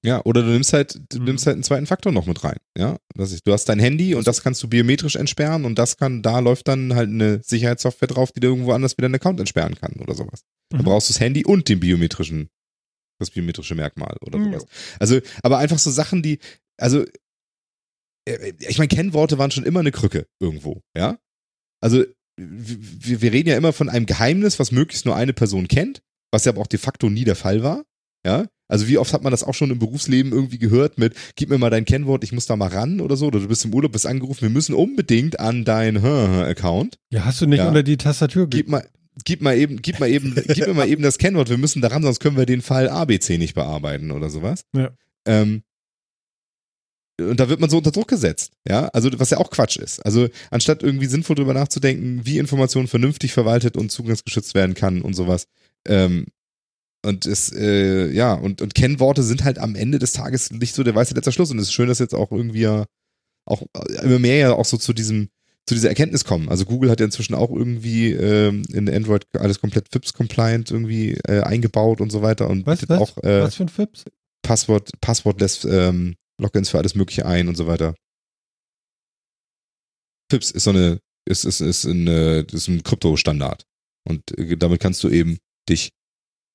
Ja, oder du nimmst halt, du
Mhm.
nimmst halt einen zweiten Faktor noch mit rein. Ja, das ist, du hast dein Handy und das kannst du biometrisch entsperren und das kann, da läuft dann halt eine Sicherheitssoftware drauf, die dir irgendwo anders wieder einen Account entsperren kann oder sowas. Da
Mhm.
brauchst du das Handy und den biometrischen, das biometrische Merkmal oder
Ja.
sowas. Also, aber einfach so Sachen, die, also, äh, ich meine, Kennworte waren schon immer eine Krücke irgendwo, ja? Also, wir, wir reden ja immer von einem Geheimnis, was möglichst nur eine Person kennt, was ja aber auch de facto nie der Fall war, ja? Also, wie oft hat man das auch schon im Berufsleben irgendwie gehört mit, gib mir mal dein Kennwort, ich muss da mal ran oder so, oder du bist im Urlaub, bist angerufen, wir müssen unbedingt an dein Account
Ja, hast du nicht
Ja.
unter die Tastatur ge
gib mal, gib mal eben, gib mal eben, gib mir mal eben das Kennwort, wir müssen daran, sonst können wir den Fall ABC nicht bearbeiten oder sowas.
Ja.
Ähm, und da wird man so unter Druck gesetzt, ja, also was ja auch Quatsch ist. Also anstatt irgendwie sinnvoll drüber nachzudenken, wie Information vernünftig verwaltet und zugangsgeschützt werden kann und sowas. Ähm, und es, äh, ja, und, und Kennworte sind halt am Ende des Tages nicht so der weiße letzter Schluss. Und es ist schön, dass jetzt auch irgendwie ja auch äh, immer mehr ja auch so zu diesem, zu dieser Erkenntnis kommen. Also Google hat ja inzwischen auch irgendwie ähm, in Android alles komplett FIPS-compliant irgendwie äh, eingebaut und so weiter und
Was,
bietet
was?
auch äh,
Was für ein Fips?
Passwort, Passwortless ähm, Logins für alles Mögliche ein und so weiter. FIPS ist so eine, ist, ist, ist, eine, ist ein Krypto-Standard. Und äh, damit kannst du eben dich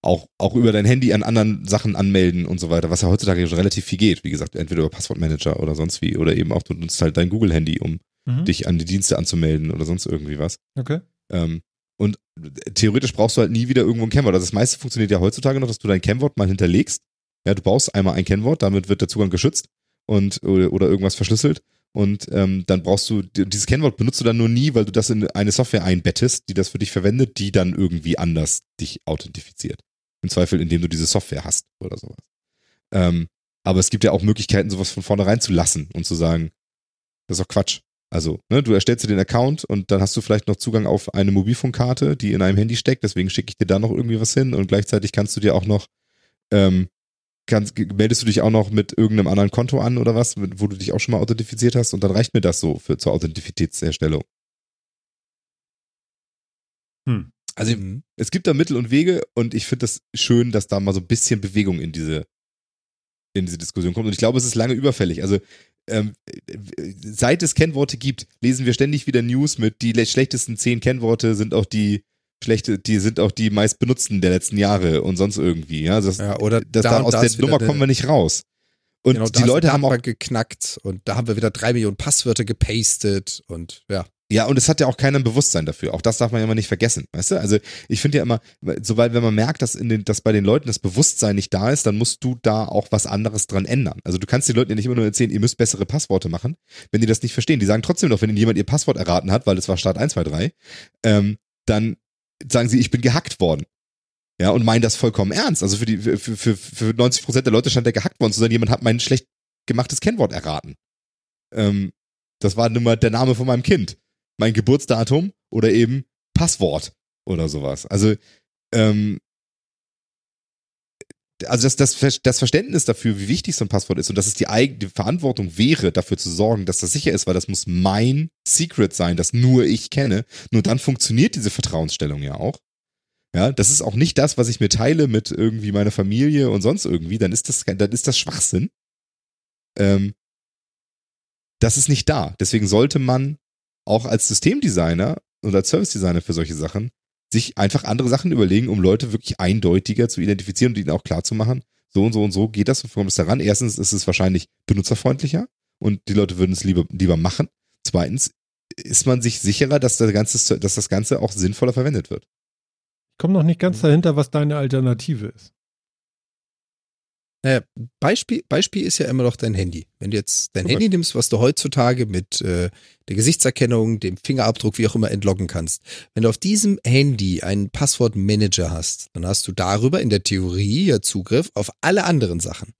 auch, auch über dein Handy an anderen Sachen anmelden und so weiter, was ja heutzutage schon relativ viel geht. Wie gesagt, entweder über Passwortmanager oder sonst wie. Oder eben auch du nutzt halt dein Google-Handy, um
Mhm.
dich an die Dienste anzumelden oder sonst irgendwie was.
Okay.
Ähm, und theoretisch brauchst du halt nie wieder irgendwo ein Kennwort. Also das meiste funktioniert ja heutzutage noch, dass du dein Kennwort mal hinterlegst. Ja, du brauchst einmal ein Kennwort, damit wird der Zugang geschützt und oder, oder irgendwas verschlüsselt. Und ähm, dann brauchst du, dieses Kennwort benutzt du dann nur nie, weil du das in eine Software einbettest, die das für dich verwendet, die dann irgendwie anders dich authentifiziert. Im Zweifel, indem du diese Software hast oder sowas. Ähm, aber es gibt ja auch Möglichkeiten, sowas von vornherein zu lassen und zu sagen, das ist doch Quatsch. Also, ne, du erstellst dir den Account und dann hast du vielleicht noch Zugang auf eine Mobilfunkkarte, die in einem Handy steckt, deswegen schicke ich dir da noch irgendwie was hin und gleichzeitig kannst du dir auch noch, ähm, kannst, meldest du dich auch noch mit irgendeinem anderen Konto an oder was, wo du dich auch schon mal authentifiziert hast und dann reicht mir das so für, zur Authentifitätserstellung.
Hm.
Also es gibt da Mittel und Wege und ich finde das schön, dass da mal so ein bisschen Bewegung in diese, in diese Diskussion kommt. Und ich glaube, es ist lange überfällig. Also ähm, seit es Kennworte gibt, lesen wir ständig wieder News mit die le- schlechtesten zehn Kennworte sind auch die schlechte, die sind auch die meist benutzten der letzten Jahre und sonst irgendwie. Ja, das,
Ja, oder
das,
da
da, aus der Nummer kommen wir nicht raus. Und
genau,
die Leute haben auch
geknackt und da haben wir wieder drei Millionen Passwörter gepastet und ja.
Ja, und es hat ja auch keiner ein Bewusstsein dafür. Auch das darf man ja immer nicht vergessen, weißt du? Also ich finde ja immer, sobald, wenn man merkt, dass, in den, dass bei den Leuten das Bewusstsein nicht da ist, dann musst du da auch was anderes dran ändern. Also du kannst den Leuten ja nicht immer nur erzählen, ihr müsst bessere Passworte machen, wenn die das nicht verstehen. Die sagen trotzdem noch, wenn ihnen jemand ihr Passwort erraten hat, weil es war Start 123, ähm, dann sagen sie, ich bin gehackt worden. Ja, und meinen das vollkommen ernst. Also für die, für, für, für 90 Prozent der Leute scheint der gehackt worden zu sein. Jemand hat mein schlecht gemachtes Kennwort erraten. Ähm, das war nun mal der Name von meinem Kind mein Geburtsdatum oder eben Passwort oder sowas. Also ähm, also das, das, das Verständnis dafür, wie wichtig so ein Passwort ist und dass es die eigene Verantwortung wäre, dafür zu sorgen, dass das sicher ist, weil das muss mein Secret sein, das nur ich kenne. Nur dann funktioniert diese Vertrauensstellung ja auch. Ja, das ist auch nicht das, was ich mir teile mit irgendwie meiner Familie und sonst irgendwie, dann ist das, dann ist das Schwachsinn. Ähm, das ist nicht da. Deswegen sollte man auch als Systemdesigner und als Service Designer für solche Sachen sich einfach andere Sachen überlegen, um Leute wirklich eindeutiger zu identifizieren und ihnen auch klar zu machen, so und so und so geht das und kommt es daran. Erstens ist es wahrscheinlich benutzerfreundlicher und die Leute würden es lieber, lieber machen. Zweitens ist man sich sicherer, dass, der ganze, dass das Ganze auch sinnvoller verwendet wird.
Ich komme noch nicht ganz dahinter, was deine Alternative ist.
Naja, Beispiel, Beispiel ist ja immer noch dein Handy. Wenn du jetzt dein
Okay.
Handy nimmst, was du heutzutage mit äh, der Gesichtserkennung, dem Fingerabdruck, wie auch immer, entloggen kannst. Wenn du auf diesem Handy einen Passwortmanager hast, dann hast du darüber in der Theorie ja Zugriff auf alle anderen Sachen.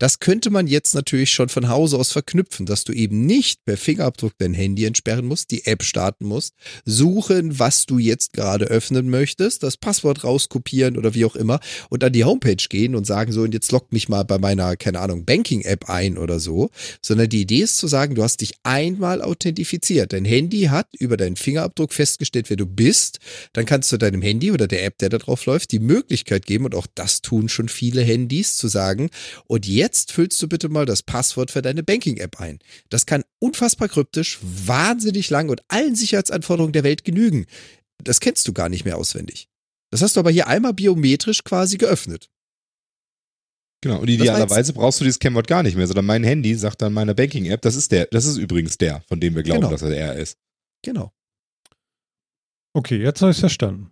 Das könnte man jetzt natürlich schon von Hause aus verknüpfen, dass du eben nicht per Fingerabdruck dein Handy entsperren musst, die App starten musst, suchen, was du jetzt gerade öffnen möchtest, das Passwort rauskopieren oder wie auch immer und an die Homepage gehen und sagen so, und jetzt loggt mich mal bei meiner, keine Ahnung, Banking-App ein oder so, sondern die Idee ist zu sagen, du hast dich einmal authentifiziert. Dein Handy hat über deinen Fingerabdruck festgestellt, wer du bist. Dann kannst du deinem Handy oder der App, der da drauf läuft, die Möglichkeit geben, und auch das tun schon viele Handys, zu sagen, und jetzt füllst du bitte mal das Passwort für deine Banking-App ein. Das kann unfassbar kryptisch, wahnsinnig lang und allen Sicherheitsanforderungen der Welt genügen. Das kennst du gar nicht mehr auswendig. Das hast du aber hier einmal biometrisch quasi geöffnet.
Genau. Und idealerweise brauchst du dieses Kennwort gar nicht mehr, sondern mein Handy sagt dann meiner Banking-App, das ist der, das ist übrigens der, von dem wir glauben,
Genau.
dass er er ist.
Genau.
Okay, jetzt habe ich verstanden.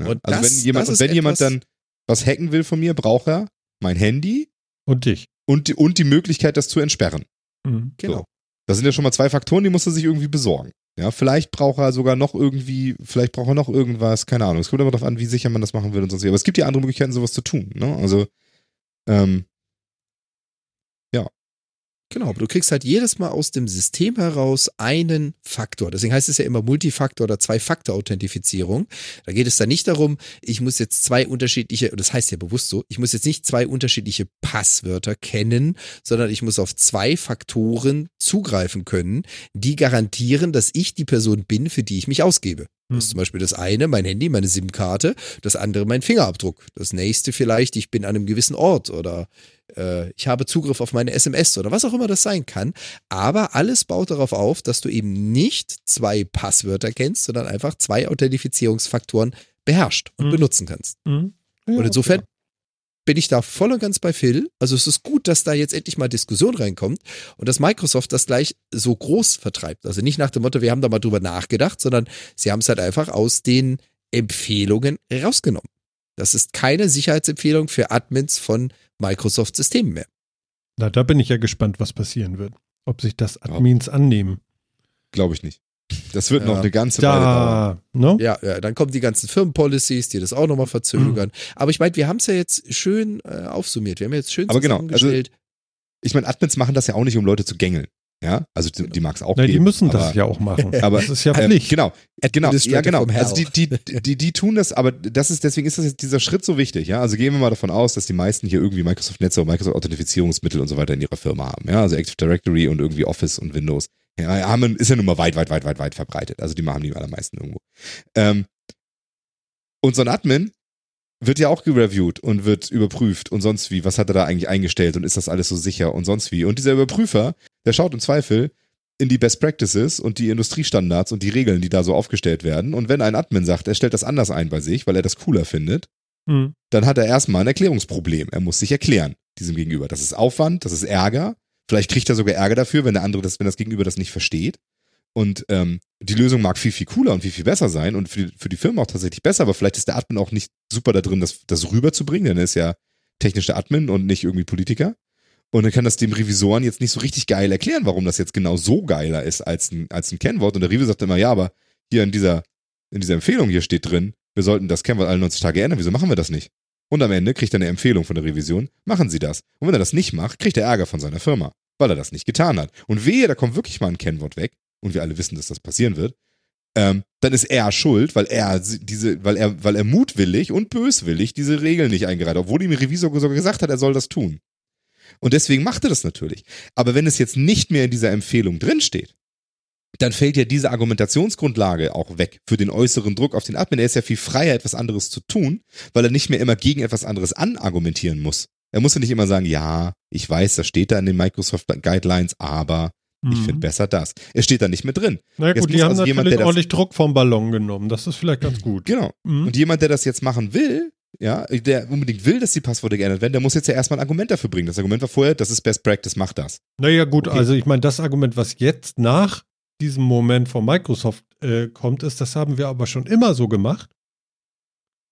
Ja.
Und
also
das-
wenn jemand, wenn jemand dann was hacken will von mir, braucht er mein Handy
Und dich.
und die, und die Möglichkeit, das zu entsperren.
Mhm.
Genau.
So. Das sind ja schon mal zwei Faktoren, die muss er sich irgendwie besorgen. Ja, vielleicht braucht er sogar noch irgendwie, vielleicht braucht er noch irgendwas, keine Ahnung. Es kommt immer darauf an, wie sicher man das machen will und sonst wie. Aber es gibt ja andere Möglichkeiten, sowas zu tun. Ne? Also, ähm,
Genau, aber du kriegst halt jedes Mal aus dem System heraus einen Faktor. Deswegen heißt es ja immer Multifaktor- oder Zwei-Faktor-Authentifizierung. Da geht es dann nicht darum, ich muss jetzt zwei unterschiedliche, das heißt ja bewusst so, ich muss jetzt nicht zwei unterschiedliche Passwörter kennen, sondern ich muss auf zwei Faktoren zugreifen können, die garantieren, dass ich die Person bin, für die ich mich ausgebe. Das ist zum Beispiel das eine, mein Handy, meine SIM-Karte, das andere mein Fingerabdruck. Das nächste vielleicht, ich bin an einem gewissen Ort oder äh, ich habe Zugriff auf meine SMS oder was auch immer das sein kann. Aber alles baut darauf auf, dass du eben nicht zwei Passwörter kennst, sondern einfach zwei Authentifizierungsfaktoren beherrscht und
Mhm.
benutzen kannst.
Mhm. Ja,
Und insofern
okay.
Bin ich da voll und ganz bei Phil. Also es ist gut, dass da jetzt endlich mal Diskussion reinkommt und dass Microsoft das gleich so groß vertreibt. Also nicht nach dem Motto, wir haben da mal drüber nachgedacht, sondern sie haben es halt einfach aus den Empfehlungen rausgenommen. Das ist keine Sicherheitsempfehlung für Admins von Microsoft-Systemen mehr.
Na, da bin ich ja gespannt, was passieren wird. Ob sich das Admins annehmen.
glaube ich nicht. Das wird
Ja.
noch eine ganze Weile dauern.
Da, ne?
Ja, ja, dann kommen die ganzen Firmenpolicies, die das auch nochmal verzögern. Aber ich meine, wir haben es ja jetzt schön äh, aufsummiert. Wir haben jetzt schön
Aber genau,
zusammengestellt.
Ich meine, Admins machen das ja auch nicht, um Leute zu gängeln. Ja, also die, die mag es auch
Na,
geben.
die müssen das
aber,
ja auch machen.
aber-
das ist ja
Ähm,
Pflicht.
genau, genau, ja,
Administrative
genau.
from hell.
Also die, die, die, die tun das, aber das ist, deswegen ist das jetzt dieser Schritt so wichtig, ja. Also gehen wir mal davon aus, dass die meisten hier irgendwie Microsoft Netze und Microsoft Authentifizierungsmittel und so weiter in ihrer Firma haben, ja. Also Active Directory und irgendwie Office und Windows. Ja, haben, ist ja nun mal weit, weit, weit, weit, weit verbreitet. Also die machen die allermeisten irgendwo. Ähm, und so ein Admin wird ja auch gereviewt und wird überprüft und sonst wie. Was hat er da eigentlich eingestellt und ist das alles so sicher und sonst wie? Und dieser Überprüfer, der schaut im Zweifel in die Best Practices und die Industriestandards und die Regeln, die da so aufgestellt werden. Und wenn ein Admin sagt, er stellt das anders ein bei sich, weil er das cooler findet,
Mhm.
dann hat er erstmal ein Erklärungsproblem. Er muss sich erklären diesem Gegenüber. Das ist Aufwand, das ist Ärger. Vielleicht kriegt er sogar Ärger dafür, wenn der andere das, wenn das Gegenüber das nicht versteht. Und ähm, die Lösung mag viel, viel cooler und viel, viel besser sein und für die, für die Firma auch tatsächlich besser, aber vielleicht ist der Admin auch nicht super da drin, das, das rüberzubringen, denn er ist ja technischer Admin und nicht irgendwie Politiker. Und dann kann das dem Revisoren jetzt nicht so richtig geil erklären, warum das jetzt genau so geiler ist als ein, als ein Kennwort. Und der Revisor sagt immer, ja, aber hier in dieser, in dieser Empfehlung hier steht drin, wir sollten das Kennwort alle 90 Tage ändern, wieso machen wir das nicht? Und am Ende kriegt er eine Empfehlung von der Revision, machen Sie das. Und wenn er das nicht macht, kriegt er Ärger von seiner Firma, weil er das nicht getan hat. Und wehe, da kommt wirklich mal ein Kennwort weg, und wir alle wissen, dass das passieren wird, ähm, dann ist er schuld, weil er diese, weil er, weil er mutwillig und böswillig diese Regeln nicht eingereiht, obwohl ihm der Revisor sogar gesagt hat, er soll das tun. Und deswegen macht er das natürlich. Aber wenn es jetzt nicht mehr in dieser Empfehlung drinsteht, dann fällt ja diese Argumentationsgrundlage auch weg für den äußeren Druck auf den Admin. Er ist ja viel freier, etwas anderes zu tun, weil er nicht mehr immer gegen etwas anderes anargumentieren muss. Er muss ja nicht immer sagen, ja, ich weiß, das steht da in den Microsoft Guidelines, aber ich finde besser das. Er steht da nicht mehr drin.
Na gut, die haben
also jemand, der das-
ordentlich Druck vom Ballon genommen. Das ist vielleicht ganz gut.
Genau.
Mhm.
Und jemand, der das jetzt machen will, ja, der unbedingt will, dass die Passworte geändert werden, der muss jetzt ja erstmal ein Argument dafür bringen. Das Argument war vorher, das ist Best Practice, mach das.
Naja, gut,
Okay.
also ich meine, das Argument, was jetzt nach diesem Moment von Microsoft äh, kommt, ist, das haben wir aber schon immer so gemacht.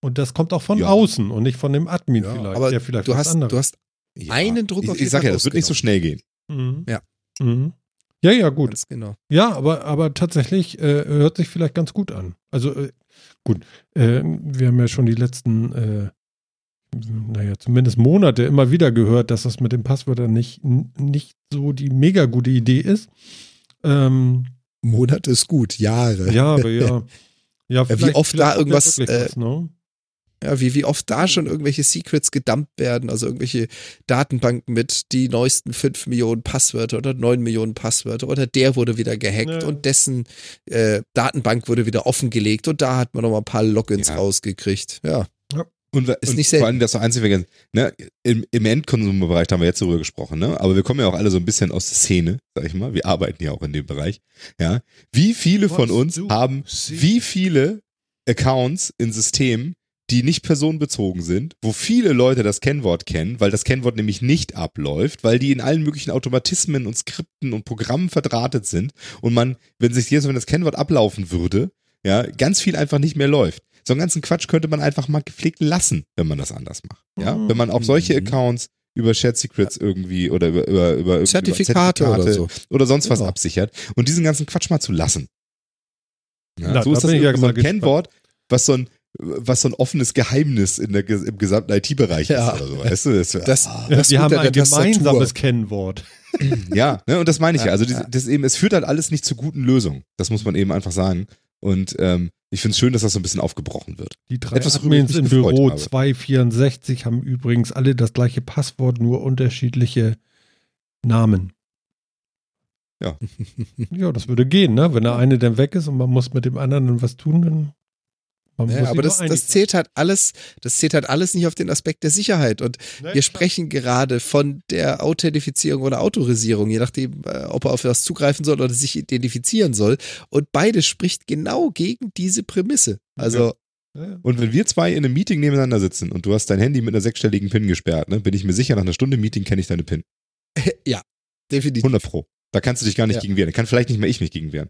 Und das kommt auch von
Ja.
außen und nicht von dem Admin
Ja,
vielleicht.
aber
der vielleicht
du
was
hast,
anderes.
du hast
Ja.
einen Druck
ich,
auf
ich
jeden
sag ja, das wird nicht so schnell gehen.
Mhm.
Ja.
Mhm. Ja, ja, gut.
Ganz genau.
Ja, aber, aber tatsächlich äh, hört sich vielleicht ganz gut an. Also äh, gut, äh, wir haben ja schon die letzten, äh, naja, zumindest Monate immer wieder gehört, dass das mit den Passwörtern nicht, nicht so die mega gute Idee ist. Ähm,
Monate ist gut, Jahre.
ja, aber ja. Ja,
wie oft da irgendwas, äh,
was, ne?
Ja, wie, wie oft da schon irgendwelche Secrets gedumpt werden, also irgendwelche Datenbanken mit die neuesten 5 Millionen Passwörter oder 9 Millionen Passwörter oder der wurde wieder gehackt
Ja.
und dessen äh, Datenbank wurde wieder offengelegt und da hat man noch mal ein paar Logins
Ja.
rausgekriegt. Ja.
Und,
Ist
und
nicht
vor
selten.
allem das noch einzig vergessen, ne, im, im Endkonsumerbereich da haben wir jetzt darüber gesprochen, ne? Aber wir kommen ja auch alle so ein bisschen aus der Szene, sag ich mal. Wir arbeiten ja auch in dem Bereich. Ja. Wie viele von uns haben wie viele Accounts in Systemen, die nicht personenbezogen sind, wo viele Leute das Kennwort kennen, weil das Kennwort nämlich nicht abläuft, weil die in allen möglichen Automatismen und Skripten und Programmen verdrahtet sind und man, wenn sich jetzt, wenn das Kennwort ablaufen würde, ja, ganz viel einfach nicht mehr läuft. So einen ganzen Quatsch könnte man einfach mal gepflegt lassen, wenn man das anders macht. Ja,
Mhm.
wenn man auch solche
Mhm.
Accounts über Shared Secrets irgendwie oder über, über, über, über
Zertifikate
über
oder so.
oder sonst was
Ja.
absichert und diesen ganzen Quatsch mal zu lassen. Ja,
Na,
so ist das
ja
so ein. Kennwort, was so ein was so ein offenes Geheimnis in der, im gesamten IT-Bereich
Ja.
ist oder so, weißt du? Das,
Das,
Ja,
das
wir haben ein gemeinsames Kennwort.
ja, ne, und das meine ich ja. Also das, das eben, es führt halt alles nicht zu guten Lösungen. Das muss man eben einfach sagen. Und ähm, ich finde es schön, dass das so ein bisschen aufgebrochen wird.
Die drei
Etwas,
Admins im Büro
habe.
264 haben übrigens alle das gleiche Passwort, nur unterschiedliche Namen.
Ja.
Ja, das würde gehen, ne? Wenn der eine dann weg ist und man muss mit dem anderen dann was tun, dann
Ja,
muss
aber das, das zählt halt alles, das zählt halt alles nicht auf den Aspekt der Sicherheit. Und
sein.
wir sprechen gerade von der Authentifizierung oder Autorisierung, je nachdem, äh, ob er auf was zugreifen soll oder sich identifizieren soll. Und beides spricht genau gegen diese Prämisse. Also,
Ja, ja.
Und wenn wir zwei in einem Meeting nebeneinander sitzen und du hast dein Handy mit einer sechsstelligen PIN gesperrt, ne, bin ich mir sicher, nach einer Stunde Meeting kenne ich deine PIN.
definitiv.
100 Pro. Da kannst du dich gar nicht
Ja.
gegen wehren. Da kann vielleicht nicht mehr ich mich gegen wehren.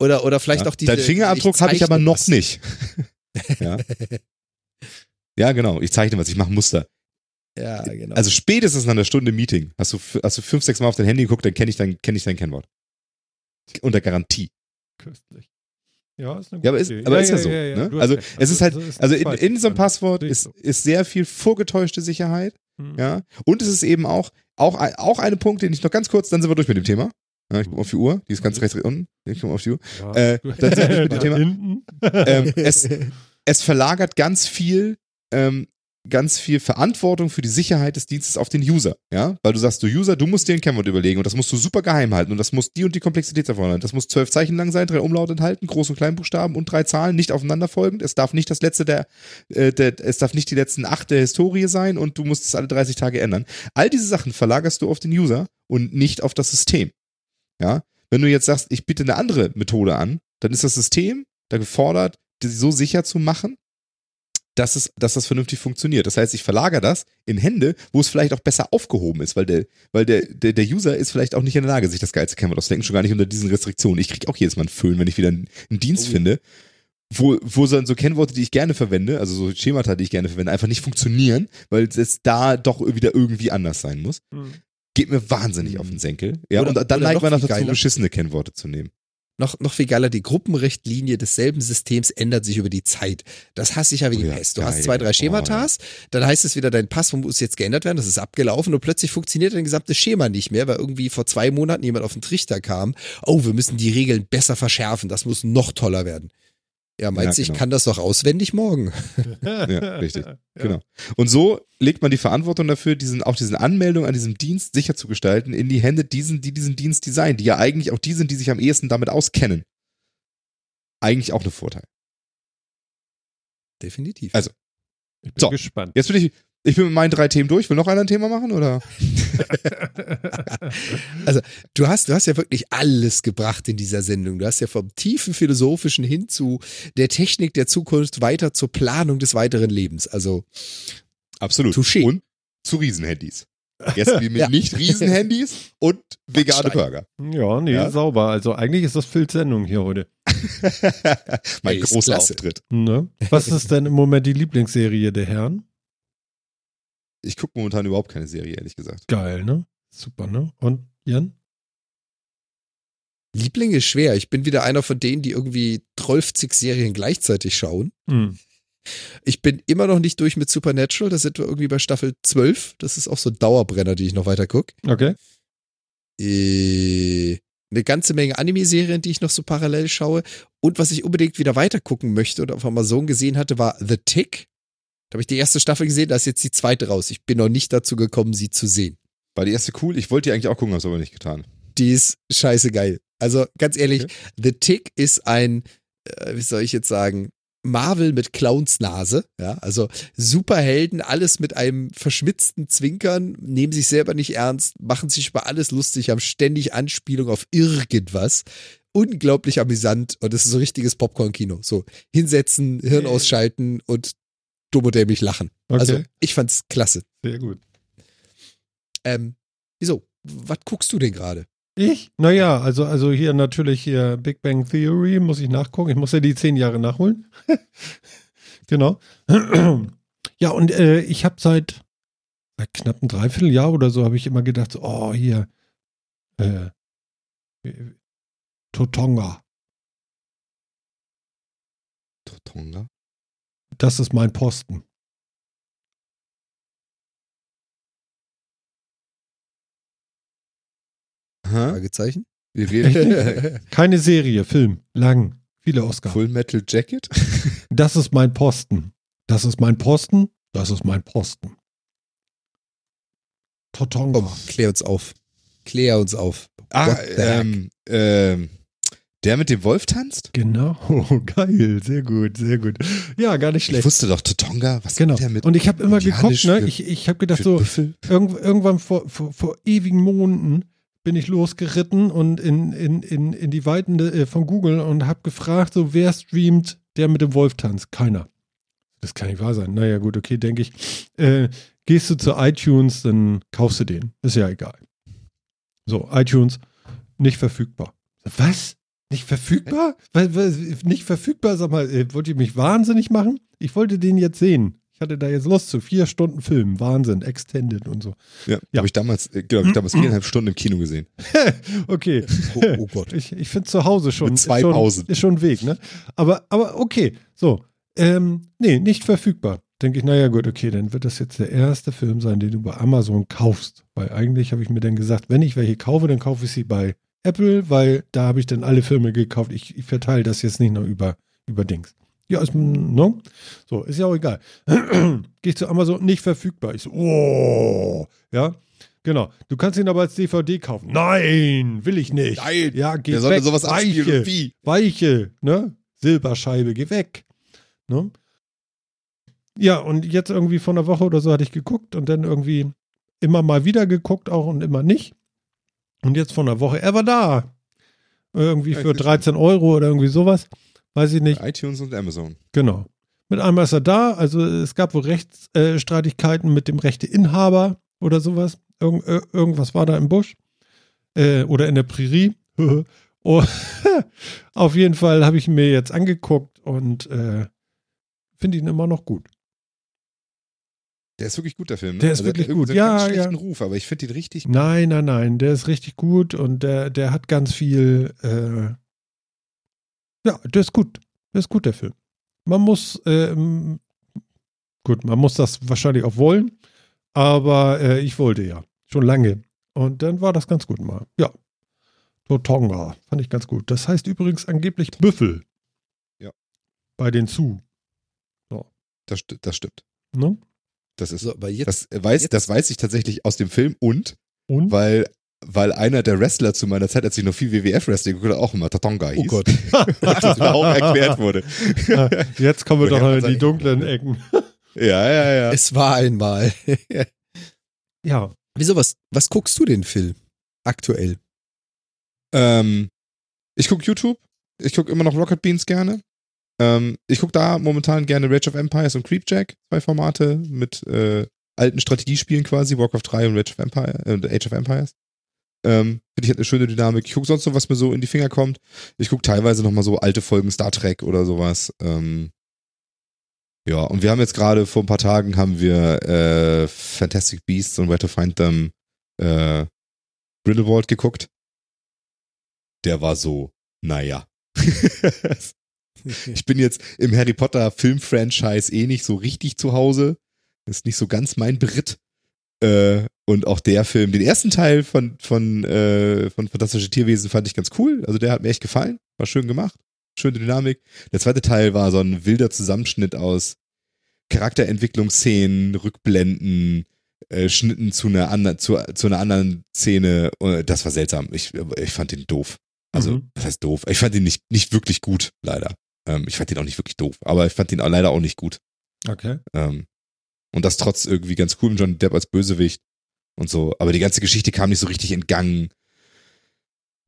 Oder, oder vielleicht
ja?
auch diese.
Dein Fingerabdruck habe ich aber noch
was.
nicht. ja. ja, genau. Ich zeichne was. Ich mache Muster.
Ja, genau.
Also spätestens nach einer Stunde Meeting hast du, hast du fünf, sechs Mal auf dein Handy geguckt, dann kenne ich dein, kenn ich dein Kennwort. Unter Garantie.
Köstlich. Ja, ist eine
Ja, aber
gute
ist,
Idee.
aber ist ja, so. ne?
du hast
Also
recht.
es ist halt,
so ist
also in, in so einem Passwort
Sehe ich
ist,
so.
ist sehr viel vorgetäuschte Sicherheit.
Hm.
Ja. Und es ist eben auch, auch, auch ein Punkt, den ich noch ganz kurz, dann sind wir durch mit dem Thema. Ja, ich gucke auf die Uhr, die ist ganz rechts unten. Ich gucke auf die Uhr.
Ja.
Äh, durch mit dem Thema. Ähm, es, es verlagert ganz viel, ähm, ganz viel Verantwortung für die Sicherheit des Dienstes auf den User, ja, weil du sagst, du User, du musst dir ein Kennwort überlegen und das musst du super geheim halten und das muss die und die Komplexität erfordern. Das muss zwölf Zeichen lang sein, drei Umlaute enthalten, Groß- und Kleinbuchstaben und drei Zahlen, nicht aufeinanderfolgend. Es darf nicht das letzte der, äh, der, es darf nicht die letzten acht der Historie sein und du musst es alle 30 Tage ändern. All diese Sachen verlagerst du auf den User und nicht auf das System, ja. Wenn du jetzt sagst, ich biete eine andere Methode an, dann ist das System da gefordert, die so sicher zu machen, dass, es, dass das vernünftig funktioniert. Das heißt, ich verlagere das in Hände, wo es vielleicht auch besser aufgehoben ist, weil der, weil der, der, der User ist vielleicht auch nicht in der Lage, sich das geilste Kennwort auszudenken, schon gar nicht unter diesen Restriktionen. Ich kriege auch jedes Mal einen Föhn, wenn ich wieder einen, einen Dienst
Oh.
finde, wo, wo so, so Kennworte, die ich gerne verwende, also so Schemata, die ich gerne verwende, einfach nicht funktionieren, weil es da doch wieder irgendwie anders sein muss.
Hm.
Geht mir wahnsinnig
Mhm.
auf den Senkel. Ja,
Oder-
und dann neigt man noch dazu,
geiler.
beschissene Kennworte zu nehmen.
noch, noch viel geiler, die Gruppenrichtlinie desselben Systems ändert sich über die Zeit. Das hasse ich ja wie die
Oh ja,
Pest. Du
geil.
hast zwei, drei
Oh,
Schematas, dann heißt es wieder, dein Pass muss jetzt geändert werden, das ist abgelaufen und plötzlich funktioniert dein gesamtes Schema nicht mehr, weil irgendwie vor zwei Monaten jemand auf den Trichter kam. Oh, wir müssen die Regeln besser verschärfen, das muss noch toller werden. Ja, meinst du,
Ja, genau.
ich kann das doch auswendig morgen?
Ja, richtig. Genau. Und so legt man die Verantwortung dafür, diesen, auch diesen Anmeldung an diesem Dienst sicher zu gestalten, in die Hände diesen, die diesen Dienst designen, die ja eigentlich auch die sind, die sich am ehesten damit auskennen. Eigentlich auch ein Vorteil.
Definitiv.
Also,
Ich bin
So.
gespannt.
Jetzt bin ich, ich bin mit meinen drei Themen durch. Will noch einer ein Thema machen, oder?
Du hast, du hast ja wirklich alles gebracht in dieser Sendung. Du hast ja vom tiefen philosophischen hin zu der Technik der Zukunft weiter zur Planung des weiteren Lebens. Also
Absolut.
Touché.
Und zu Riesenhandys. Jetzt wie mit
Ja.
nicht Riesenhandys und vegane. Burger.
ja, nee,
Ja?
sauber. Also eigentlich ist das Filz-Sendung hier heute.
mein
Ey, ist
großer. Auftritt.
Ne? Was ist denn im Moment die Lieblingsserie der Herren?
Ich gucke momentan überhaupt keine Serie, ehrlich gesagt.
Geil, ne? Super, ne? Und Jan?
Liebling ist schwer. Ich bin wieder einer von denen, die irgendwie 12 Serien gleichzeitig schauen.
Hm.
Ich bin immer noch nicht durch mit Supernatural. Da sind wir irgendwie bei Staffel 12. Das ist auch so ein Dauerbrenner, die ich noch weiter gucke.
Okay.
Äh, eine ganze Menge Anime-Serien, die ich noch so parallel schaue. Und was ich unbedingt wieder weiter gucken möchte und auf Amazon gesehen hatte, war The Tick. Da habe ich die erste Staffel gesehen, da ist jetzt die zweite raus. Ich bin noch nicht dazu gekommen, sie zu sehen.
War die erste cool? Ich wollte die eigentlich auch gucken, habe es aber nicht getan.
Die ist scheiße geil. Also ganz ehrlich,
Okay.
The Tick ist ein, äh, wie soll ich jetzt sagen, Marvel mit Clownsnase, ja, also Superhelden, alles mit einem verschmitzten Zwinkern, nehmen sich selber nicht ernst, machen sich über alles lustig, haben ständig Anspielung auf irgendwas. Unglaublich amüsant und es ist so richtiges Popcorn-Kino. So hinsetzen, Hirn ausschalten und dumm und dämlich lachen.
Okay.
Also ich fand's klasse.
Sehr gut.
Ähm, wieso? Was guckst du denn gerade?
Ich? Naja, also, also hier natürlich hier Big Bang Theory, muss ich nachgucken. Ich muss ja die zehn Jahre nachholen. genau. ja, und äh, ich habe seit, seit knapp ein Dreivierteljahr oder so, habe ich immer gedacht, so, oh, hier, äh, Totonga,
Totonga?
Das ist mein Posten.
Fragezeichen?
Wir reden
Keine Serie, Film, lang, viele Oscar.
Full Metal Jacket?
Das ist mein Posten. Das ist mein Posten. Das ist mein Posten. Totonga.
Komm, klär uns auf. Klär uns auf.
Ah,
What the heck?
ähm, ähm, der mit dem Wolf tanzt?
Genau, geil, sehr gut, sehr gut. Ja, gar nicht
Ich
schlecht.
wusste doch, Totonga, was
Genau.
der mit
Und ich habe immer geguckt, ne?
für-
Ich, ich habe gedacht, so irgend, irgendwann vor, vor, vor ewigen Monaten bin ich losgeritten und in, in, in, in die Weiten äh, von Google und habe gefragt, so wer streamt der mit dem Wolf tanzt? Keiner. Das kann nicht wahr sein. Naja, gut, okay, denke ich. Äh, gehst du zu iTunes, dann kaufst du den. Ist ja egal. So, iTunes nicht verfügbar. Was? Nicht verfügbar? Nicht verfügbar? Sag mal, äh, wollt ihr mich wahnsinnig machen? Ich wollte den jetzt sehen. Ich hatte da jetzt Lust zu. Vier Stunden Film. Wahnsinn. Extended und so.
Ja,
Ja.
habe ich damals, äh, genau, hab ich damals viereinhalb Stunden im Kino gesehen.
Okay.
Oh, oh Gott.
Ich, ich finde zu Hause schon.
Mit zwei
ist schon,
Pausen.
Ist schon ein Weg, ne? Aber, aber okay. So. Ähm, nee, nicht verfügbar. Denke ich, naja, gut, okay, dann wird das jetzt der erste Film sein, den du bei Amazon kaufst. Weil eigentlich habe ich mir dann gesagt, wenn ich welche kaufe, dann kaufe ich sie bei Apple, weil da habe ich dann alle Filme gekauft. Ich, ich verteile das jetzt nicht noch über, über Dings. Ja, ist, no? So, ist ja auch egal. Gehe ich zu Amazon, nicht verfügbar. Ich so, oh, ja, genau. Du kannst ihn aber als DVD kaufen. Nein, will ich nicht.
Nein,
ja, geh
Wer sollte
weg.
sowas
Weiche,
wie?
Weiche, ne? Silberscheibe, geh weg. Ne? Ja, und jetzt irgendwie vor einer Woche oder so hatte ich geguckt und dann irgendwie immer mal wieder geguckt auch und immer nicht. Und jetzt vor einer Woche, er war da. Irgendwie für
ich-
13 Euro oder irgendwie sowas. Weiß ich nicht.
iTunes und Amazon.
Genau. Mit einmal ist er da. Also es gab wohl Rechtsstreitigkeiten äh, mit dem Rechteinhaber oder sowas. Irgend, ir- irgendwas war da im Busch. Äh, oder in der Prärie. oh, auf jeden Fall habe ich mir jetzt angeguckt und äh, finde ihn immer noch gut.
Der ist wirklich gut, der Film. Ne?
Der ist
hat
wirklich
irgendwie
gut.
so
Ja, ja.
Ruf, aber ich finde ihn richtig
Nein, nein, nein. Der ist richtig gut und der, der hat ganz viel, äh, Ja, der ist gut. Der ist gut, der Film. Man muss, ähm, gut, man muss das wahrscheinlich auch wollen, aber äh, ich wollte ja. Schon lange. Und dann war das ganz gut mal. Ja. Totonga. Fand ich ganz gut. Das heißt übrigens angeblich Büffel.
Ja.
Bei den Zu.
Das, sti- das stimmt.
Ne?
Das ist
So, jetzt,
das weiß,
jetzt-
das weiß ich tatsächlich aus dem Film und
Und?
weil, weil einer der Wrestler zu meiner Zeit, als ich noch viel WWF-Wrestling geguckt auch immer Tatonga hieß.
oh Gott.
das mir auch erklärt wurde.
Ah, Jetzt kommen wir doch
hat
in die dunklen Ecken.
Ja, ja, ja.
Es war einmal.
Ja.
Wieso, was, was guckst du den Film? Aktuell.
Ähm, ich gucke YouTube. Ich gucke immer noch Rocket Beans gerne. Ähm, ich gucke da momentan gerne Rage of Empires und Creepjack, zwei Formate mit äh, alten Strategiespielen quasi, Warcraft 3 und Rage of Empire, äh, Age of Empires. Ähm, Finde ich hat eine schöne Dynamik. Ich gucke sonst noch, was mir so in die Finger kommt. Ich gucke teilweise nochmal so alte Folgen Star Trek oder sowas. Ähm, ja, und wir haben jetzt gerade vor ein paar Tagen haben wir äh, Fantastic Beasts und Where to Find Them äh, Grindelwald geguckt. Der war so, naja. ich bin jetzt im Harry Potter Film-Franchise eh nicht so richtig zu Hause. Ist nicht so ganz mein Brit. Äh, und auch der Film, den ersten Teil von, von, äh, von Fantastische Tierwesen fand ich ganz cool. Also der hat mir echt gefallen. War schön gemacht. Schöne Dynamik. Der zweite Teil war so ein wilder Zusammenschnitt aus Charakterentwicklungsszenen, Rückblenden, äh, Schnitten zu einer, anderen, zu, zu einer anderen Szene. Das war seltsam. Ich, ich fand den doof. Also,
Mhm.
was heißt doof? Ich fand ihn nicht, nicht wirklich gut, leider. Ähm, ich fand ihn auch nicht wirklich doof, aber ich fand ihn auch leider auch nicht gut.
Okay.
Ähm, und das trotz irgendwie ganz cool mit Johnny Depp als Bösewicht und so. Aber die ganze Geschichte kam nicht so richtig in Gang.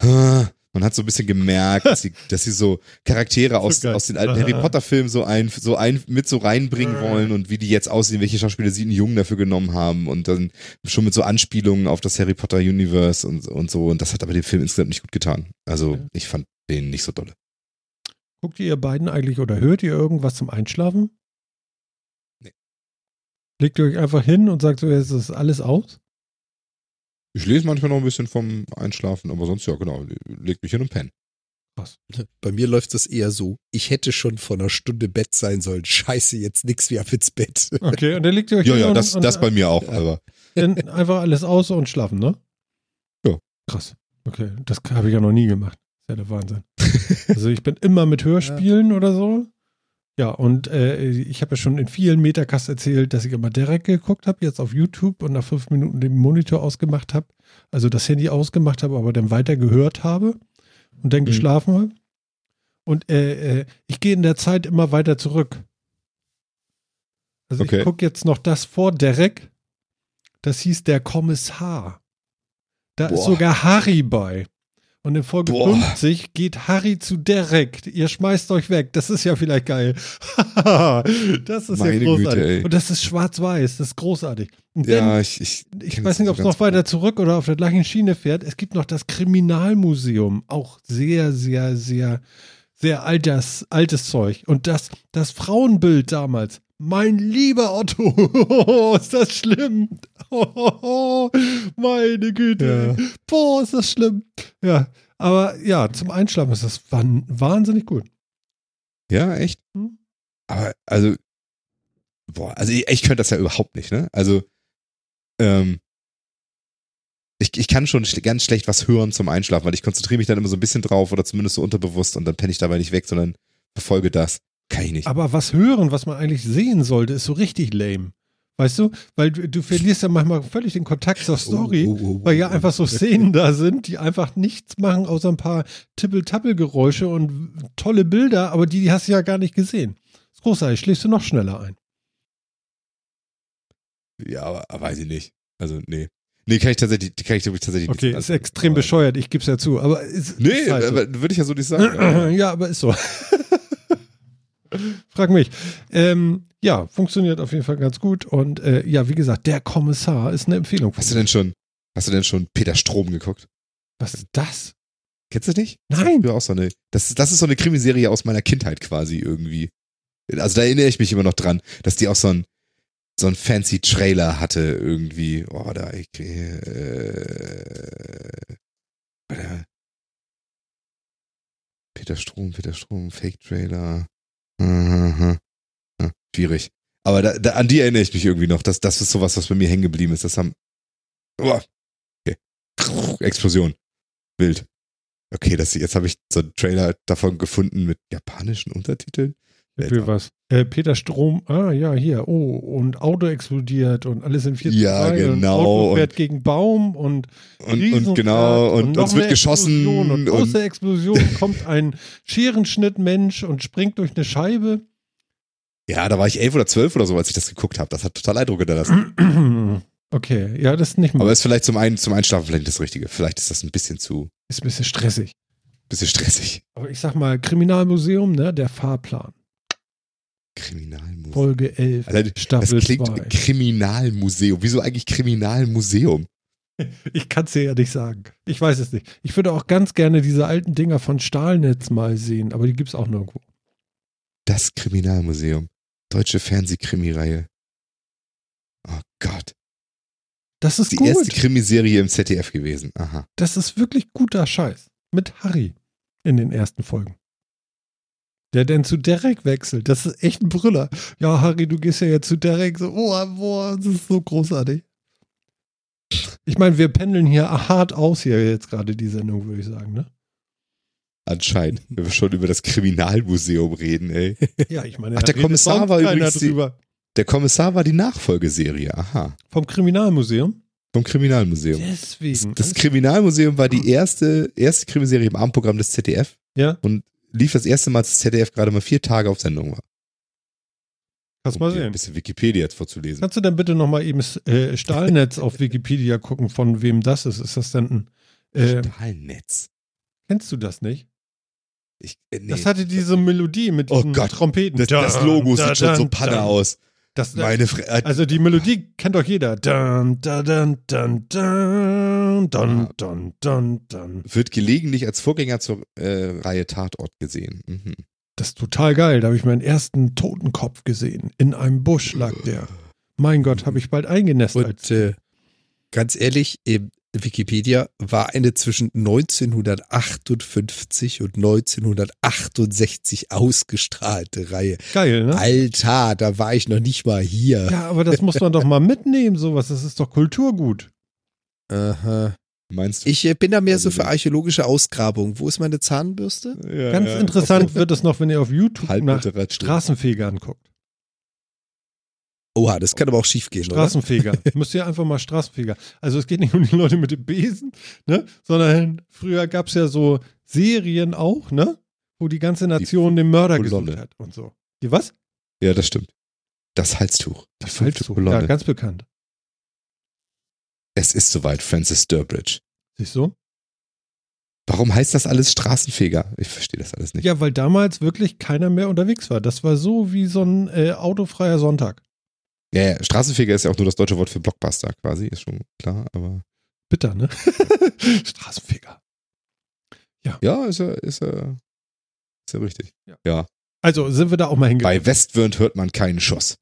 Ah, Man hat so ein bisschen gemerkt, dass sie, dass sie so Charaktere aus,
geil.
aus den alten Harry Potter Filmen so ein, so ein, mit so reinbringen wollen und wie die jetzt aussehen, welche Schauspieler sie einen Jungen dafür genommen haben und dann schon mit so Anspielungen auf das Harry Potter Universe und, und so. Und das hat aber dem Film insgesamt nicht gut getan. Also ich fand den nicht so dolle.
Guckt ihr beiden eigentlich oder hört ihr irgendwas zum Einschlafen?
Nee.
Legt ihr euch einfach hin und sagt so, jetzt ist alles aus?
Ich lese manchmal noch ein bisschen vom Einschlafen, aber sonst ja, genau. Leg mich hin und penn.
Bei mir läuft das eher so. Ich hätte schon vor einer Stunde Bett sein sollen. Scheiße, jetzt nix wie ab ins Bett.
Okay, und dann legt ihr euch
Ja,
hin
ja,
und,
das,
und
das bei mir auch,
Ja.
aber.
dann einfach alles aus und schlafen, ne?
Ja.
Krass. Okay, das habe ich ja noch nie gemacht. ist ja der Wahnsinn. also ich bin immer mit Hörspielen oder so. Ja, und äh, ich habe ja schon in vielen Metacast erzählt, dass ich immer direkt geguckt habe, jetzt auf YouTube und nach fünf Minuten den Monitor ausgemacht habe, also das Handy ausgemacht habe, aber dann weiter gehört habe und dann
Mhm.
geschlafen habe. Und äh, äh, ich gehe in der Zeit immer weiter zurück. Also
Okay.
ich gucke jetzt noch das vor Derek. Das hieß der Kommissar. Da ist
Boah.
sogar Harry bei. Und in Folge
Boah.
50 geht Harry zu Derek. Ihr schmeißt euch weg. Das ist ja vielleicht geil. das ist
Meine
ja großartig.
Güte.
Und das ist schwarz-weiß. Das ist großartig. Und
Ja,
dann,
ich, ich,
ich weiß nicht, ob es noch weiter zurück oder auf der gleichen Schiene fährt. Es gibt noch das Kriminalmuseum. Auch sehr, sehr, sehr, sehr altes, altes Zeug. Und das, das Frauenbild damals. Mein lieber Otto, ist das schlimm. meine Güte. Boah, ist das schlimm. Ja, aber ja, zum Einschlafen ist das wahnsinnig gut.
Ja, echt?
Hm?
Aber, also, boah, also ich, ich könnte das ja überhaupt nicht, ne? Also, ähm, ich, ich kann schon ganz schlecht was hören zum Einschlafen, weil ich konzentriere mich dann immer so ein bisschen drauf oder zumindest so unterbewusst und dann penne ich dabei nicht weg, sondern verfolge das. Kann ich nicht.
Aber was hören, was man eigentlich sehen sollte, ist so richtig lame. Weißt du? Weil du, du verlierst ja manchmal völlig den Kontakt zur Story.
Oh, oh, oh, oh.
Weil ja einfach so Szenen da sind, die einfach nichts machen, außer ein paar Tippel-Tappel-Geräusche und tolle Bilder, aber die, die hast du ja gar nicht gesehen. ist großartig, schläfst du noch schneller ein.
Ja, aber, aber weiß ich nicht. Also, nee. Nee, kann ich tatsächlich, kann ich tatsächlich
Okay,
nicht.
ist extrem bescheuert, ich geb's ja zu, aber ist,
Nee,
ist halt so.
würde ich ja so nicht sagen.
ja, aber ist so. Frag mich. Ähm, ja, funktioniert auf jeden Fall ganz gut. Und äh, ja, wie gesagt, der Kommissar ist eine Empfehlung.
Hast du denn schon, hast du denn schon Peter Strom geguckt?
Was ist das?
Kennst du das nicht?
Nein.
Das, auch so eine, das, das ist so eine Krimiserie aus meiner Kindheit quasi irgendwie. Also da erinnere ich mich immer noch dran, dass die auch so ein so ein fancy Trailer hatte irgendwie. Oh, da ich, äh. Peter Strom, Peter Strom, Fake-Trailer. Mhm. Ja, schwierig. Aber da, da, an die erinnere ich mich irgendwie noch. Das, das ist sowas, was bei mir hängen geblieben ist. Das haben. Oh, okay. Explosion. Wild. Okay, das, jetzt habe ich so einen Trailer davon gefunden mit japanischen Untertiteln.
Für was? Äh, Peter Strom, ah ja, hier, oh, und Auto explodiert und alles in 4
Ja, genau,
Und Auto
und-
fährt gegen Baum und
Und, und genau, und,
noch
uns wird geschossen.
Explosion Und
Und,
aus der Explosion kommt ein Scherenschnittmensch und springt durch eine Scheibe.
ja, da war ich elf oder zwölf oder so, als ich das geguckt habe. Das hat total Eindruck hinterlassen.
Okay, ja, das ist nicht
Aber
mal.
ist vielleicht zum, einen, zum Einschlafen vielleicht nicht das Richtige. Vielleicht ist das ein bisschen zu,
Ist ein bisschen stressig.
bisschen stressig.
Aber ich sag mal, Kriminalmuseum, ne, der Fahrplan.
Kriminalmuseum.
Folge 11,
Allein, das
Staffel
klingt
2.
Kriminalmuseum. Wieso eigentlich Kriminalmuseum?
Ich kann es dir ja nicht sagen. Ich weiß es nicht. Ich würde auch ganz gerne diese alten Dinger von Stahlnetz mal sehen, aber die gibt es auch nirgendwo.
Das Kriminalmuseum. Deutsche Fernsehkrimireihe. Oh Gott.
Das ist
Die
gut.
erste Krimiserie im ZDF gewesen. Aha.
Das ist wirklich guter Scheiß. Mit Harry in den ersten Folgen. Der denn zu Derek wechselt. Das ist echt ein Brüller. Ja, Harry, du gehst ja jetzt zu Derek. So, oh, boah, das ist so großartig. Ich meine, wir pendeln hier hart aus hier jetzt gerade die Sendung, würde ich sagen, ne?
Anscheinend. Wenn wir schon über das Kriminalmuseum reden, ey.
Ja, ich meine,
Ach, der Kommissar war übrigens die-
drüber.
Der Kommissar war die Nachfolgeserie. Aha.
Vom Kriminalmuseum?
Vom Kriminalmuseum.
Deswegen.
Das Kriminalmuseum war die erste, erste Krimiserie im Abendprogramm des ZDF.
ja,
Lief das erste Mal, als das ZDF gerade mal vier Tage auf Sendung war.
kannst mal
Um dir
sehen.
Ein bisschen Wikipedia jetzt vorzulesen.
Kannst du denn bitte nochmal eben äh, Stahlnetz auf Wikipedia gucken, von wem das ist? Ist das denn ein. Äh,
Stahlnetz.
kennst du das nicht?
Ich, äh, nee.
Das hatte diese Melodie mit
Oh
diesen
Gott,
Trompeten.
das, das Logo sieht schon so panne aus.
Das,
Meine äh, Fre äh,
also die Melodie kennt doch jeder. Dun, dun, dun, dun, dun, dun, dun, dun,
Wird gelegentlich als Vorgänger zur äh, Reihe Tatort gesehen. Mhm.
Das ist total geil. Da habe ich meinen ersten Totenkopf gesehen. In einem Busch lag der. Mein Gott, habe ich bald eingenässt.
Und äh, ganz ehrlich, Wikipedia war eine zwischen 1958 und 1968 ausgestrahlte Reihe.
Geil, ne?
Alter, da war ich noch nicht mal hier.
Ja, aber das muss man doch mal mitnehmen, sowas. Das ist doch Kulturgut.
Aha.
Meinst du?
Ich äh, bin da mehr so
Also
für archäologische Ausgrabungen. Wo ist meine Zahnbürste?
Ja,
Ganz
ja.
interessant wird es noch, wenn ihr auf YouTube nach
Halbliteratur.
Straßenfegern guckt.
Oha, das kann aber auch schief gehen, oder?
Straßenfeger. Müsst ihr einfach mal Straßenfeger. Also es geht nicht um die Leute mit dem Besen, ne? Sondern früher gab es ja so Serien auch, ne? Wo die ganze Nation den Mörder
Kolonne.
gesucht hat und so. Die was?
Ja, das stimmt. Das Halstuch. Die fünfte
Halstuch. Ja, ganz bekannt.
es ist soweit, Francis Durbridge.
Siehst du?
Warum heißt das alles Straßenfeger? Ich verstehe das alles nicht.
Ja, weil damals wirklich keiner mehr unterwegs war. Das war so wie so ein äh, autofreier Sonntag.
Ja, ja, Straßenfeger ist ja auch nur das deutsche Wort für Blockbuster quasi, ist schon klar, aber
Bitter, ne? Straßenfeger.
ja, ist ja, ist ja, ist ja richtig.
Ja.
ja.
Also sind wir da auch mal hingegangen.
Bei Westwind hört man keinen Schuss.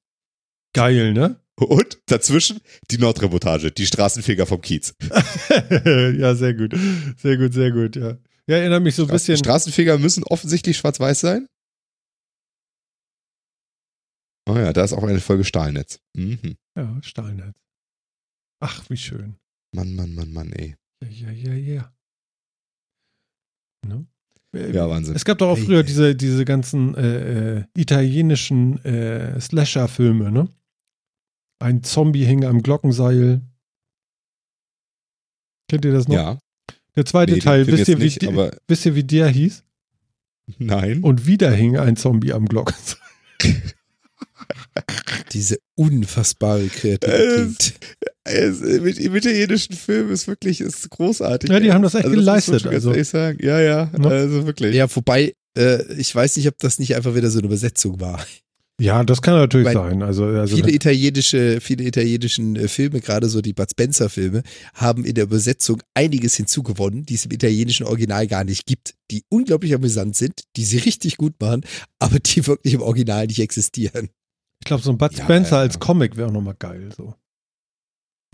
Geil, ne?
Und dazwischen die Nordreportage, die Straßenfeger vom Kiez.
ja, sehr gut. Sehr gut, sehr gut, ja. Ja, erinnert mich so ein bisschen.
Straßenfeger müssen offensichtlich schwarz-weiß sein. Oh ja, da ist auch eine Folge Stahlnetz. Mhm.
Ja, Stahlnetz. Ach, wie schön.
Mann, Mann, Mann, Mann, ey.
Ja, ja, ja, ja. Ne?
Ja, Wahnsinn.
Es gab doch auch früher
ey.
diese, diese ganzen äh, äh, italienischen äh, Slasher-Filme, ne? Ein Zombie hing am Glockenseil. Kennt ihr das noch?
Ja,
Der zweite
nee,
Teil, wisst ihr, wie
nicht,
die- wisst ihr, wie der hieß?
nein.
Und wieder hing ein Zombie am Glockenseil.
Diese unfassbare Kreativität.
Es, mit im italienischen Film ist wirklich ist großartig.
Ja, die haben das echt
also, muss man
geleistet, also.
ehrlich sagen. Ja, ja,
Ne?
also wirklich.
Ja, wobei, äh, ich weiß nicht, ob das nicht einfach wieder so eine Übersetzung war.
Ja, das kann natürlich
Weil
sein. Also, also
viele italienische, viele italienischen äh, Filme, gerade so die Bud Spencer Filme, haben in der Übersetzung einiges hinzugewonnen, die es im italienischen Original gar nicht gibt, die unglaublich amüsant sind, die sie richtig gut machen, aber die wirklich im Original nicht existieren.
Ich glaube, so ein Bud
Ja,
Spencer
ja,
als. Comic wäre auch nochmal geil. So.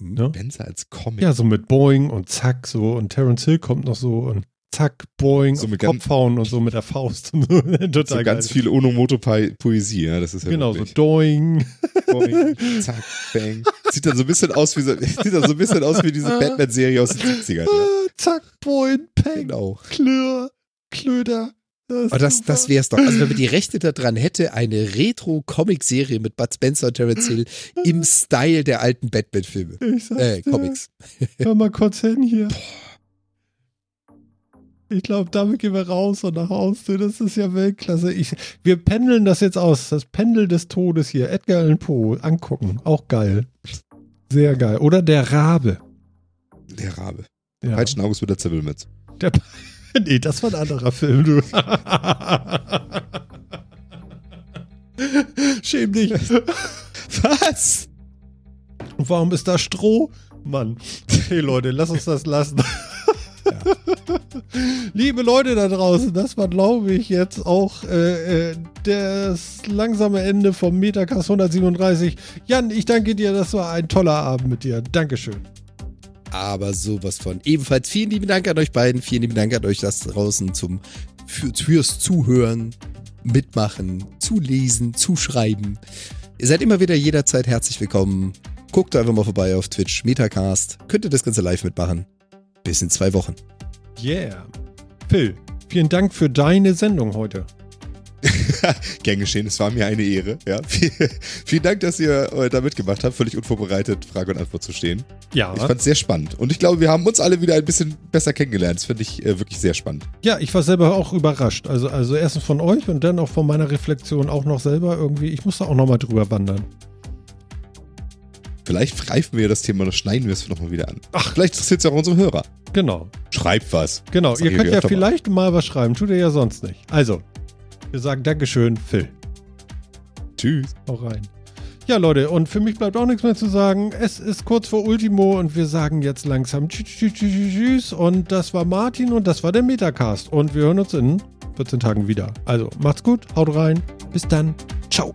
Ne?
Spencer als Comic.
Ja, so mit Boeing und Zack so und Terence Hill kommt noch so und zack, boing,
So mit
den Kopf hauen und so mit der Faust. Total
So
geil.
ganz viel Onomoto-Poesie, ja, das ist ja
Genau, so
wirklich.
doing.
Boing, zack, bang. Sieht dann so ein bisschen aus wie so, sieht dann so ein bisschen aus wie diese Batman-Serie aus den 70ern. Ja.
Ah, zack, boing, peng,
Genau.
klör, klöder. Das,
Aber das, das wär's doch. Also wenn man die Rechte daran hätte, eine Retro-Comic-Serie mit Bud Spencer und Terence Hill im Style der alten Batman-Filme. Äh,
dir.
Comics.
Hör mal kurz hin hier. Ich glaube, damit gehen wir raus und nach Hause. Das ist ja Weltklasse. Ich, wir pendeln das jetzt aus. Das Pendel des Todes hier. Edgar Allan Poe. Angucken. Auch geil. Sehr geil. Oder der Rabe.
Der Rabe.
Ja.
Falschen Auges mit der Zibbelmitz.
Der, nee, das war ein anderer Film, du. Schäm dich.
Was?
Und warum ist da Stroh? Mann. Hey Leute, lass uns das lassen. Liebe Leute da draußen, das war, glaube ich, jetzt auch äh, äh, das langsame Ende vom Metacast 137. Jan, ich danke dir, das war ein toller Abend mit dir. Dankeschön.
Aber sowas von. Ebenfalls vielen lieben Dank an euch beiden. Vielen lieben Dank an euch das draußen zum, für, fürs Zuhören, Mitmachen, Zulesen, Zuschreiben. Ihr seid immer wieder jederzeit herzlich willkommen. Guckt einfach mal vorbei auf Twitch, Metacast. Könnt ihr das Ganze live mitmachen. Bis in zwei Wochen.
Yeah. Phil, vielen Dank für deine Sendung heute.
Gern geschehen, es war mir eine Ehre. Ja. Vielen Dank, dass ihr äh, da mitgemacht habt, völlig unvorbereitet Frage und Antwort zu stehen.
Ja.
Ich fand es sehr spannend. Und ich glaube, wir haben uns alle wieder ein bisschen besser kennengelernt. Das finde ich äh, wirklich sehr spannend.
Ja, ich war selber auch überrascht. Also, also erstens von euch und dann auch von meiner Reflexion auch noch selber irgendwie. Ich musste auch nochmal drüber wandern.
Vielleicht greifen wir das Thema, noch schneiden wir es nochmal wieder an. Ach, vielleicht interessiert es ja auch unsere Hörer.
Genau.
Schreibt was.
Genau. Ihr könnt ja vielleicht mal was schreiben. Tut ihr ja sonst nicht. Also, wir sagen Dankeschön, Phil.
Tschüss.
Hau rein. Ja, Leute, und für mich bleibt auch nichts mehr zu sagen. Es ist kurz vor Ultimo und wir sagen jetzt langsam Tschüss, tschüss, tschüss, tschüss, tschüss. Und das war Martin und das war der Metacast. Und wir hören uns in 14 Tagen wieder. Also, macht's gut, haut rein. Bis dann. Ciao.